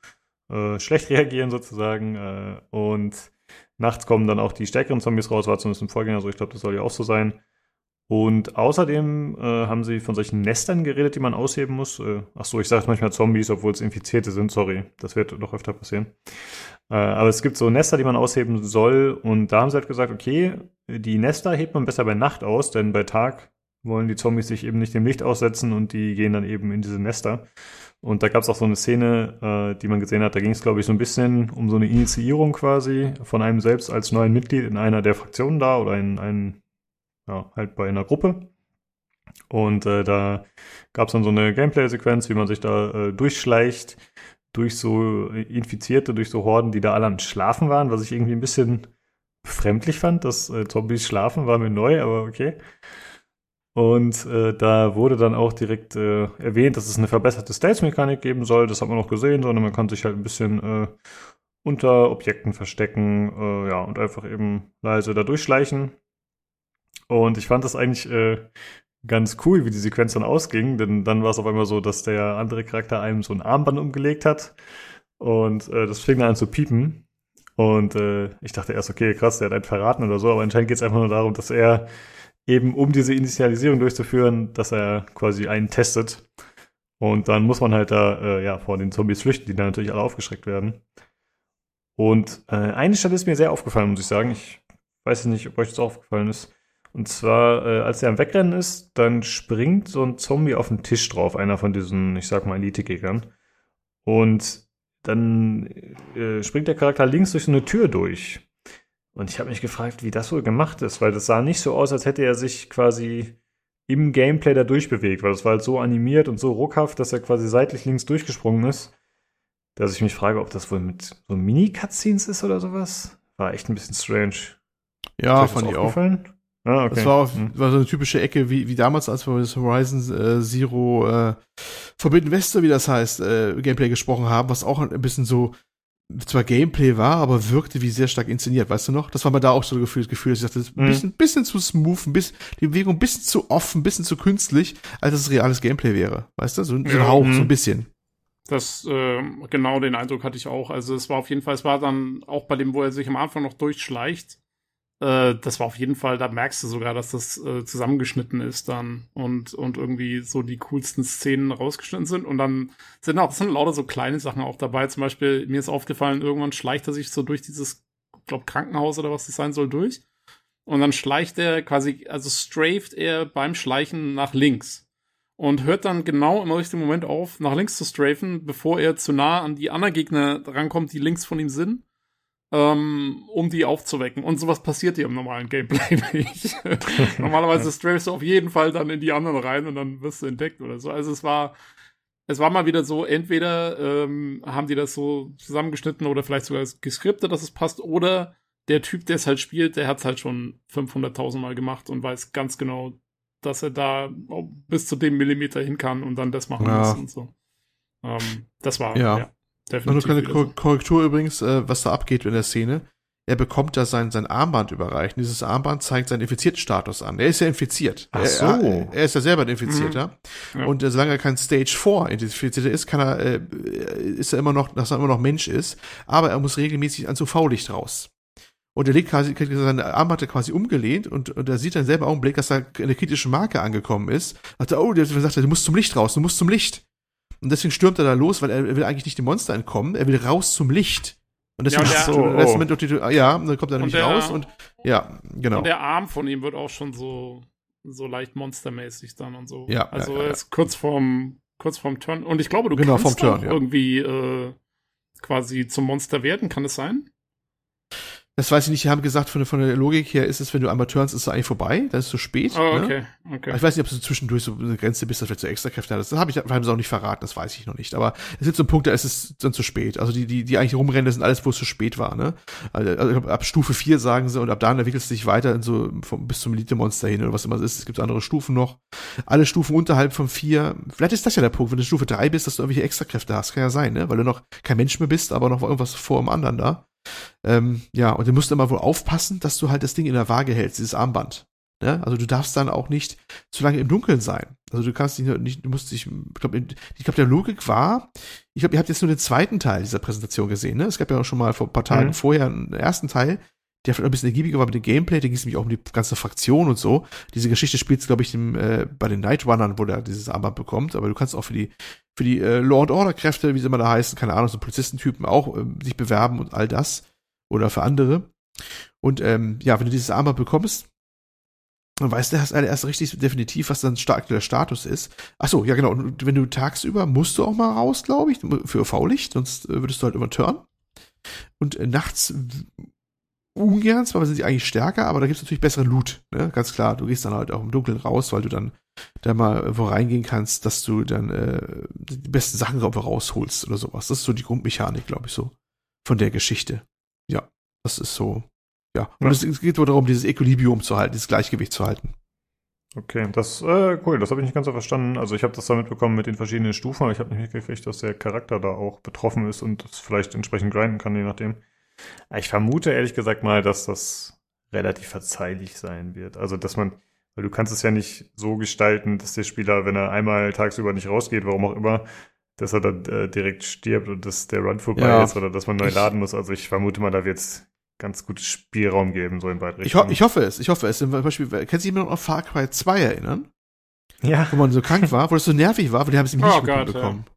äh, schlecht *laughs* reagieren sozusagen. Äh, und nachts kommen dann auch die stärkeren Zombies raus, war zumindest im Vorgänger so. Ich glaube, das soll ja auch so sein. Und außerdem äh, haben sie von solchen Nestern geredet, die man ausheben muss. Äh, ach so, ich sage manchmal Zombies, obwohl es Infizierte sind. Sorry, das wird noch öfter passieren. Äh, aber es gibt so Nester, die man ausheben soll. Und da haben sie halt gesagt, okay, die Nester hebt man besser bei Nacht aus, denn bei Tag wollen die Zombies sich eben nicht dem Licht aussetzen und die gehen dann eben in diese Nester. Und da gab es auch so eine Szene, äh, die man gesehen hat, da ging es, glaube ich, so ein bisschen um so eine Initiierung quasi von einem selbst als neuen Mitglied in einer der Fraktionen da oder in einem, ja, halt bei einer Gruppe. Und äh, da gab es dann so eine Gameplay-Sequenz, wie man sich da äh, durchschleicht durch so Infizierte, durch so Horden, die da alle am Schlafen waren, was ich irgendwie ein bisschen befremdlich fand, dass äh, Zombies schlafen, war mir neu, aber okay. Und äh, da wurde dann auch direkt äh, erwähnt, dass es eine verbesserte Stealth-Mechanik geben soll. Das hat man noch gesehen, sondern man kann sich halt ein bisschen äh, unter Objekten verstecken, äh, ja, und einfach eben leise da durchschleichen. Und ich fand das eigentlich äh, ganz cool, wie die Sequenz dann ausging, denn dann war es auf einmal so, dass der andere Charakter einem so ein Armband umgelegt hat und äh, das fing dann an zu piepen. Und äh, ich dachte erst, okay, krass, der hat einen verraten oder so, aber anscheinend geht es einfach nur darum, dass er eben um diese Initialisierung durchzuführen, dass er quasi einen testet. Und dann muss man halt da äh, ja vor den Zombies flüchten, die dann natürlich alle aufgeschreckt werden. Und äh, eine Stelle ist mir sehr aufgefallen, muss ich sagen. Ich weiß nicht, ob euch das aufgefallen ist. Und zwar, äh, als er am Wegrennen ist, dann springt so ein Zombie auf den Tisch drauf, einer von diesen, ich sag mal, Elite-Gegnern. Und dann äh, springt der Charakter links durch so eine Tür durch. Und ich habe mich gefragt, wie das wohl gemacht ist, weil das sah nicht so aus, als hätte er sich quasi im Gameplay da durchbewegt, weil das war halt so animiert und so ruckhaft, dass er quasi seitlich links durchgesprungen ist, dass ich mich frage, ob das wohl mit so Mini-Cutscenes ist oder sowas. War echt ein bisschen strange. Ja, fand ich auch. Ah, okay. Das war, auf, hm. war so eine typische Ecke wie, wie damals, als wir das Horizon äh, Zero äh, Forbidden West, wie das heißt, äh, Gameplay gesprochen haben, was auch ein bisschen so zwar Gameplay war, aber wirkte wie sehr stark inszeniert, weißt du noch? Das war mir da auch so das Gefühl, dass ich dachte, das ist ein mhm. bisschen, bisschen zu smooth, ein bisschen, die Bewegung ein bisschen zu offen, ein bisschen zu künstlich, als es reales Gameplay wäre, weißt du? So, so ein Hauch, so ein mhm. bisschen. Das, äh, genau den Eindruck hatte ich auch. Also es war auf jeden Fall, es war dann auch bei dem, wo er sich am Anfang noch durchschleicht, äh, das war auf jeden Fall, da merkst du sogar, dass das äh, zusammengeschnitten ist dann und, und irgendwie so die coolsten Szenen rausgeschnitten sind. Und dann sind auch, sind lauter so kleine Sachen auch dabei. Zum Beispiel, mir ist aufgefallen, irgendwann schleicht er sich so durch dieses, glaub, Krankenhaus oder was das sein soll, durch. Und dann schleicht er quasi, also strafed er beim Schleichen nach links. Und hört dann genau im richtigen Moment auf, nach links zu strafen, bevor er zu nah an die anderen Gegner rankommt, die links von ihm sind ähm, um die aufzuwecken. Und sowas passiert hier im normalen Gameplay *laughs* nicht. Normalerweise strafst du auf jeden Fall dann in die anderen rein und dann wirst du entdeckt oder so. Also es war, es war mal wieder so, entweder ähm, haben die das so zusammengeschnitten oder vielleicht sogar geskriptet, dass es passt, oder der Typ, der es halt spielt, der hat es halt schon 500.000 Mal gemacht und weiß ganz genau, dass er da bis zu dem Millimeter hin kann und dann das machen ja. muss und so. Ähm, das war, ja. ja. Definitiv. Nur eine Kor Korrektur übrigens, äh, was da abgeht in der Szene. Er bekommt da sein, sein Armband überreicht. Dieses Armband zeigt seinen Infiziertstatus an. Er ist ja infiziert. Ach so. Er, er ist ja selber ein Infizierter. Mhm. Ja. Und äh, solange er kein Stage 4 Infizierter ist, kann er, äh, ist er immer noch, dass er immer noch Mensch ist. Aber er muss regelmäßig ans UV-Licht raus. Und er legt quasi, seine Armband quasi umgelehnt und, und er sieht dann selber Augenblick, dass er eine kritische Marke angekommen ist. Sagt er, oh, der sagt, du musst zum Licht raus, du musst zum Licht. Und deswegen stürmt er da los, weil er will eigentlich nicht dem Monster entkommen, er will raus zum Licht. Und deswegen ja, und der, so, oh. Moment ja, dann kommt er nämlich der, raus und ja, genau. Und der Arm von ihm wird auch schon so so leicht monstermäßig dann und so. Ja, also ja, ja, er ist kurz vorm kurz vorm Turn und ich glaube, du genau, kannst vom Turn, irgendwie äh, quasi zum Monster werden, kann es sein? Das weiß ich nicht, die haben gesagt, von, von der Logik her ist es, wenn du einmal turnst, ist es eigentlich vorbei, dann ist es zu spät. Oh, okay, ne? okay. ich weiß nicht, ob du zwischendurch so eine Grenze bist, dass du vielleicht so extra Kräfte hattest. Das habe ich, haben sie auch nicht verraten, das weiß ich noch nicht. Aber es gibt so einen Punkt, da ist es dann zu spät. Also die, die, die eigentlich rumrennen, sind alles, wo es zu spät war, ne? Also, also ab Stufe 4 sagen sie und ab da entwickelst du dich weiter in so, vom, bis zum Elite-Monster hin oder was immer es ist. Es gibt andere Stufen noch. Alle Stufen unterhalb von 4. Vielleicht ist das ja der Punkt, wenn du Stufe 3 bist, dass du irgendwelche Extrakräfte hast. Kann ja sein, ne? Weil du noch kein Mensch mehr bist, aber noch irgendwas vor dem anderen da. Ähm, ja, und du musst immer wohl aufpassen, dass du halt das Ding in der Waage hältst, dieses Armband. Ja, also du darfst dann auch nicht zu lange im Dunkeln sein. Also du kannst nicht, du musst dich, ich glaube, ich glaube, der Logik war, ich glaube, ihr habt jetzt nur den zweiten Teil dieser Präsentation gesehen, ne? Es gab ja auch schon mal vor ein paar Tagen mhm. vorher einen ersten Teil, der vielleicht ein bisschen ergiebiger war mit dem Gameplay, da ging es nämlich auch um die ganze Fraktion und so. Diese Geschichte spielt glaube ich, im, äh, bei den Night Runnern, wo der dieses Armband bekommt, aber du kannst auch für die, für die äh, Law and Order Kräfte, wie sie immer da heißen, keine Ahnung, so Polizistentypen auch äh, sich bewerben und all das oder für andere. Und ähm, ja, wenn du dieses Armband bekommst, dann weißt du erst, erst richtig definitiv, was dann stark der Status ist. Ach so, ja genau. Und wenn du tagsüber musst du auch mal raus, glaube ich, für UV-Licht, sonst äh, würdest du halt immer turnen. Und äh, nachts ungern, zwar sind sie eigentlich stärker, aber da gibt es natürlich besseren Loot, ne? Ganz klar. Du gehst dann halt auch im Dunkeln raus, weil du dann da mal wo reingehen kannst, dass du dann äh, die besten Sachen rausholst oder sowas. Das ist so die Grundmechanik, glaube ich, so von der Geschichte. Ja, das ist so. Ja. Und ja. es geht nur darum, dieses Equilibrium zu halten, dieses Gleichgewicht zu halten. Okay, das äh, cool, das habe ich nicht ganz so verstanden. Also ich habe das da mitbekommen mit den verschiedenen Stufen, aber ich habe nicht mitgekriegt, dass der Charakter da auch betroffen ist und das vielleicht entsprechend grinden kann, je nachdem. Ich vermute ehrlich gesagt mal, dass das relativ verzeihlich sein wird. Also dass man, weil du kannst es ja nicht so gestalten, dass der Spieler, wenn er einmal tagsüber nicht rausgeht, warum auch immer, dass er dann äh, direkt stirbt und dass der Run vorbei ja. ist oder dass man neu laden muss. Also ich vermute mal, da wird es ganz gutes Spielraum geben, so in beide Richtungen. Ich, ho ich hoffe es, ich hoffe es. Zum Beispiel, kannst du dich immer noch an Far Cry 2 erinnern? Ja. Wo man so krank war, wo das so nervig war, weil die haben es nämlich oh nicht gut bekommen. Ja.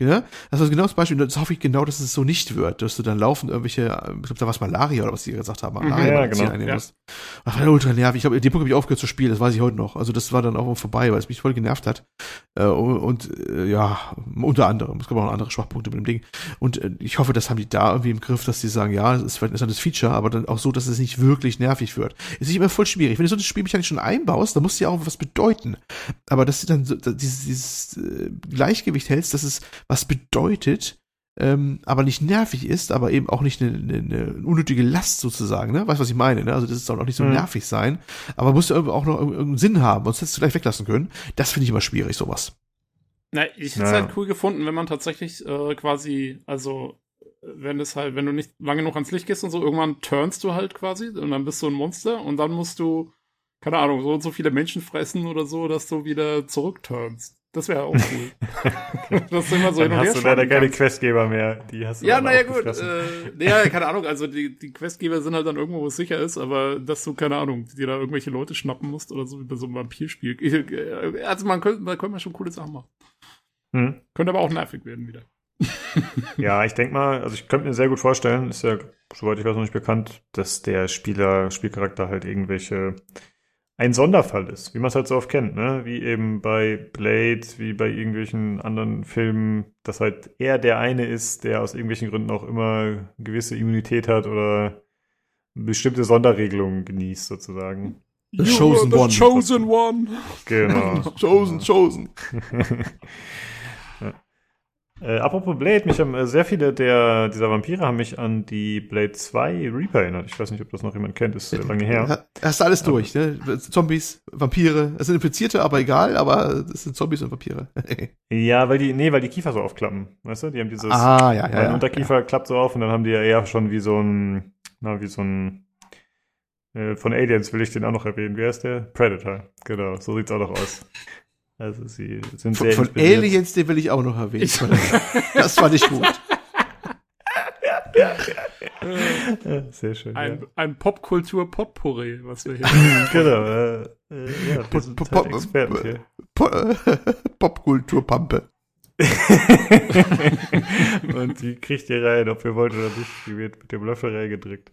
Ja? Das ist genau das Beispiel. Das hoffe ich genau, dass es so nicht wird, dass du dann laufend irgendwelche, ich glaube, da war es Malaria oder was die gesagt haben, mhm. Malaria ja, genau. einnehmen ja. musst. Das war ultra nervig. Ich habe den Punkt habe ich aufgehört zu spielen, das weiß ich heute noch. Also das war dann auch vorbei, weil es mich voll genervt hat. Äh, und äh, ja, unter anderem. Es gibt auch noch andere Schwachpunkte mit dem Ding. Und äh, ich hoffe, das haben die da irgendwie im Griff, dass die sagen, ja, das ist vielleicht ein interessantes Feature, aber dann auch so, dass es nicht wirklich nervig wird. Es ist immer voll schwierig. Wenn du so eine Spielmechanik schon einbaust, dann musst du ja auch was bedeuten. Aber dass du dann so, dieses, dieses äh, Gleichgewicht hältst, dass es was bedeutet, ähm, aber nicht nervig ist, aber eben auch nicht eine, eine, eine unnötige Last sozusagen, ne? Weißt du, was ich meine, ne? Also das soll auch nicht so mhm. nervig sein, aber muss ja auch noch irgendeinen Sinn haben, sonst hättest du gleich weglassen können. Das finde ich immer schwierig, sowas. Na, ich hätte es halt cool gefunden, wenn man tatsächlich äh, quasi, also wenn es halt, wenn du nicht lange genug ans Licht gehst und so, irgendwann turnst du halt quasi und dann bist du ein Monster und dann musst du, keine Ahnung, so und so viele Menschen fressen oder so, dass du wieder zurückturnst. Das wäre auch cool. *laughs* das immer so Dann hast du leider keine Questgeber mehr. Die hast du ja, naja, gut. Äh, naja, keine Ahnung. Also die, die Questgeber sind halt dann irgendwo, wo es sicher ist, aber dass du, keine Ahnung, dir da irgendwelche Leute schnappen musst oder so wie bei so einem Vampirspiel. Äh, also man könnte, da könnte man schon coole Sachen machen. Hm. Könnte aber auch nervig werden wieder. *laughs* ja, ich denke mal, also ich könnte mir sehr gut vorstellen, ist ja, soweit ich weiß, noch nicht bekannt, dass der Spieler, Spielcharakter halt irgendwelche ein Sonderfall ist, wie man es halt so oft kennt, ne? Wie eben bei Blade, wie bei irgendwelchen anderen Filmen, dass halt er der eine ist, der aus irgendwelchen Gründen auch immer gewisse Immunität hat oder bestimmte Sonderregelungen genießt, sozusagen. The chosen the one. Chosen one. Genau. *laughs* chosen, chosen. *laughs* Äh, apropos Blade, mich haben äh, sehr viele der, dieser Vampire haben mich an die Blade 2 Reaper erinnert. Ich weiß nicht, ob das noch jemand kennt, ist äh, lange her. Hast du alles aber, durch, ne? Zombies, Vampire, es sind Infizierte, aber egal, aber es sind Zombies und Vampire. *laughs* ja, weil die, nee, weil die Kiefer so aufklappen, weißt du? Die haben dieses, ah, ja, ja, ja, Unterkiefer ja. klappt so auf und dann haben die ja eher schon wie so ein, na, wie so ein, äh, von Aliens will ich den auch noch erwähnen. Wer ist der? Predator. Genau, so sieht's auch noch aus. Also sie sind von, sehr Von Aliens, den will ich auch noch erwähnen. *laughs* das fand ich gut. ja, *laughs* sehr schön. Ein, ja. ein Popkultur-Potpourri, was wir hier *laughs* Genau. Äh, äh, ja, halt. Popkultur-Pampe. *laughs* und die kriegt ihr rein, ob ihr wollt oder nicht. Die wird mit dem Löffel reingedrückt.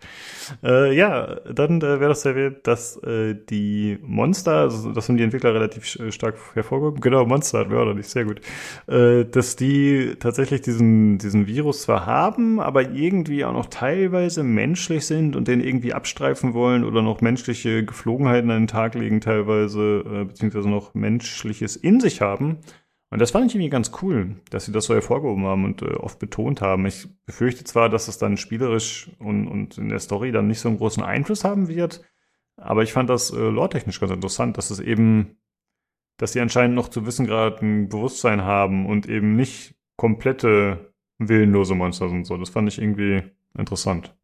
Äh, ja, dann äh, wäre das erwähnt, dass äh, die Monster, also das haben die Entwickler relativ äh, stark hervorgehoben. Genau, Monster hatten wir auch noch nicht, sehr gut. Äh, dass die tatsächlich diesen, diesen Virus zwar haben, aber irgendwie auch noch teilweise menschlich sind und den irgendwie abstreifen wollen oder noch menschliche Geflogenheiten an den Tag legen teilweise, äh, beziehungsweise noch menschliches in sich haben. Und das fand ich irgendwie ganz cool, dass sie das so hervorgehoben haben und äh, oft betont haben. Ich befürchte zwar, dass es dann spielerisch und, und in der Story dann nicht so einen großen Einfluss haben wird, aber ich fand das äh, lore-technisch ganz interessant, dass es eben, dass sie anscheinend noch zu wissen gerade ein Bewusstsein haben und eben nicht komplette willenlose Monster sind so. Das fand ich irgendwie interessant.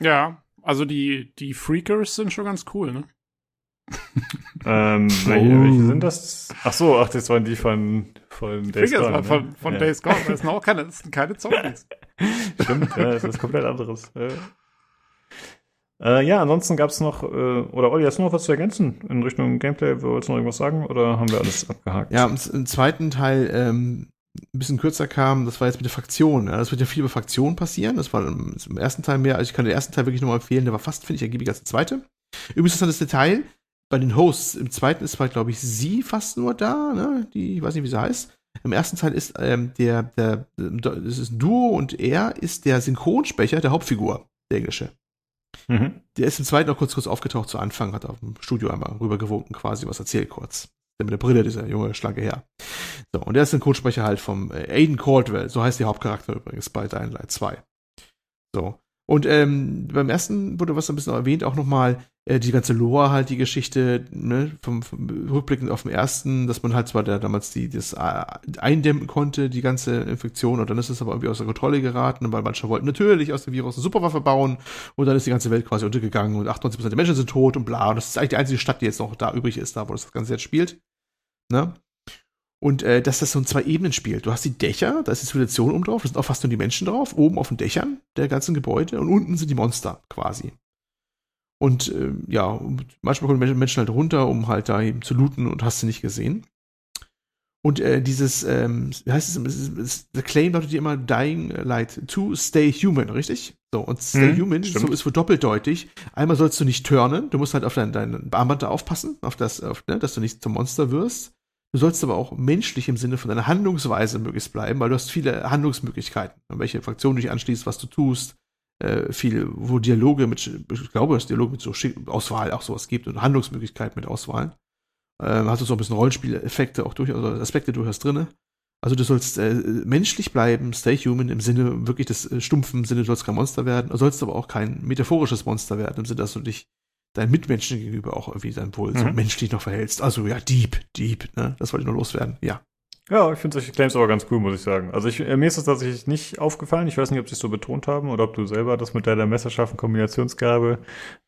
Ja, also die, die Freakers sind schon ganz cool, ne? *laughs* ähm, oh. *laughs* welche, welche, sind das? Ach so, ach, das waren die von, von Days Gone. Ne? Von, von ja. Days Gone, das sind auch keine, das sind keine Zombies. *laughs* Stimmt, ja, das ist komplett anderes. Äh, ja, ansonsten gab es noch, äh, oder Olli, hast du noch was zu ergänzen in Richtung Gameplay? Wolltest du noch irgendwas sagen oder haben wir alles abgehakt? Ja, im zweiten Teil ähm, ein bisschen kürzer kam, das war jetzt mit der Fraktion. Ja. Das wird ja viel über Fraktionen passieren. Das war im, im ersten Teil mehr. Also ich kann den ersten Teil wirklich nochmal empfehlen. Der war fast, finde ich, ergiebiger als der zweite. Übrigens ist das Detail, bei den Hosts, im zweiten ist halt, glaube ich, sie fast nur da, ne? Die, ich weiß nicht, wie sie heißt. Im ersten Teil ist ähm, der, der, das ist ein Duo und er ist der Synchronsprecher der Hauptfigur, der Englische. Mhm. Der ist im zweiten auch kurz kurz aufgetaucht zu Anfang, hat auf dem Studio einmal rübergewunken, quasi was erzählt kurz. Der mit der Brille, dieser junge, schlanke Herr. So, und der ist Synchronsprecher halt vom äh, Aiden Caldwell, so heißt der Hauptcharakter übrigens bei Dying Light 2. So. Und ähm, beim ersten wurde was ein bisschen erwähnt, auch nochmal äh, die ganze Lore halt, die Geschichte, ne, vom, vom rückblickend auf den ersten, dass man halt zwar der, damals die, das äh, eindämmen konnte, die ganze Infektion, und dann ist es aber irgendwie außer Kontrolle geraten, weil manche wollten natürlich aus dem Virus eine Superwaffe bauen, und dann ist die ganze Welt quasi untergegangen und 98% der Menschen sind tot und bla, und das ist eigentlich die einzige Stadt, die jetzt noch da übrig ist, da wo das Ganze jetzt spielt. Ne? Und äh, dass das so in zwei Ebenen spielt. Du hast die Dächer, da ist die Zivilisation oben drauf, da sind auch fast nur die Menschen drauf, oben auf den Dächern der ganzen Gebäude und unten sind die Monster quasi. Und äh, ja, manchmal kommen Menschen halt runter, um halt da eben zu looten und hast du nicht gesehen. Und äh, dieses, ähm, wie heißt es, es, es, der Claim lautet ja immer Dying Light to stay human, richtig? So, und stay hm, human so ist wohl doppeldeutig. Einmal sollst du nicht turnen, du musst halt auf dein, dein Armband da aufpassen, auf das, auf, ne, dass du nicht zum Monster wirst. Du sollst aber auch menschlich im Sinne von deiner Handlungsweise möglichst bleiben, weil du hast viele Handlungsmöglichkeiten, welche Fraktion du dich anschließt, was du tust, äh, viel, wo Dialoge mit, ich glaube, es Dialoge mit so Auswahl auch sowas gibt und Handlungsmöglichkeiten mit Auswahl. Ähm, hast du so ein bisschen Rollenspieleffekte auch durchaus, also Aspekte durchaus drinne. Also du sollst äh, menschlich bleiben, stay human im Sinne wirklich des äh, stumpfen Sinne, du sollst kein Monster werden, du sollst aber auch kein metaphorisches Monster werden, im Sinne, dass du dich deinen Mitmenschen gegenüber auch irgendwie dann wohl mhm. so menschlich noch verhältst. Also ja, deep, deep, ne? Das wollte ich nur loswerden, ja. Ja, ich finde solche Claims aber ganz cool, muss ich sagen. Also ich, äh, mir ist das tatsächlich nicht aufgefallen. Ich weiß nicht, ob sie es so betont haben oder ob du selber das mit deiner messerscharfen Kombinationsgabe.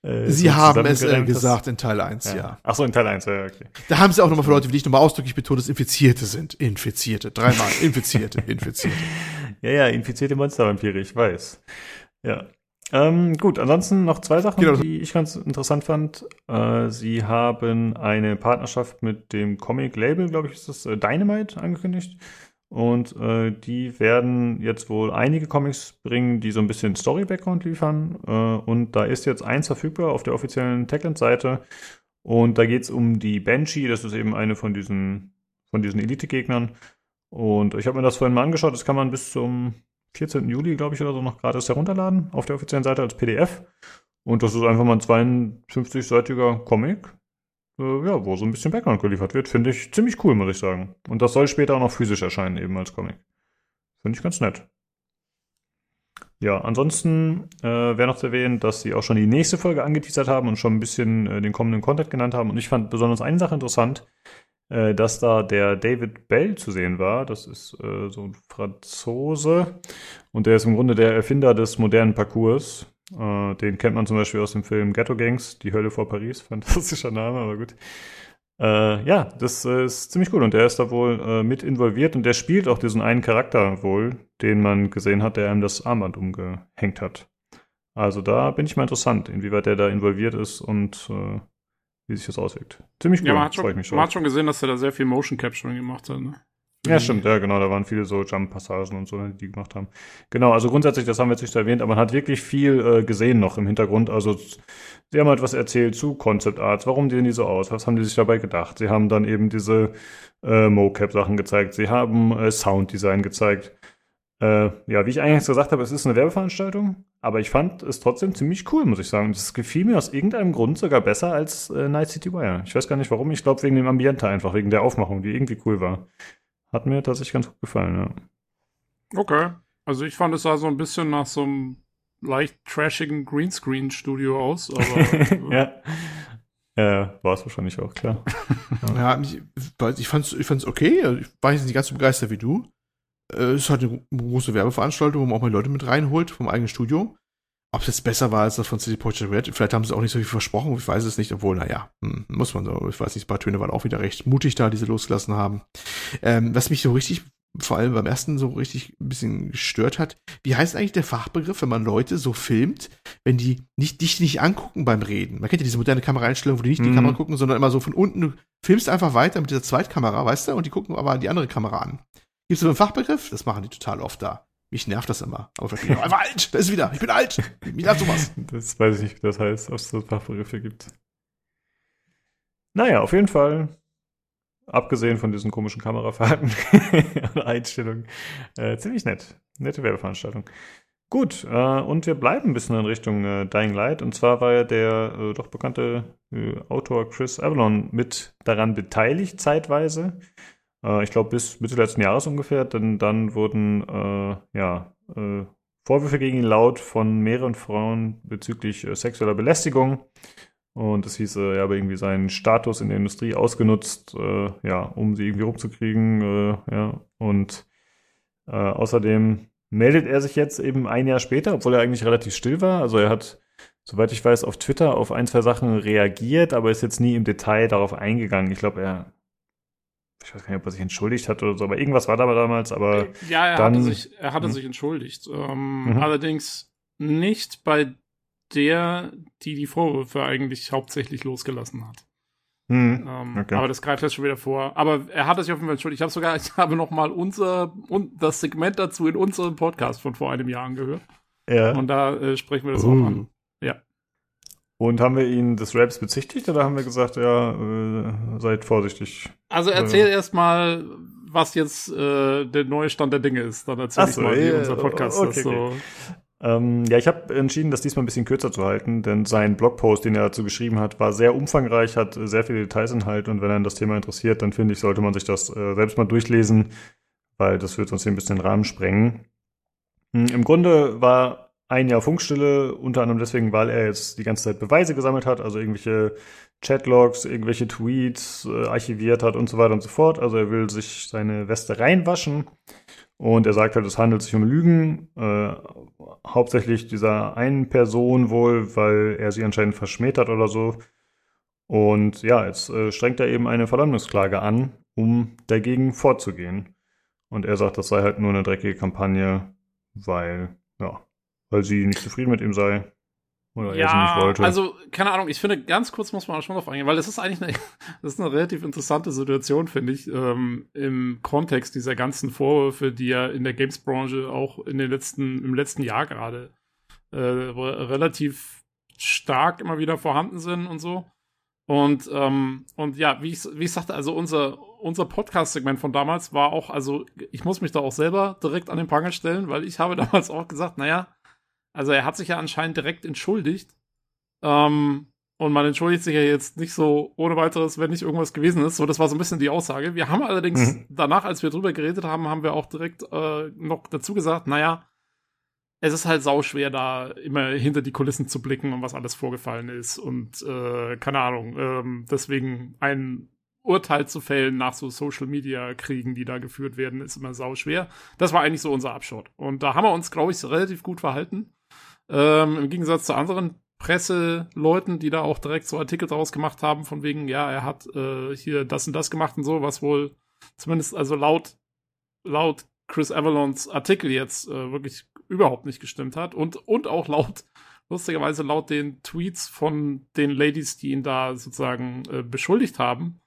Äh, sie haben es äh, gesagt in Teil 1, ja. ja. Ach so, in Teil 1, ja, okay. Da haben sie auch nochmal für Leute wie dich nochmal ausdrücklich betont, dass Infizierte sind. Infizierte. Dreimal. Infizierte. Infizierte. *laughs* ja, ja, infizierte Monstervampire, ich weiß. Ja. Ähm, gut, ansonsten noch zwei Sachen, genau. die ich ganz interessant fand. Äh, sie haben eine Partnerschaft mit dem Comic-Label, glaube ich, ist das äh, Dynamite angekündigt. Und äh, die werden jetzt wohl einige Comics bringen, die so ein bisschen Story-Background liefern. Äh, und da ist jetzt eins verfügbar auf der offiziellen Techland-Seite. Und da geht es um die Banshee, das ist eben eine von diesen, von diesen Elite-Gegnern. Und ich habe mir das vorhin mal angeschaut, das kann man bis zum 14. Juli, glaube ich, oder so noch gratis herunterladen auf der offiziellen Seite als PDF. Und das ist einfach mal ein 52-seitiger Comic, äh, ja, wo so ein bisschen Background geliefert wird. Finde ich ziemlich cool, muss ich sagen. Und das soll später auch noch physisch erscheinen, eben als Comic. Finde ich ganz nett. Ja, ansonsten äh, wäre noch zu erwähnen, dass sie auch schon die nächste Folge angeteasert haben und schon ein bisschen äh, den kommenden Content genannt haben. Und ich fand besonders eine Sache interessant äh, dass da der David Bell zu sehen war. Das ist äh, so ein Franzose und der ist im Grunde der Erfinder des modernen Parcours. Äh, den kennt man zum Beispiel aus dem Film Ghetto Gangs, Die Hölle vor Paris. *laughs* Fantastischer Name, aber gut. Äh, ja, das äh, ist ziemlich gut und der ist da wohl mit involviert und der spielt auch diesen einen Charakter wohl, den man gesehen hat, der ihm das Armband umgehängt hat. Also da bin ich mal interessant, inwieweit der da involviert ist und äh, wie sich das auswirkt. Ziemlich cool, ja, man hat, schon, man hat schon gesehen, dass er da sehr viel Motion Capturing gemacht hat. Ne? Ja, stimmt, ja, genau, da waren viele so Jump-Passagen und so, die gemacht haben. Genau, also grundsätzlich, das haben wir jetzt nicht erwähnt, aber man hat wirklich viel äh, gesehen noch im Hintergrund. Also, sie haben halt was erzählt zu Concept Arts, warum sehen die so aus, was haben die sich dabei gedacht. Sie haben dann eben diese äh, Mocap-Sachen gezeigt, sie haben äh, Sounddesign gezeigt. Äh, ja, wie ich eigentlich gesagt habe, es ist eine Werbeveranstaltung, aber ich fand es trotzdem ziemlich cool, muss ich sagen. Das gefiel mir aus irgendeinem Grund sogar besser als äh, Night City Wire. Ich weiß gar nicht warum. Ich glaube wegen dem Ambiente einfach, wegen der Aufmachung, die irgendwie cool war. Hat mir tatsächlich ganz gut gefallen, ja. Okay. Also ich fand es sah so ein bisschen nach so einem leicht trashigen Greenscreen-Studio aus, aber. *laughs* ja. Ja, war es wahrscheinlich auch, klar. *laughs* ja, ich, ich fand's, ich fand's okay. Ich war jetzt nicht ganz so begeistert wie du. Äh, es ist halt eine große Werbeveranstaltung, wo man auch mal Leute mit reinholt vom eigenen Studio. Ob es jetzt besser war als das von City Project Red, vielleicht haben sie auch nicht so viel versprochen, ich weiß es nicht, obwohl, naja, hm, muss man so, ich weiß nicht, ein paar Töne waren auch wieder recht mutig da, die sie losgelassen haben. Ähm, was mich so richtig, vor allem beim ersten so richtig ein bisschen gestört hat, wie heißt eigentlich der Fachbegriff, wenn man Leute so filmt, wenn die nicht, dich nicht angucken beim Reden? Man kennt ja diese moderne Kameraeinstellung, wo die nicht mhm. die Kamera gucken, sondern immer so von unten, du filmst einfach weiter mit dieser Zweitkamera, weißt du, und die gucken aber die andere Kamera an. Gibt es so einen Fachbegriff? Das machen die total oft da. Mich nervt das immer. Aber vielleicht bin ich einfach alt. Da ist wieder. Ich bin alt. Mich nervt sowas. Das weiß ich nicht, wie das heißt, ob es so Fachbegriffe gibt. Naja, auf jeden Fall. Abgesehen von diesen komischen Kamerafahrten *laughs* und Einstellungen. Äh, ziemlich nett. Nette Werbeveranstaltung. Gut, äh, und wir bleiben ein bisschen in Richtung äh, Dying Light. Und zwar war ja der äh, doch bekannte äh, Autor Chris Avalon mit daran beteiligt, zeitweise. Äh, ich glaube, bis Mitte letzten Jahres ungefähr. Denn dann wurden äh, ja, äh, Vorwürfe gegen ihn laut von mehreren Frauen bezüglich äh, sexueller Belästigung. Und es hieß, er habe irgendwie seinen Status in der Industrie ausgenutzt, ja, um sie irgendwie rumzukriegen. Ja. Und außerdem meldet er sich jetzt eben ein Jahr später, obwohl er eigentlich relativ still war. Also er hat soweit ich weiß, auf Twitter auf ein, zwei Sachen reagiert, aber ist jetzt nie im Detail darauf eingegangen. Ich glaube, er ich weiß gar nicht, ob er sich entschuldigt hat oder so, aber irgendwas war da damals, aber. Äh, ja, er dann, hatte sich, er hatte mhm. sich entschuldigt. Ähm, mhm. Allerdings nicht bei der, die die Vorwürfe eigentlich hauptsächlich losgelassen hat. Mhm. Ähm, okay. Aber das greift jetzt schon wieder vor. Aber er hat sich auf jeden Fall entschuldigt. Ich habe sogar, *laughs* ich habe noch mal unser und das Segment dazu in unserem Podcast von vor einem Jahr angehört. Ja. Und da äh, sprechen wir das uh. auch an. Und haben wir ihn des Raps bezichtigt oder haben wir gesagt, ja, äh, seid vorsichtig? Also erzähl äh, erst mal, was jetzt äh, der neue Stand der Dinge ist. Dann erzähl so, ich mal, wie äh, unser Podcast okay, das so. Okay. Ähm, ja, ich habe entschieden, das diesmal ein bisschen kürzer zu halten, denn sein Blogpost, den er dazu geschrieben hat, war sehr umfangreich, hat sehr viele Details enthalten und wenn einen das Thema interessiert, dann finde ich, sollte man sich das äh, selbst mal durchlesen, weil das wird uns hier ein bisschen den Rahmen sprengen. Hm, Im Grunde war ein Jahr Funkstille, unter anderem deswegen, weil er jetzt die ganze Zeit Beweise gesammelt hat, also irgendwelche Chatlogs, irgendwelche Tweets äh, archiviert hat und so weiter und so fort. Also er will sich seine Weste reinwaschen und er sagt halt, es handelt sich um Lügen, äh, hauptsächlich dieser einen Person wohl, weil er sie anscheinend verschmäht hat oder so. Und ja, jetzt äh, strengt er eben eine Verleumdungsklage an, um dagegen vorzugehen. Und er sagt, das sei halt nur eine dreckige Kampagne, weil, weil sie nicht zufrieden mit ihm sei. Oder ja, er sie nicht wollte. Also, keine Ahnung, ich finde, ganz kurz muss man schon drauf eingehen, weil das ist eigentlich eine, *laughs* das ist eine relativ interessante Situation, finde ich, ähm, im Kontext dieser ganzen Vorwürfe, die ja in der Games-Branche auch in den letzten, im letzten Jahr gerade äh, relativ stark immer wieder vorhanden sind und so. Und, ähm, und ja, wie ich, wie ich sagte, also unser, unser Podcast-Segment von damals war auch, also ich muss mich da auch selber direkt an den Pranger stellen, weil ich habe *laughs* damals auch gesagt, naja, also er hat sich ja anscheinend direkt entschuldigt. Ähm, und man entschuldigt sich ja jetzt nicht so ohne weiteres, wenn nicht irgendwas gewesen ist. So, das war so ein bisschen die Aussage. Wir haben allerdings mhm. danach, als wir drüber geredet haben, haben wir auch direkt äh, noch dazu gesagt, naja, es ist halt sauschwer, da immer hinter die Kulissen zu blicken und was alles vorgefallen ist. Und äh, keine Ahnung, ähm, deswegen ein Urteil zu fällen nach so Social Media Kriegen, die da geführt werden, ist immer sauschwer. Das war eigentlich so unser Abschott. Und da haben wir uns, glaube ich, relativ gut verhalten. Ähm, Im Gegensatz zu anderen Presseleuten, die da auch direkt so Artikel draus gemacht haben, von wegen, ja, er hat äh, hier das und das gemacht und so, was wohl zumindest also laut, laut Chris Avalons Artikel jetzt äh, wirklich überhaupt nicht gestimmt hat. Und, und auch laut, lustigerweise laut den Tweets von den Ladies, die ihn da sozusagen äh, beschuldigt haben.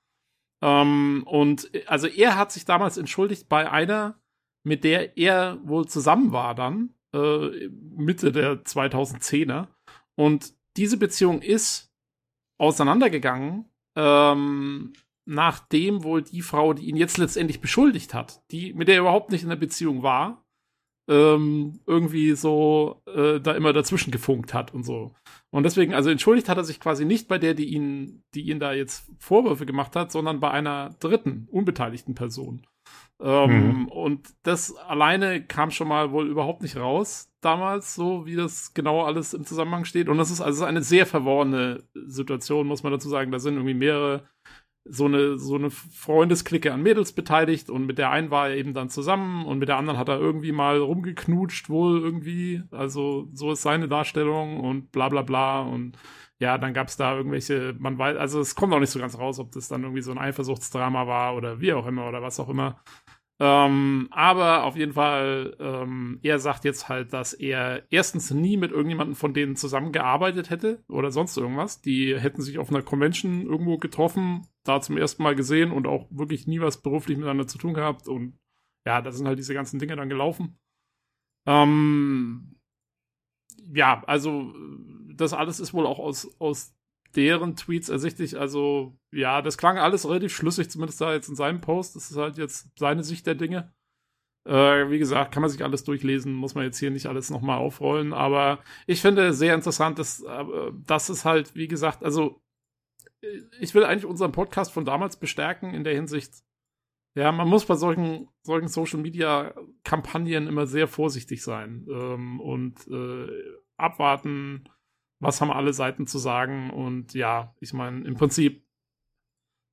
Ähm, und also er hat sich damals entschuldigt bei einer, mit der er wohl zusammen war dann äh, Mitte der 2010er. Und diese Beziehung ist auseinandergegangen, ähm, nachdem wohl die Frau, die ihn jetzt letztendlich beschuldigt hat, die, mit der er überhaupt nicht in der Beziehung war, ähm, irgendwie so äh, da immer dazwischen gefunkt hat und so. Und deswegen, also entschuldigt hat er sich quasi nicht bei der, die ihn, die ihn da jetzt Vorwürfe gemacht hat, sondern bei einer dritten, unbeteiligten Person. Ähm, mhm. Und das alleine kam schon mal wohl überhaupt nicht raus damals, so wie das genau alles im Zusammenhang steht. Und das ist also eine sehr verworrene Situation, muss man dazu sagen. Da sind irgendwie mehrere so eine, so eine Freundesklicke an Mädels beteiligt und mit der einen war er eben dann zusammen und mit der anderen hat er irgendwie mal rumgeknutscht wohl irgendwie. Also so ist seine Darstellung und bla bla bla und ja, dann gab es da irgendwelche, man weiß, also es kommt auch nicht so ganz raus, ob das dann irgendwie so ein Eifersuchtsdrama war oder wie auch immer oder was auch immer. Ähm, aber auf jeden Fall, ähm, er sagt jetzt halt, dass er erstens nie mit irgendjemandem von denen zusammengearbeitet hätte oder sonst irgendwas. Die hätten sich auf einer Convention irgendwo getroffen, da zum ersten Mal gesehen und auch wirklich nie was beruflich miteinander zu tun gehabt. Und ja, da sind halt diese ganzen Dinge dann gelaufen. Ähm, ja, also das alles ist wohl auch aus, aus deren Tweets ersichtlich. Also, ja, das klang alles relativ schlüssig, zumindest da jetzt in seinem Post. Das ist halt jetzt seine Sicht der Dinge. Äh, wie gesagt, kann man sich alles durchlesen, muss man jetzt hier nicht alles nochmal aufrollen. Aber ich finde sehr interessant, dass äh, das ist halt, wie gesagt, also ich will eigentlich unseren Podcast von damals bestärken in der Hinsicht, ja, man muss bei solchen, solchen Social Media Kampagnen immer sehr vorsichtig sein ähm, und äh, abwarten, was haben alle Seiten zu sagen. Und ja, ich meine, im Prinzip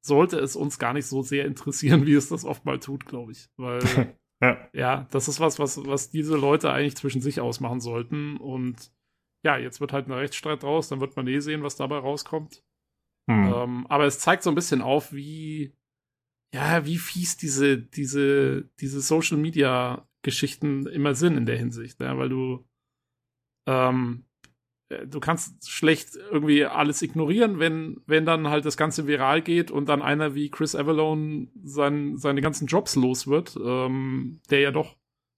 sollte es uns gar nicht so sehr interessieren, *laughs* wie es das oft mal tut, glaube ich. Weil, *laughs* ja. ja, das ist was, was, was diese Leute eigentlich zwischen sich ausmachen sollten. Und ja, jetzt wird halt ein Rechtsstreit draus, dann wird man eh sehen, was dabei rauskommt. Hm. Ähm, aber es zeigt so ein bisschen auf, wie, ja, wie fies diese, diese, diese Social Media Geschichten immer sind in der Hinsicht, ja, weil du, ähm, äh, du kannst schlecht irgendwie alles ignorieren, wenn, wenn dann halt das Ganze viral geht und dann einer wie Chris Avalone sein, seine ganzen Jobs los wird, ähm, der ja doch,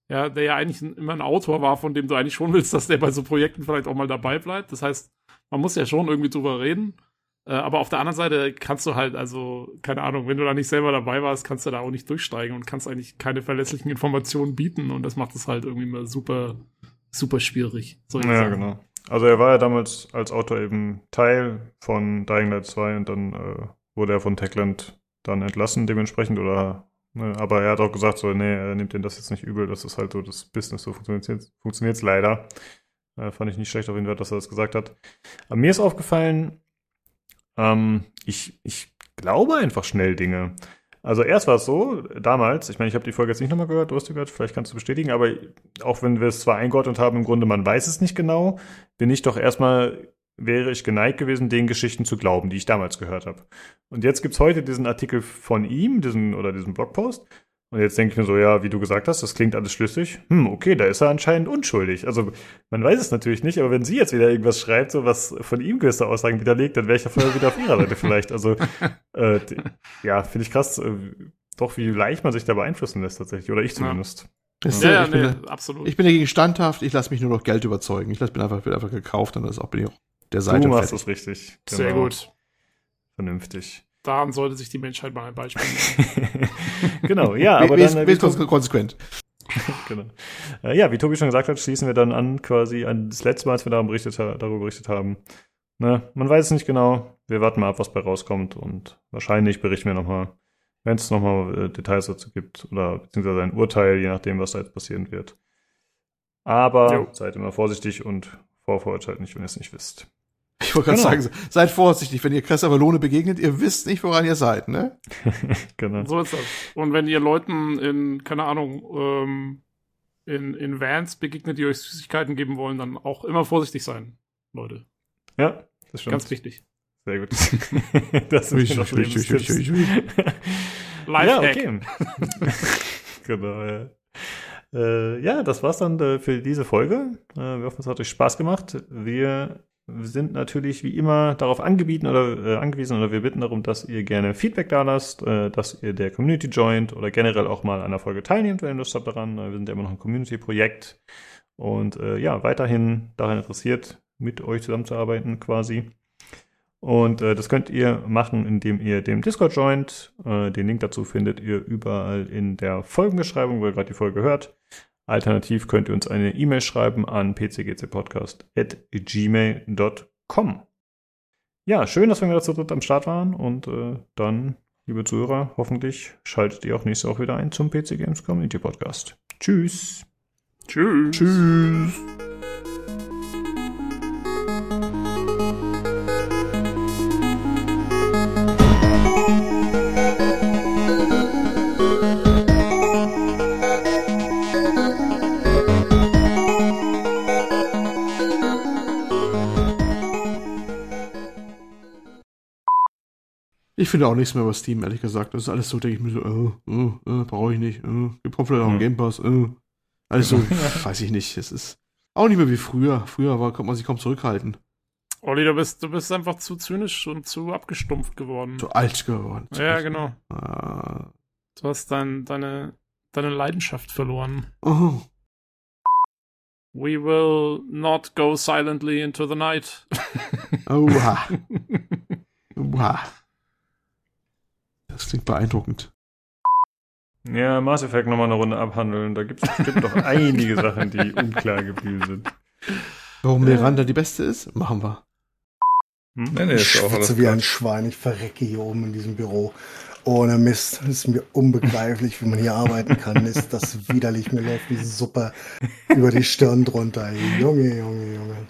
ja, der ja eigentlich immer ein Autor war, von dem du eigentlich schon willst, dass der bei so Projekten vielleicht auch mal dabei bleibt. Das heißt, man muss ja schon irgendwie drüber reden. Äh, aber auf der anderen Seite kannst du halt, also, keine Ahnung, wenn du da nicht selber dabei warst, kannst du da auch nicht durchsteigen und kannst eigentlich keine verlässlichen Informationen bieten und das macht es halt irgendwie mal super, super schwierig. ja, sagen. genau. Also er war ja damals als Autor eben Teil von Dying Light 2 und dann äh, wurde er von Techland dann entlassen dementsprechend oder ne, aber er hat auch gesagt so, nee, er nimmt den das jetzt nicht übel, das ist halt so das Business, so funktioniert es leider. Äh, fand ich nicht schlecht auf jeden Fall, dass er das gesagt hat. Aber mir ist aufgefallen, ähm, ich, ich glaube einfach schnell Dinge. Also erst war es so, damals, ich meine, ich habe die Folge jetzt nicht nochmal gehört, du hast die gehört, vielleicht kannst du bestätigen, aber auch wenn wir es zwar eingeordnet haben, im Grunde, man weiß es nicht genau, bin ich doch erstmal, wäre ich geneigt gewesen, den Geschichten zu glauben, die ich damals gehört habe. Und jetzt gibt's heute diesen Artikel von ihm, diesen oder diesen Blogpost, und jetzt denke ich mir so, ja, wie du gesagt hast, das klingt alles schlüssig. Hm, okay, da ist er anscheinend unschuldig. Also man weiß es natürlich nicht, aber wenn sie jetzt wieder irgendwas schreibt, so was von ihm gewisse Aussagen widerlegt, dann wäre ich ja vorher wieder auf ihrer Seite vielleicht. Also *laughs* äh, ja, finde ich krass, äh, doch wie leicht man sich da beeinflussen lässt tatsächlich, oder ich zumindest. Ja, ja, ja ich nee, bin, absolut. Ich bin dagegen standhaft, ich lasse mich nur noch Geld überzeugen. Ich lasse bin einfach, bin einfach gekauft und das auch bin ich auch der Seite. Du machst das richtig. Genau. Sehr gut. Vernünftig daran sollte sich die Menschheit mal ein Beispiel nehmen. *laughs* genau, ja, aber dann. Äh, Bist konsequent. *laughs* genau. Äh, ja, wie Tobi schon gesagt hat, schließen wir dann an quasi an das letzte Mal, als wir darüber berichtet, darüber berichtet haben. Ne, man weiß es nicht genau. Wir warten mal ab, was bei rauskommt und wahrscheinlich berichten wir nochmal, wenn es nochmal äh, Details dazu gibt oder beziehungsweise ein Urteil, je nachdem, was da jetzt passieren wird. Aber jo. seid immer vorsichtig und vorverurteilt nicht, wenn ihr es nicht wisst. Ich wollte gerade genau. sagen, seid vorsichtig, wenn ihr Kress Avalone begegnet, ihr wisst nicht, woran ihr seid, ne? *laughs* genau. So ist das. Und wenn ihr Leuten in, keine Ahnung, ähm, in, in Vans begegnet, die euch Süßigkeiten geben wollen, dann auch immer vorsichtig sein, Leute. Ja, das stimmt. Ganz wichtig. Sehr gut. *laughs* das ui, noch ui, *laughs* Ja, okay. genau, ja. Äh, ja, das war's dann äh, für diese Folge. Äh, wir hoffen, es hat euch Spaß gemacht. Wir sind natürlich wie immer darauf angebieten oder äh, angewiesen oder wir bitten darum, dass ihr gerne Feedback da lasst, äh, dass ihr der Community joint oder generell auch mal an einer Folge teilnehmt, wenn ihr Lust habt daran. Wir sind ja immer noch ein Community-Projekt und äh, ja, weiterhin daran interessiert, mit euch zusammenzuarbeiten quasi. Und äh, das könnt ihr machen, indem ihr dem Discord joint. Äh, den Link dazu findet ihr überall in der Folgenbeschreibung, wo ihr gerade die Folge hört. Alternativ könnt ihr uns eine E-Mail schreiben an pcgcpodcast.gmail.com. Ja, schön, dass wir wieder zu dritt am Start waren und äh, dann, liebe Zuhörer, hoffentlich schaltet ihr auch nächste Woche wieder ein zum PC Games Community Podcast. Tschüss. Tschüss. Tschüss. Ich finde auch nichts mehr über Steam, ehrlich gesagt. Das ist alles so, denke ich mir so, äh, äh, äh brauche ich nicht. Äh, gibt vielleicht auch einen Game Pass. Äh. Alles so, *laughs* weiß ich nicht. Es ist auch nicht mehr wie früher. Früher war, konnte man sich kaum zurückhalten. Olli, du bist, du bist einfach zu zynisch und zu abgestumpft geworden. Zu alt geworden. Zu ja, alt. genau. Ah. Du hast dein, deine, deine Leidenschaft verloren. Oh. We will not go silently into the night. Oha. *laughs* Oha. Das klingt beeindruckend. Ja, Mass Effect nochmal eine Runde abhandeln. Da gibt es bestimmt noch *laughs* einige Sachen, die unklar geblieben sind. Warum Miranda die beste ist? Machen wir. Hm? Nee, nee, ich schwitze wie ein Schwein. Ich verrecke hier oben in diesem Büro. Ohne Mist. Ist mir unbegreiflich, wie man hier arbeiten kann. *laughs* Ist das widerlich. Mir läuft die Suppe über die Stirn drunter. Junge, Junge, Junge.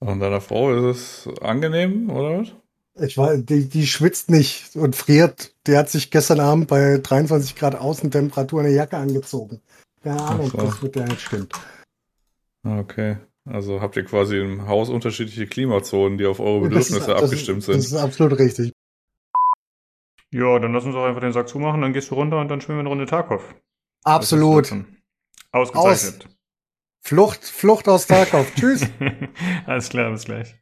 Und deiner Frau ist es angenehm, oder was? Ich war, die, die schwitzt nicht und friert. Der hat sich gestern Abend bei 23 Grad Außentemperatur eine Jacke angezogen. Keine Ahnung, so. das mit der nicht stimmt. Okay. Also habt ihr quasi im Haus unterschiedliche Klimazonen, die auf eure Bedürfnisse ist, abgestimmt ist, sind. Das ist absolut richtig. Ja, dann lass uns auch einfach den Sack zumachen, dann gehst du runter und dann schwimmen wir eine Runde Tarkov. Absolut. Ausgezeichnet. Aus. Flucht, Flucht aus Tarkov. Tschüss. *laughs* Alles klar, bis gleich.